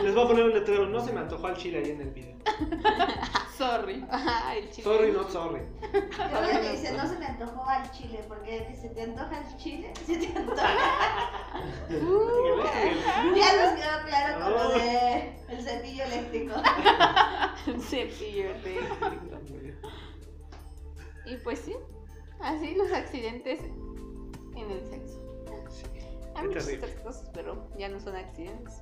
[SPEAKER 5] Les voy a poner un letrero. No se me antojó al chile ahí en el video.
[SPEAKER 4] Sorry.
[SPEAKER 3] Ay, el chile.
[SPEAKER 5] Sorry, not sorry.
[SPEAKER 6] Yo le dice, no se me antojó al chile, porque dice, ¿te antoja el chile? Se te antoja. Ya nos quedó claro con lo de el cepillo eléctrico.
[SPEAKER 3] Un cepillo eléctrico. Y pues sí, así los accidentes en el sexo. Hay
[SPEAKER 5] Qué
[SPEAKER 3] muchas otras cosas, pero ya no son accidentes.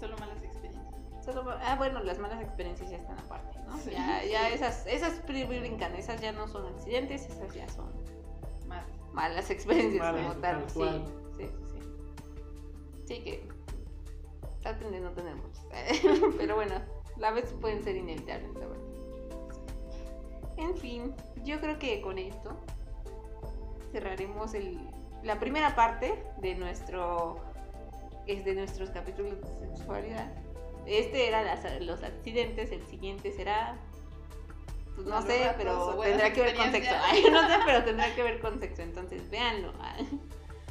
[SPEAKER 4] Solo malas experiencias.
[SPEAKER 3] Solo, ah, bueno, las malas experiencias ya están aparte, ¿no?
[SPEAKER 4] Sí.
[SPEAKER 3] Ya, ya esas, esas brin- brincan, esas ya no son accidentes, esas ya son
[SPEAKER 4] Malas.
[SPEAKER 3] malas experiencias
[SPEAKER 5] Malas,
[SPEAKER 3] como tal.
[SPEAKER 5] tal
[SPEAKER 3] Sí, sí, sí, sí. Sí que traten de no tener muchas. Pero bueno, la vez pueden ser inevitables, la verdad. En fin, yo creo que con esto cerraremos el, la primera parte de nuestro es de nuestros capítulos de sexualidad. Este era las- los accidentes, el siguiente será pues no sé,
[SPEAKER 4] ratos
[SPEAKER 3] pero tendrá que ver con sexo. Ay, no sé, pero tendrá que ver con sexo, entonces véanlo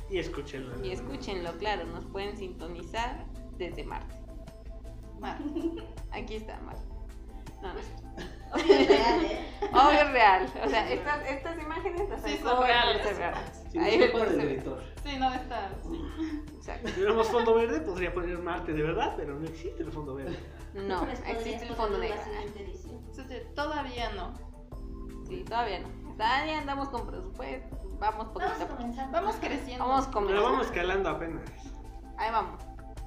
[SPEAKER 5] Y escúchenlo.
[SPEAKER 3] y escúchenlo, claro, nos pueden sintonizar desde Marte.
[SPEAKER 4] Malas.
[SPEAKER 3] Aquí está Marte.
[SPEAKER 6] Obvio es real, ¿eh?
[SPEAKER 3] Obvio real. O sea, estas, estas imágenes las
[SPEAKER 4] Sí,
[SPEAKER 3] sacó
[SPEAKER 4] son
[SPEAKER 3] el
[SPEAKER 4] reales.
[SPEAKER 7] Si
[SPEAKER 3] Ahí
[SPEAKER 7] no
[SPEAKER 3] el
[SPEAKER 7] editor.
[SPEAKER 4] Sí, no está. Sí.
[SPEAKER 3] Exacto.
[SPEAKER 5] Si tuviéramos fondo verde, podría poner Marte de verdad, pero no existe el fondo verde.
[SPEAKER 3] No,
[SPEAKER 6] Pues
[SPEAKER 3] existe el fondo negro.
[SPEAKER 4] Todavía no.
[SPEAKER 3] Sí, todavía no. Todavía andamos con presupuesto. Vamos poquito a
[SPEAKER 6] Vamos comenzando.
[SPEAKER 4] Vamos creciendo.
[SPEAKER 3] Vamos
[SPEAKER 5] Pero
[SPEAKER 3] comenzando.
[SPEAKER 5] vamos escalando apenas.
[SPEAKER 3] Ahí vamos.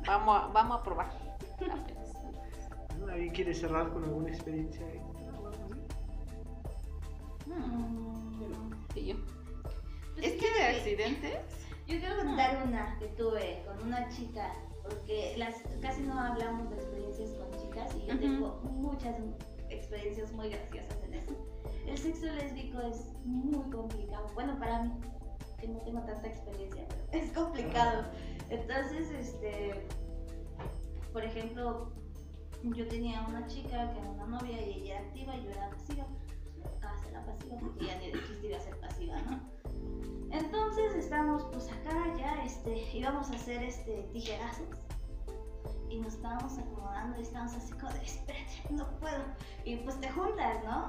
[SPEAKER 3] Vamos a, vamos a probar. Apenas.
[SPEAKER 5] ¿Alguien quiere cerrar con alguna experiencia?
[SPEAKER 6] Mm.
[SPEAKER 3] Sí, yo.
[SPEAKER 6] Pues
[SPEAKER 4] Es que de accidentes.
[SPEAKER 6] Yo quiero contar una que tuve con una chica, porque las, casi no hablamos de experiencias con chicas y yo tengo muchas experiencias muy graciosas en eso. El sexo lésbico es muy complicado, bueno para mí, que no tengo tanta experiencia, pero es complicado. Entonces, este, por ejemplo, yo tenía una chica que era una novia y ella era activa y yo era pasiva. Acá la pasiva porque ya ni de chiste iba a ser pasiva, ¿no? Entonces estamos pues acá ya, este, íbamos a hacer este tijerazos y nos estábamos acomodando y estábamos así como de, espérate, no puedo. Y pues te juntas, ¿no?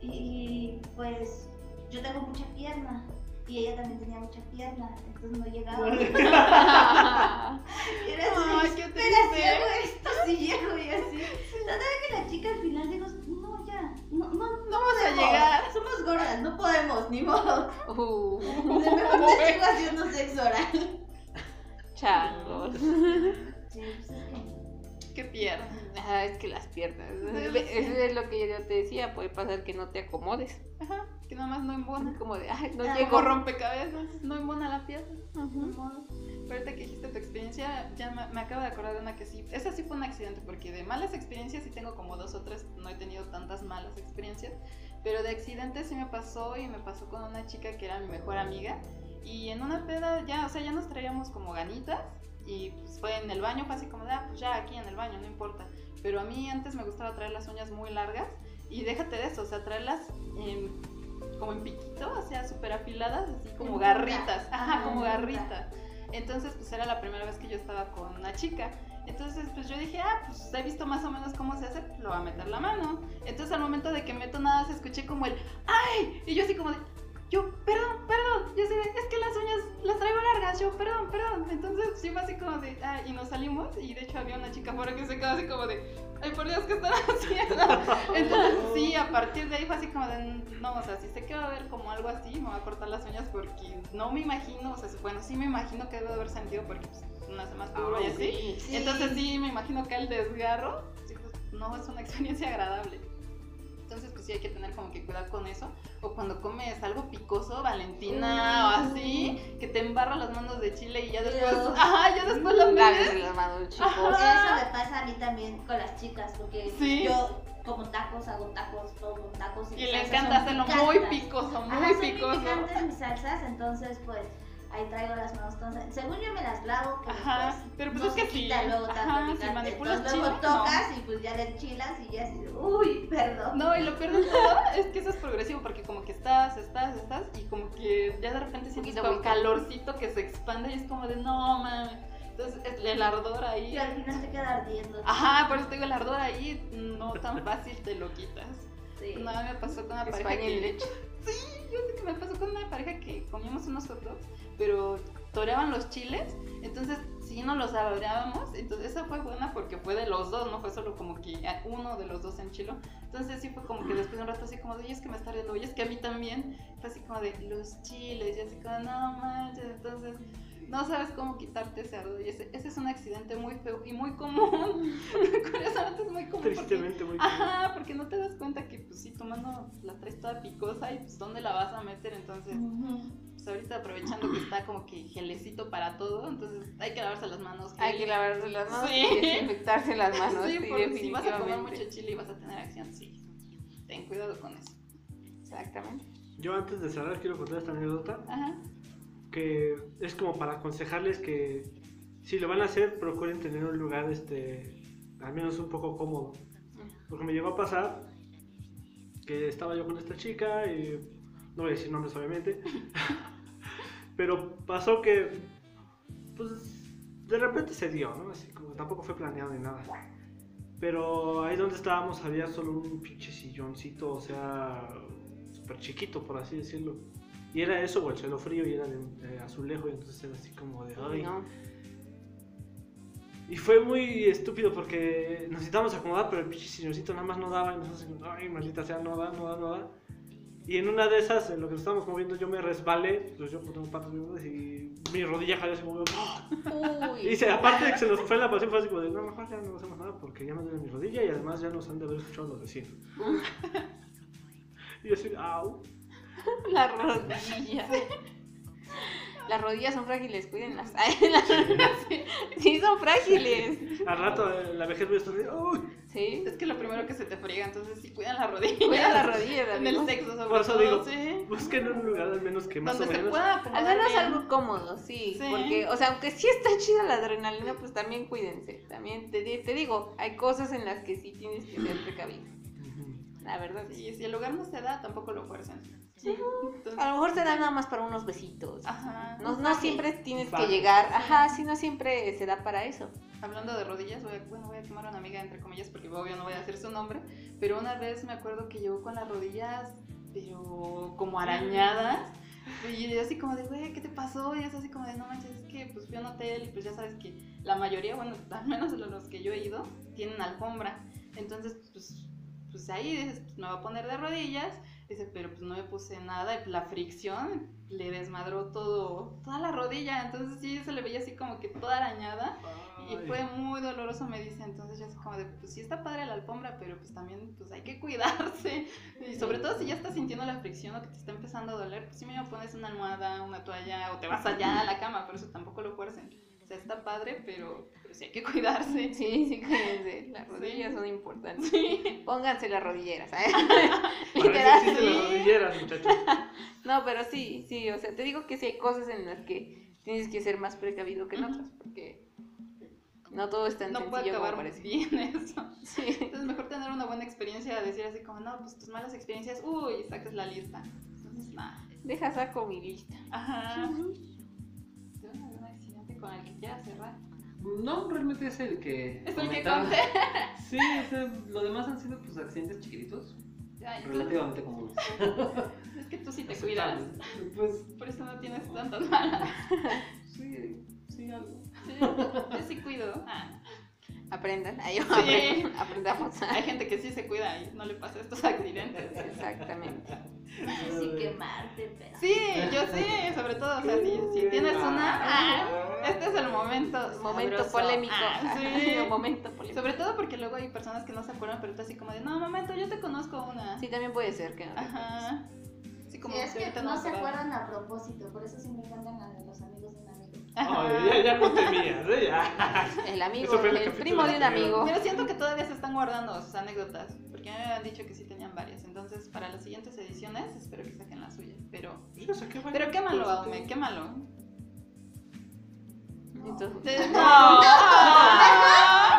[SPEAKER 6] Y pues yo tengo mucha pierna y ella también tenía mucha pierna, entonces no llegaba. Y era así,
[SPEAKER 4] Ay, qué
[SPEAKER 6] hago esto, si llego y así. Total que la chica al final dijo, no, ya, no, no, no
[SPEAKER 4] Vamos a llegar.
[SPEAKER 6] Somos gordas, no podemos, ni modo.
[SPEAKER 3] Uh,
[SPEAKER 6] De mejor te sigo haciendo sexo oral.
[SPEAKER 3] changos.
[SPEAKER 6] Sí, pues es que...
[SPEAKER 4] Qué pierna.
[SPEAKER 3] Ah, es que las piernas. Eso es lo que yo te decía. Puede pasar que no te acomodes.
[SPEAKER 4] Ajá. Que nada más no embona.
[SPEAKER 3] Como de, ay, no
[SPEAKER 6] Ah,
[SPEAKER 3] llego.
[SPEAKER 4] Como rompecabezas. No embona la pieza. Pero ahorita que dijiste tu experiencia, ya me, me acabo de acordar de una que sí. Esa sí fue un accidente, porque de malas experiencias sí tengo como dos o tres. No he tenido tantas malas experiencias. Pero de accidentes sí me pasó y me pasó con una chica que era mi mejor amiga. Y en una peda ya, o sea, ya nos traíamos como ganitas. Y pues fue en el baño, fue así como de, ah, pues ya aquí en el baño, no importa. Pero a mí antes me gustaba traer las uñas muy largas. Y déjate de eso, o sea, traerlas en- como en piquito, o sea, súper afiladas, así como garritas. Ajá, como garritas. Entonces, pues era la primera vez que yo estaba con una chica. Entonces, pues yo dije, ah, pues he visto más o menos cómo se hace, lo voy a meter la mano. Entonces, al momento de que meto nada, se escuché como el, ¡ay! Y yo así como de, yo, perdón, perdón. Yo de, es que las uñas las traigo largas, yo, perdón, perdón. Entonces sí fue así como de, ah, y nos salimos y de hecho había una chica afuera que se quedó así como de, ay por Dios, ¿qué están haciendo? Entonces sí, a partir de ahí fue así como de, no, o sea, si sé que va a haber como algo así, me voy a cortar las uñas porque no me imagino, o sea, bueno, sí me imagino que debe de haber sentido porque pues, no hace más puro y así.
[SPEAKER 6] Sí.
[SPEAKER 4] Entonces sí, me imagino que el desgarro, pues, no es una experiencia agradable. Sí hay que tener como que cuidado con eso. O cuando comes algo picoso, Valentina, o así, que te embarra las manos de chile y ya después,
[SPEAKER 6] Dios.
[SPEAKER 4] ajá, ya después lo
[SPEAKER 3] Lávense
[SPEAKER 4] metes.
[SPEAKER 3] las manos, chicos.
[SPEAKER 6] Eso me pasa a mí también con las chicas, porque
[SPEAKER 4] Sí.
[SPEAKER 6] yo como tacos, hago tacos, con tacos.
[SPEAKER 4] Y
[SPEAKER 6] mis
[SPEAKER 4] le encanta hacerlo muy picoso,
[SPEAKER 6] Ajá,
[SPEAKER 4] muy
[SPEAKER 6] son muy
[SPEAKER 4] picoso.
[SPEAKER 6] picantes mis salsas, entonces pues ahí traigo las manos sal- Según yo me las lavo, que
[SPEAKER 4] Ajá,
[SPEAKER 6] después
[SPEAKER 4] pero pues
[SPEAKER 6] no
[SPEAKER 4] es que sí.
[SPEAKER 6] luego tanto
[SPEAKER 4] Ajá, si
[SPEAKER 6] picante.
[SPEAKER 4] manipulas
[SPEAKER 6] Entonces luego
[SPEAKER 4] chile, no.
[SPEAKER 6] tocas y pues ya le enchilas y ya así, uy, perdón.
[SPEAKER 4] No, y lo peor de todo es que eso es progresivo porque como que estás, estás, estás y como que ya de repente sientes como calorcito que se expande y es como de no mames. Entonces es el ardor ahí.
[SPEAKER 6] Y al final te queda ardiendo.
[SPEAKER 4] Ajá, por eso te digo el ardor ahí no tan fácil te lo quitas.
[SPEAKER 6] Sí.
[SPEAKER 4] No, me pasó con una pareja que
[SPEAKER 3] leche.
[SPEAKER 4] yo sé que me pasó con una pareja que comíamos unos hot dogs, pero toreaban los chiles, entonces si no los saboreábamos, entonces esa fue buena porque fue de los dos, no fue solo como que uno de los dos en chilo. Entonces sí fue como que después de un rato así como de, oye, es que me está ardiendo, oye, es que a mí también, fue así como de los chiles, y así como, no manches, entonces no sabes cómo quitarte ese ardor. Y ese, ese es un accidente muy feo y muy común. Curiosamente es muy común. porque-
[SPEAKER 5] Tristemente muy
[SPEAKER 4] Ajá, porque no te das cuenta que pues sí, tu mano la traes toda picosa y pues dónde la vas a meter, entonces
[SPEAKER 6] Ujú.
[SPEAKER 4] Pues ahorita aprovechando que está como que gelecito para todo, entonces hay que lavarse las manos.
[SPEAKER 3] Hay que lavarse las manos
[SPEAKER 4] Sí.
[SPEAKER 3] y desinfectarse las manos.
[SPEAKER 4] Sí,
[SPEAKER 3] Sí,
[SPEAKER 4] porque si vas a comer mucho chile y vas a tener acción, sí. Ten cuidado con eso.
[SPEAKER 3] Exactamente.
[SPEAKER 5] Yo antes de cerrar quiero contar esta anécdota
[SPEAKER 4] Ajá.
[SPEAKER 5] que es como para aconsejarles que si lo van a hacer procuren tener un lugar este al menos un poco cómodo. Porque me llegó a pasar que estaba yo con esta chica y no voy a decir nombres obviamente, pero pasó que pues de repente se dio, ¿no? Así como tampoco fue planeado ni nada. Pero ahí donde estábamos había solo un pinche silloncito, o sea, súper chiquito, por así decirlo. Y era eso, o el suelo frío, y era de, de azulejo, y entonces era así como de, ay.
[SPEAKER 3] No.
[SPEAKER 5] Y fue muy estúpido porque nos necesitábamos acomodar, pero el pinche silloncito nada más no daba, y nosotros, ay, maldita sea, no da, no da, no da. Y en una de esas, en lo que nos estábamos moviendo, yo me resbalé, pues yo tengo patas muy y mi rodilla jaló así como...
[SPEAKER 3] Uy.
[SPEAKER 5] Y se- aparte de que se nos fue la pasión, fue así como de, no, mejor ya no hacemos nada porque ya me duele mi rodilla y además ya nos han de haber escuchado los vecinos. y yo así, au.
[SPEAKER 3] La rodilla. Las rodillas son frágiles, cuídenlas. Las rodillas sí, sí son frágiles.
[SPEAKER 5] Al rato eh, la vejez voy a estar de, uy.
[SPEAKER 3] Sí.
[SPEAKER 4] Es que lo primero que se te friega, entonces sí cuidan la rodilla.
[SPEAKER 3] Cuida las rodillas,
[SPEAKER 4] En el sexo, sobre
[SPEAKER 5] Por eso
[SPEAKER 4] todo,
[SPEAKER 5] digo,
[SPEAKER 4] sí.
[SPEAKER 5] busquen un lugar al menos que más
[SPEAKER 4] Donde
[SPEAKER 5] o
[SPEAKER 4] se
[SPEAKER 5] menos...
[SPEAKER 4] pueda acomodar
[SPEAKER 3] Al menos
[SPEAKER 4] bien.
[SPEAKER 3] algo cómodo, sí,
[SPEAKER 4] Sí.
[SPEAKER 3] Porque, o sea, aunque sí está chida la adrenalina, pues también cuídense. También te, di- te digo, hay cosas en las que sí tienes que ser precavido. La verdad.
[SPEAKER 4] Sí, si el lugar no se da, tampoco lo Entonces,
[SPEAKER 3] A lo mejor se da nada más para unos besitos.
[SPEAKER 4] Ajá.
[SPEAKER 3] No, no siempre tienes que
[SPEAKER 5] Vale.
[SPEAKER 3] llegar, ajá, sí, no siempre se da para eso.
[SPEAKER 4] Hablando de rodillas, voy a, bueno, voy a quemar a una amiga entre comillas porque obvio no voy a decir su nombre, pero una vez me acuerdo que llegó con las rodillas, pero como arañadas. Y yo así como de, güey, ¿qué te pasó? Y es así como de, no manches, es que pues fui a un hotel y pues ya sabes que la mayoría, bueno, al menos de los que yo he ido, tienen alfombra. Entonces, pues, pues ahí dices, pues, me voy a poner de rodillas. Dice, pero pues no me puse nada, y la fricción le desmadró todo, toda la rodilla. Entonces sí, se le veía así como que toda arañada. Y fue muy doloroso, me dice. Entonces yo así como de, pues sí está padre la alfombra, pero pues también pues hay que cuidarse. Y sobre todo si ya estás sintiendo la fricción o que te está empezando a doler, pues sí me pones una almohada, una toalla o te vas allá a la cama, pero eso tampoco lo fuercen. O sea, está padre, pero, pero sí hay que cuidarse.
[SPEAKER 3] Sí, sí, cuídense. Las rodillas son importantes.
[SPEAKER 4] Sí.
[SPEAKER 3] Pónganse las rodilleras, ¿sabes?
[SPEAKER 5] Para
[SPEAKER 3] Literal.
[SPEAKER 5] existen las
[SPEAKER 4] sí.
[SPEAKER 5] rodilleras, muchachos.
[SPEAKER 3] No, pero sí, sí, o sea, te digo que sí hay cosas en las que tienes que ser más precavido que en
[SPEAKER 4] Ujú.
[SPEAKER 3] otras, porque no todo es tan
[SPEAKER 4] No puede
[SPEAKER 3] sencillo como
[SPEAKER 4] acabar
[SPEAKER 3] parece.
[SPEAKER 4] bien eso.
[SPEAKER 3] Sí.
[SPEAKER 4] Entonces mejor tener una buena experiencia, decir así como, no, pues tus malas experiencias, uy, sacas la lista. Entonces, nada.
[SPEAKER 3] Deja saco mi lista.
[SPEAKER 4] Ajá. ¿Tuvieron algún accidente con el que quieras cerrar?
[SPEAKER 2] No, realmente es el que.
[SPEAKER 4] Es el que conté.
[SPEAKER 2] Sí, o sea, lo demás han sido pues accidentes chiquititos,
[SPEAKER 4] Ay, tú-
[SPEAKER 2] relativamente comunes.
[SPEAKER 4] Es que tú sí te cuidas.
[SPEAKER 5] Pues,
[SPEAKER 4] Por eso no tienes tantas malas.
[SPEAKER 5] sí, sí, algo.
[SPEAKER 4] Sí, yo sí cuido. Ah,
[SPEAKER 3] Aprendan, ahí
[SPEAKER 4] Sí.
[SPEAKER 3] aprendamos.
[SPEAKER 4] hay gente que sí se cuida y no le pasa estos accidentes.
[SPEAKER 3] Exactamente.
[SPEAKER 6] Sin quemarte, pero.
[SPEAKER 4] Sí, yo sí, sobre todo, o sea, si, si tienes una, ah, este es el momento.
[SPEAKER 3] Momento
[SPEAKER 4] sabroso.
[SPEAKER 3] polémico.
[SPEAKER 4] Ah, sí.
[SPEAKER 3] Momento polémico.
[SPEAKER 4] Sobre todo porque luego hay personas que no se acuerdan, pero tú así como de, no, momento, yo te conozco una.
[SPEAKER 3] Sí, también puede ser que no. te.
[SPEAKER 4] Ajá. Sí, como
[SPEAKER 6] Sí, es que
[SPEAKER 4] ahorita
[SPEAKER 6] no se acuerdan a propósito, por eso siempre cantan a los amigos
[SPEAKER 5] ya, ya conté mías, ¿eh? Ya.
[SPEAKER 3] El amigo,
[SPEAKER 5] Eso fue el
[SPEAKER 3] primo de un amigo.
[SPEAKER 4] Pero siento que todavía se están guardando sus anécdotas, porque me habían dicho que sí tenían varias. Entonces, para las siguientes ediciones, espero que saquen las suyas. Pero,
[SPEAKER 5] Yo saqué varias,
[SPEAKER 4] pero quémalo, Aume, quémalo.
[SPEAKER 3] Entonces,
[SPEAKER 4] De- No.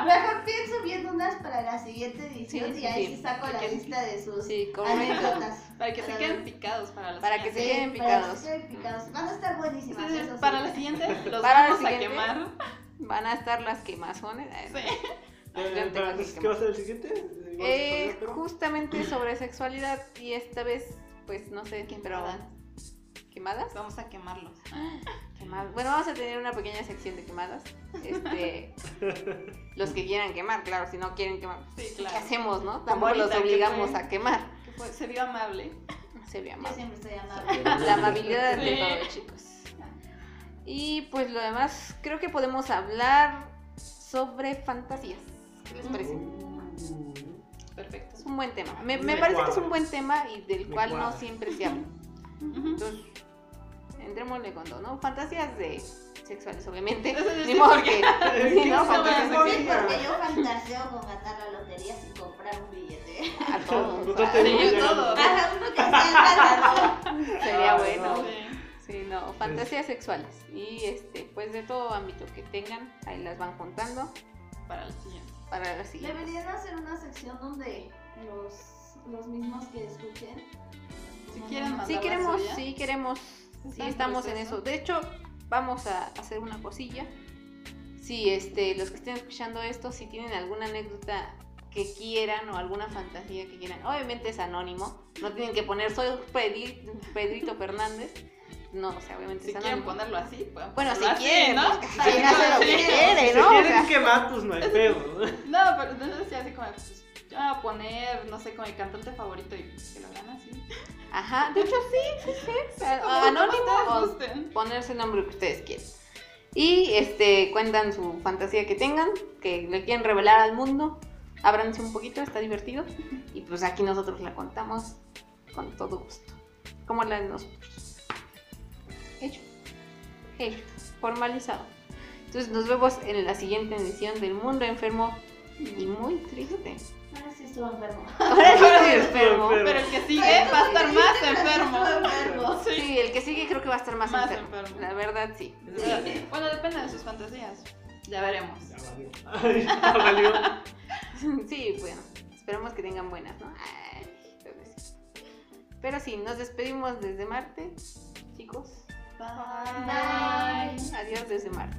[SPEAKER 6] Mejor pienso viendo unas para la siguiente edición
[SPEAKER 3] Sí,
[SPEAKER 6] y ahí
[SPEAKER 3] sí.
[SPEAKER 6] sí saco la lista de sus
[SPEAKER 3] sí,
[SPEAKER 6] anécdotas.
[SPEAKER 4] Para que se queden picados para las
[SPEAKER 3] Para que se queden
[SPEAKER 6] para
[SPEAKER 3] picados.
[SPEAKER 6] que se queden picados. Van a estar buenísimas.
[SPEAKER 4] Entonces, para las siguientes los
[SPEAKER 3] Para la
[SPEAKER 4] vamos a
[SPEAKER 3] siguiente.
[SPEAKER 4] quemar.
[SPEAKER 3] Van a estar las quemazones.
[SPEAKER 4] Sí.
[SPEAKER 5] Eh, para- entonces, ¿Qué va a ser el siguiente?
[SPEAKER 3] Eh, justamente sobre sexualidad y esta vez, pues no sé, pero
[SPEAKER 4] Quemadas. Vamos a quemarlos.
[SPEAKER 3] Bueno, vamos a tener una pequeña sección de quemadas. Este, los que quieran quemar, claro, si no quieren quemar,
[SPEAKER 4] Sí,
[SPEAKER 3] ¿qué
[SPEAKER 4] claro.
[SPEAKER 3] hacemos, no? Tampoco los
[SPEAKER 4] que
[SPEAKER 3] obligamos
[SPEAKER 4] fue-
[SPEAKER 3] a quemar.
[SPEAKER 4] Que fue- se vio amable.
[SPEAKER 3] Se ve
[SPEAKER 6] Yo
[SPEAKER 3] amable.
[SPEAKER 6] siempre estoy amable.
[SPEAKER 3] La amabilidad de
[SPEAKER 4] Sí.
[SPEAKER 3] todos, chicos. Y pues lo demás, creo que podemos hablar sobre fantasías. ¿Qué les parece?
[SPEAKER 4] Perfecto.
[SPEAKER 3] Es un buen tema. Me, me
[SPEAKER 5] Me
[SPEAKER 3] parece que es un buen tema y del
[SPEAKER 5] Me
[SPEAKER 3] cual no siempre se habla. Entonces, entrémosle con todo, ¿no? Fantasías de sexuales, obviamente.
[SPEAKER 4] Eso sí,
[SPEAKER 3] Ni modo
[SPEAKER 4] porque-
[SPEAKER 3] que. sí, ¿no?
[SPEAKER 4] no,
[SPEAKER 3] Fantasías
[SPEAKER 4] no,
[SPEAKER 6] Sí, porque yo fantaseo con ganar la lotería sin comprar un billete.
[SPEAKER 3] a todos.
[SPEAKER 5] Uno
[SPEAKER 4] yo
[SPEAKER 5] ya-
[SPEAKER 4] todo.
[SPEAKER 6] Ajá, uno que sea el.
[SPEAKER 3] Sería
[SPEAKER 5] Ah,
[SPEAKER 3] bueno.
[SPEAKER 5] no.
[SPEAKER 4] Sí.
[SPEAKER 3] Sí, no, fantasías sexuales. Y este, pues de todo ámbito que tengan, ahí las van contando
[SPEAKER 4] Para la siguiente.
[SPEAKER 3] para la siguiente.
[SPEAKER 6] Deberían hacer una sección donde los, los mismos que escuchen.
[SPEAKER 4] Si quieren
[SPEAKER 6] no-
[SPEAKER 4] la
[SPEAKER 3] queremos, sí queremos, sí estamos en eso. De hecho, vamos a hacer una cosilla. Si este, los que estén escuchando esto, si tienen alguna anécdota que quieran o alguna fantasía que quieran, obviamente es anónimo. No tienen que poner soy Pedri- Pedrito Fernández. No, o sea, obviamente
[SPEAKER 4] Si
[SPEAKER 3] es
[SPEAKER 4] quieren
[SPEAKER 3] anónimo.
[SPEAKER 4] ponerlo así,
[SPEAKER 3] Bueno, si
[SPEAKER 4] ponerlo así,
[SPEAKER 3] quieren,
[SPEAKER 4] ¿no?
[SPEAKER 3] cada quien hace lo que
[SPEAKER 4] Sí.
[SPEAKER 3] quiere,
[SPEAKER 5] Si
[SPEAKER 3] ¿no? O
[SPEAKER 5] quieren
[SPEAKER 3] sea,
[SPEAKER 5] quemar, pues no hay pedo.
[SPEAKER 4] No, pero entonces decía así como, pues, a poner, no sé, como mi cantante favorito y que lo hagan así.
[SPEAKER 3] Ajá, de hecho sí, sí, sí. Anónimo o ponerse el nombre que ustedes quieran. Y este cuentan su fantasía que tengan, que le quieren revelar al mundo. Ábranse un poquito, está divertido. Y pues aquí nosotros la contamos con todo gusto. Como la de nosotros. Hecho. Hecho. Formalizado. Entonces nos vemos en la siguiente edición del Mundo Enfermo y muy triste.
[SPEAKER 6] Ahora sí estuvo enfermo.
[SPEAKER 3] Ahora sí.
[SPEAKER 4] Pero el que sigue va a estar más enfermo.
[SPEAKER 6] Estuvo enfermo.
[SPEAKER 3] Sí, el que sigue creo que va a estar más,
[SPEAKER 4] Más
[SPEAKER 3] enfermo.
[SPEAKER 4] enfermo.
[SPEAKER 3] La verdad, sí.
[SPEAKER 4] Bueno, depende de sus fantasías. Ya veremos.
[SPEAKER 5] Ya valió. Ay, ya valió.
[SPEAKER 3] Sí, bueno, esperamos que tengan buenas, ¿no? Ay, pero sí. Pero sí, nos despedimos desde Marte, chicos.
[SPEAKER 4] Bye.
[SPEAKER 3] Adiós desde Marte.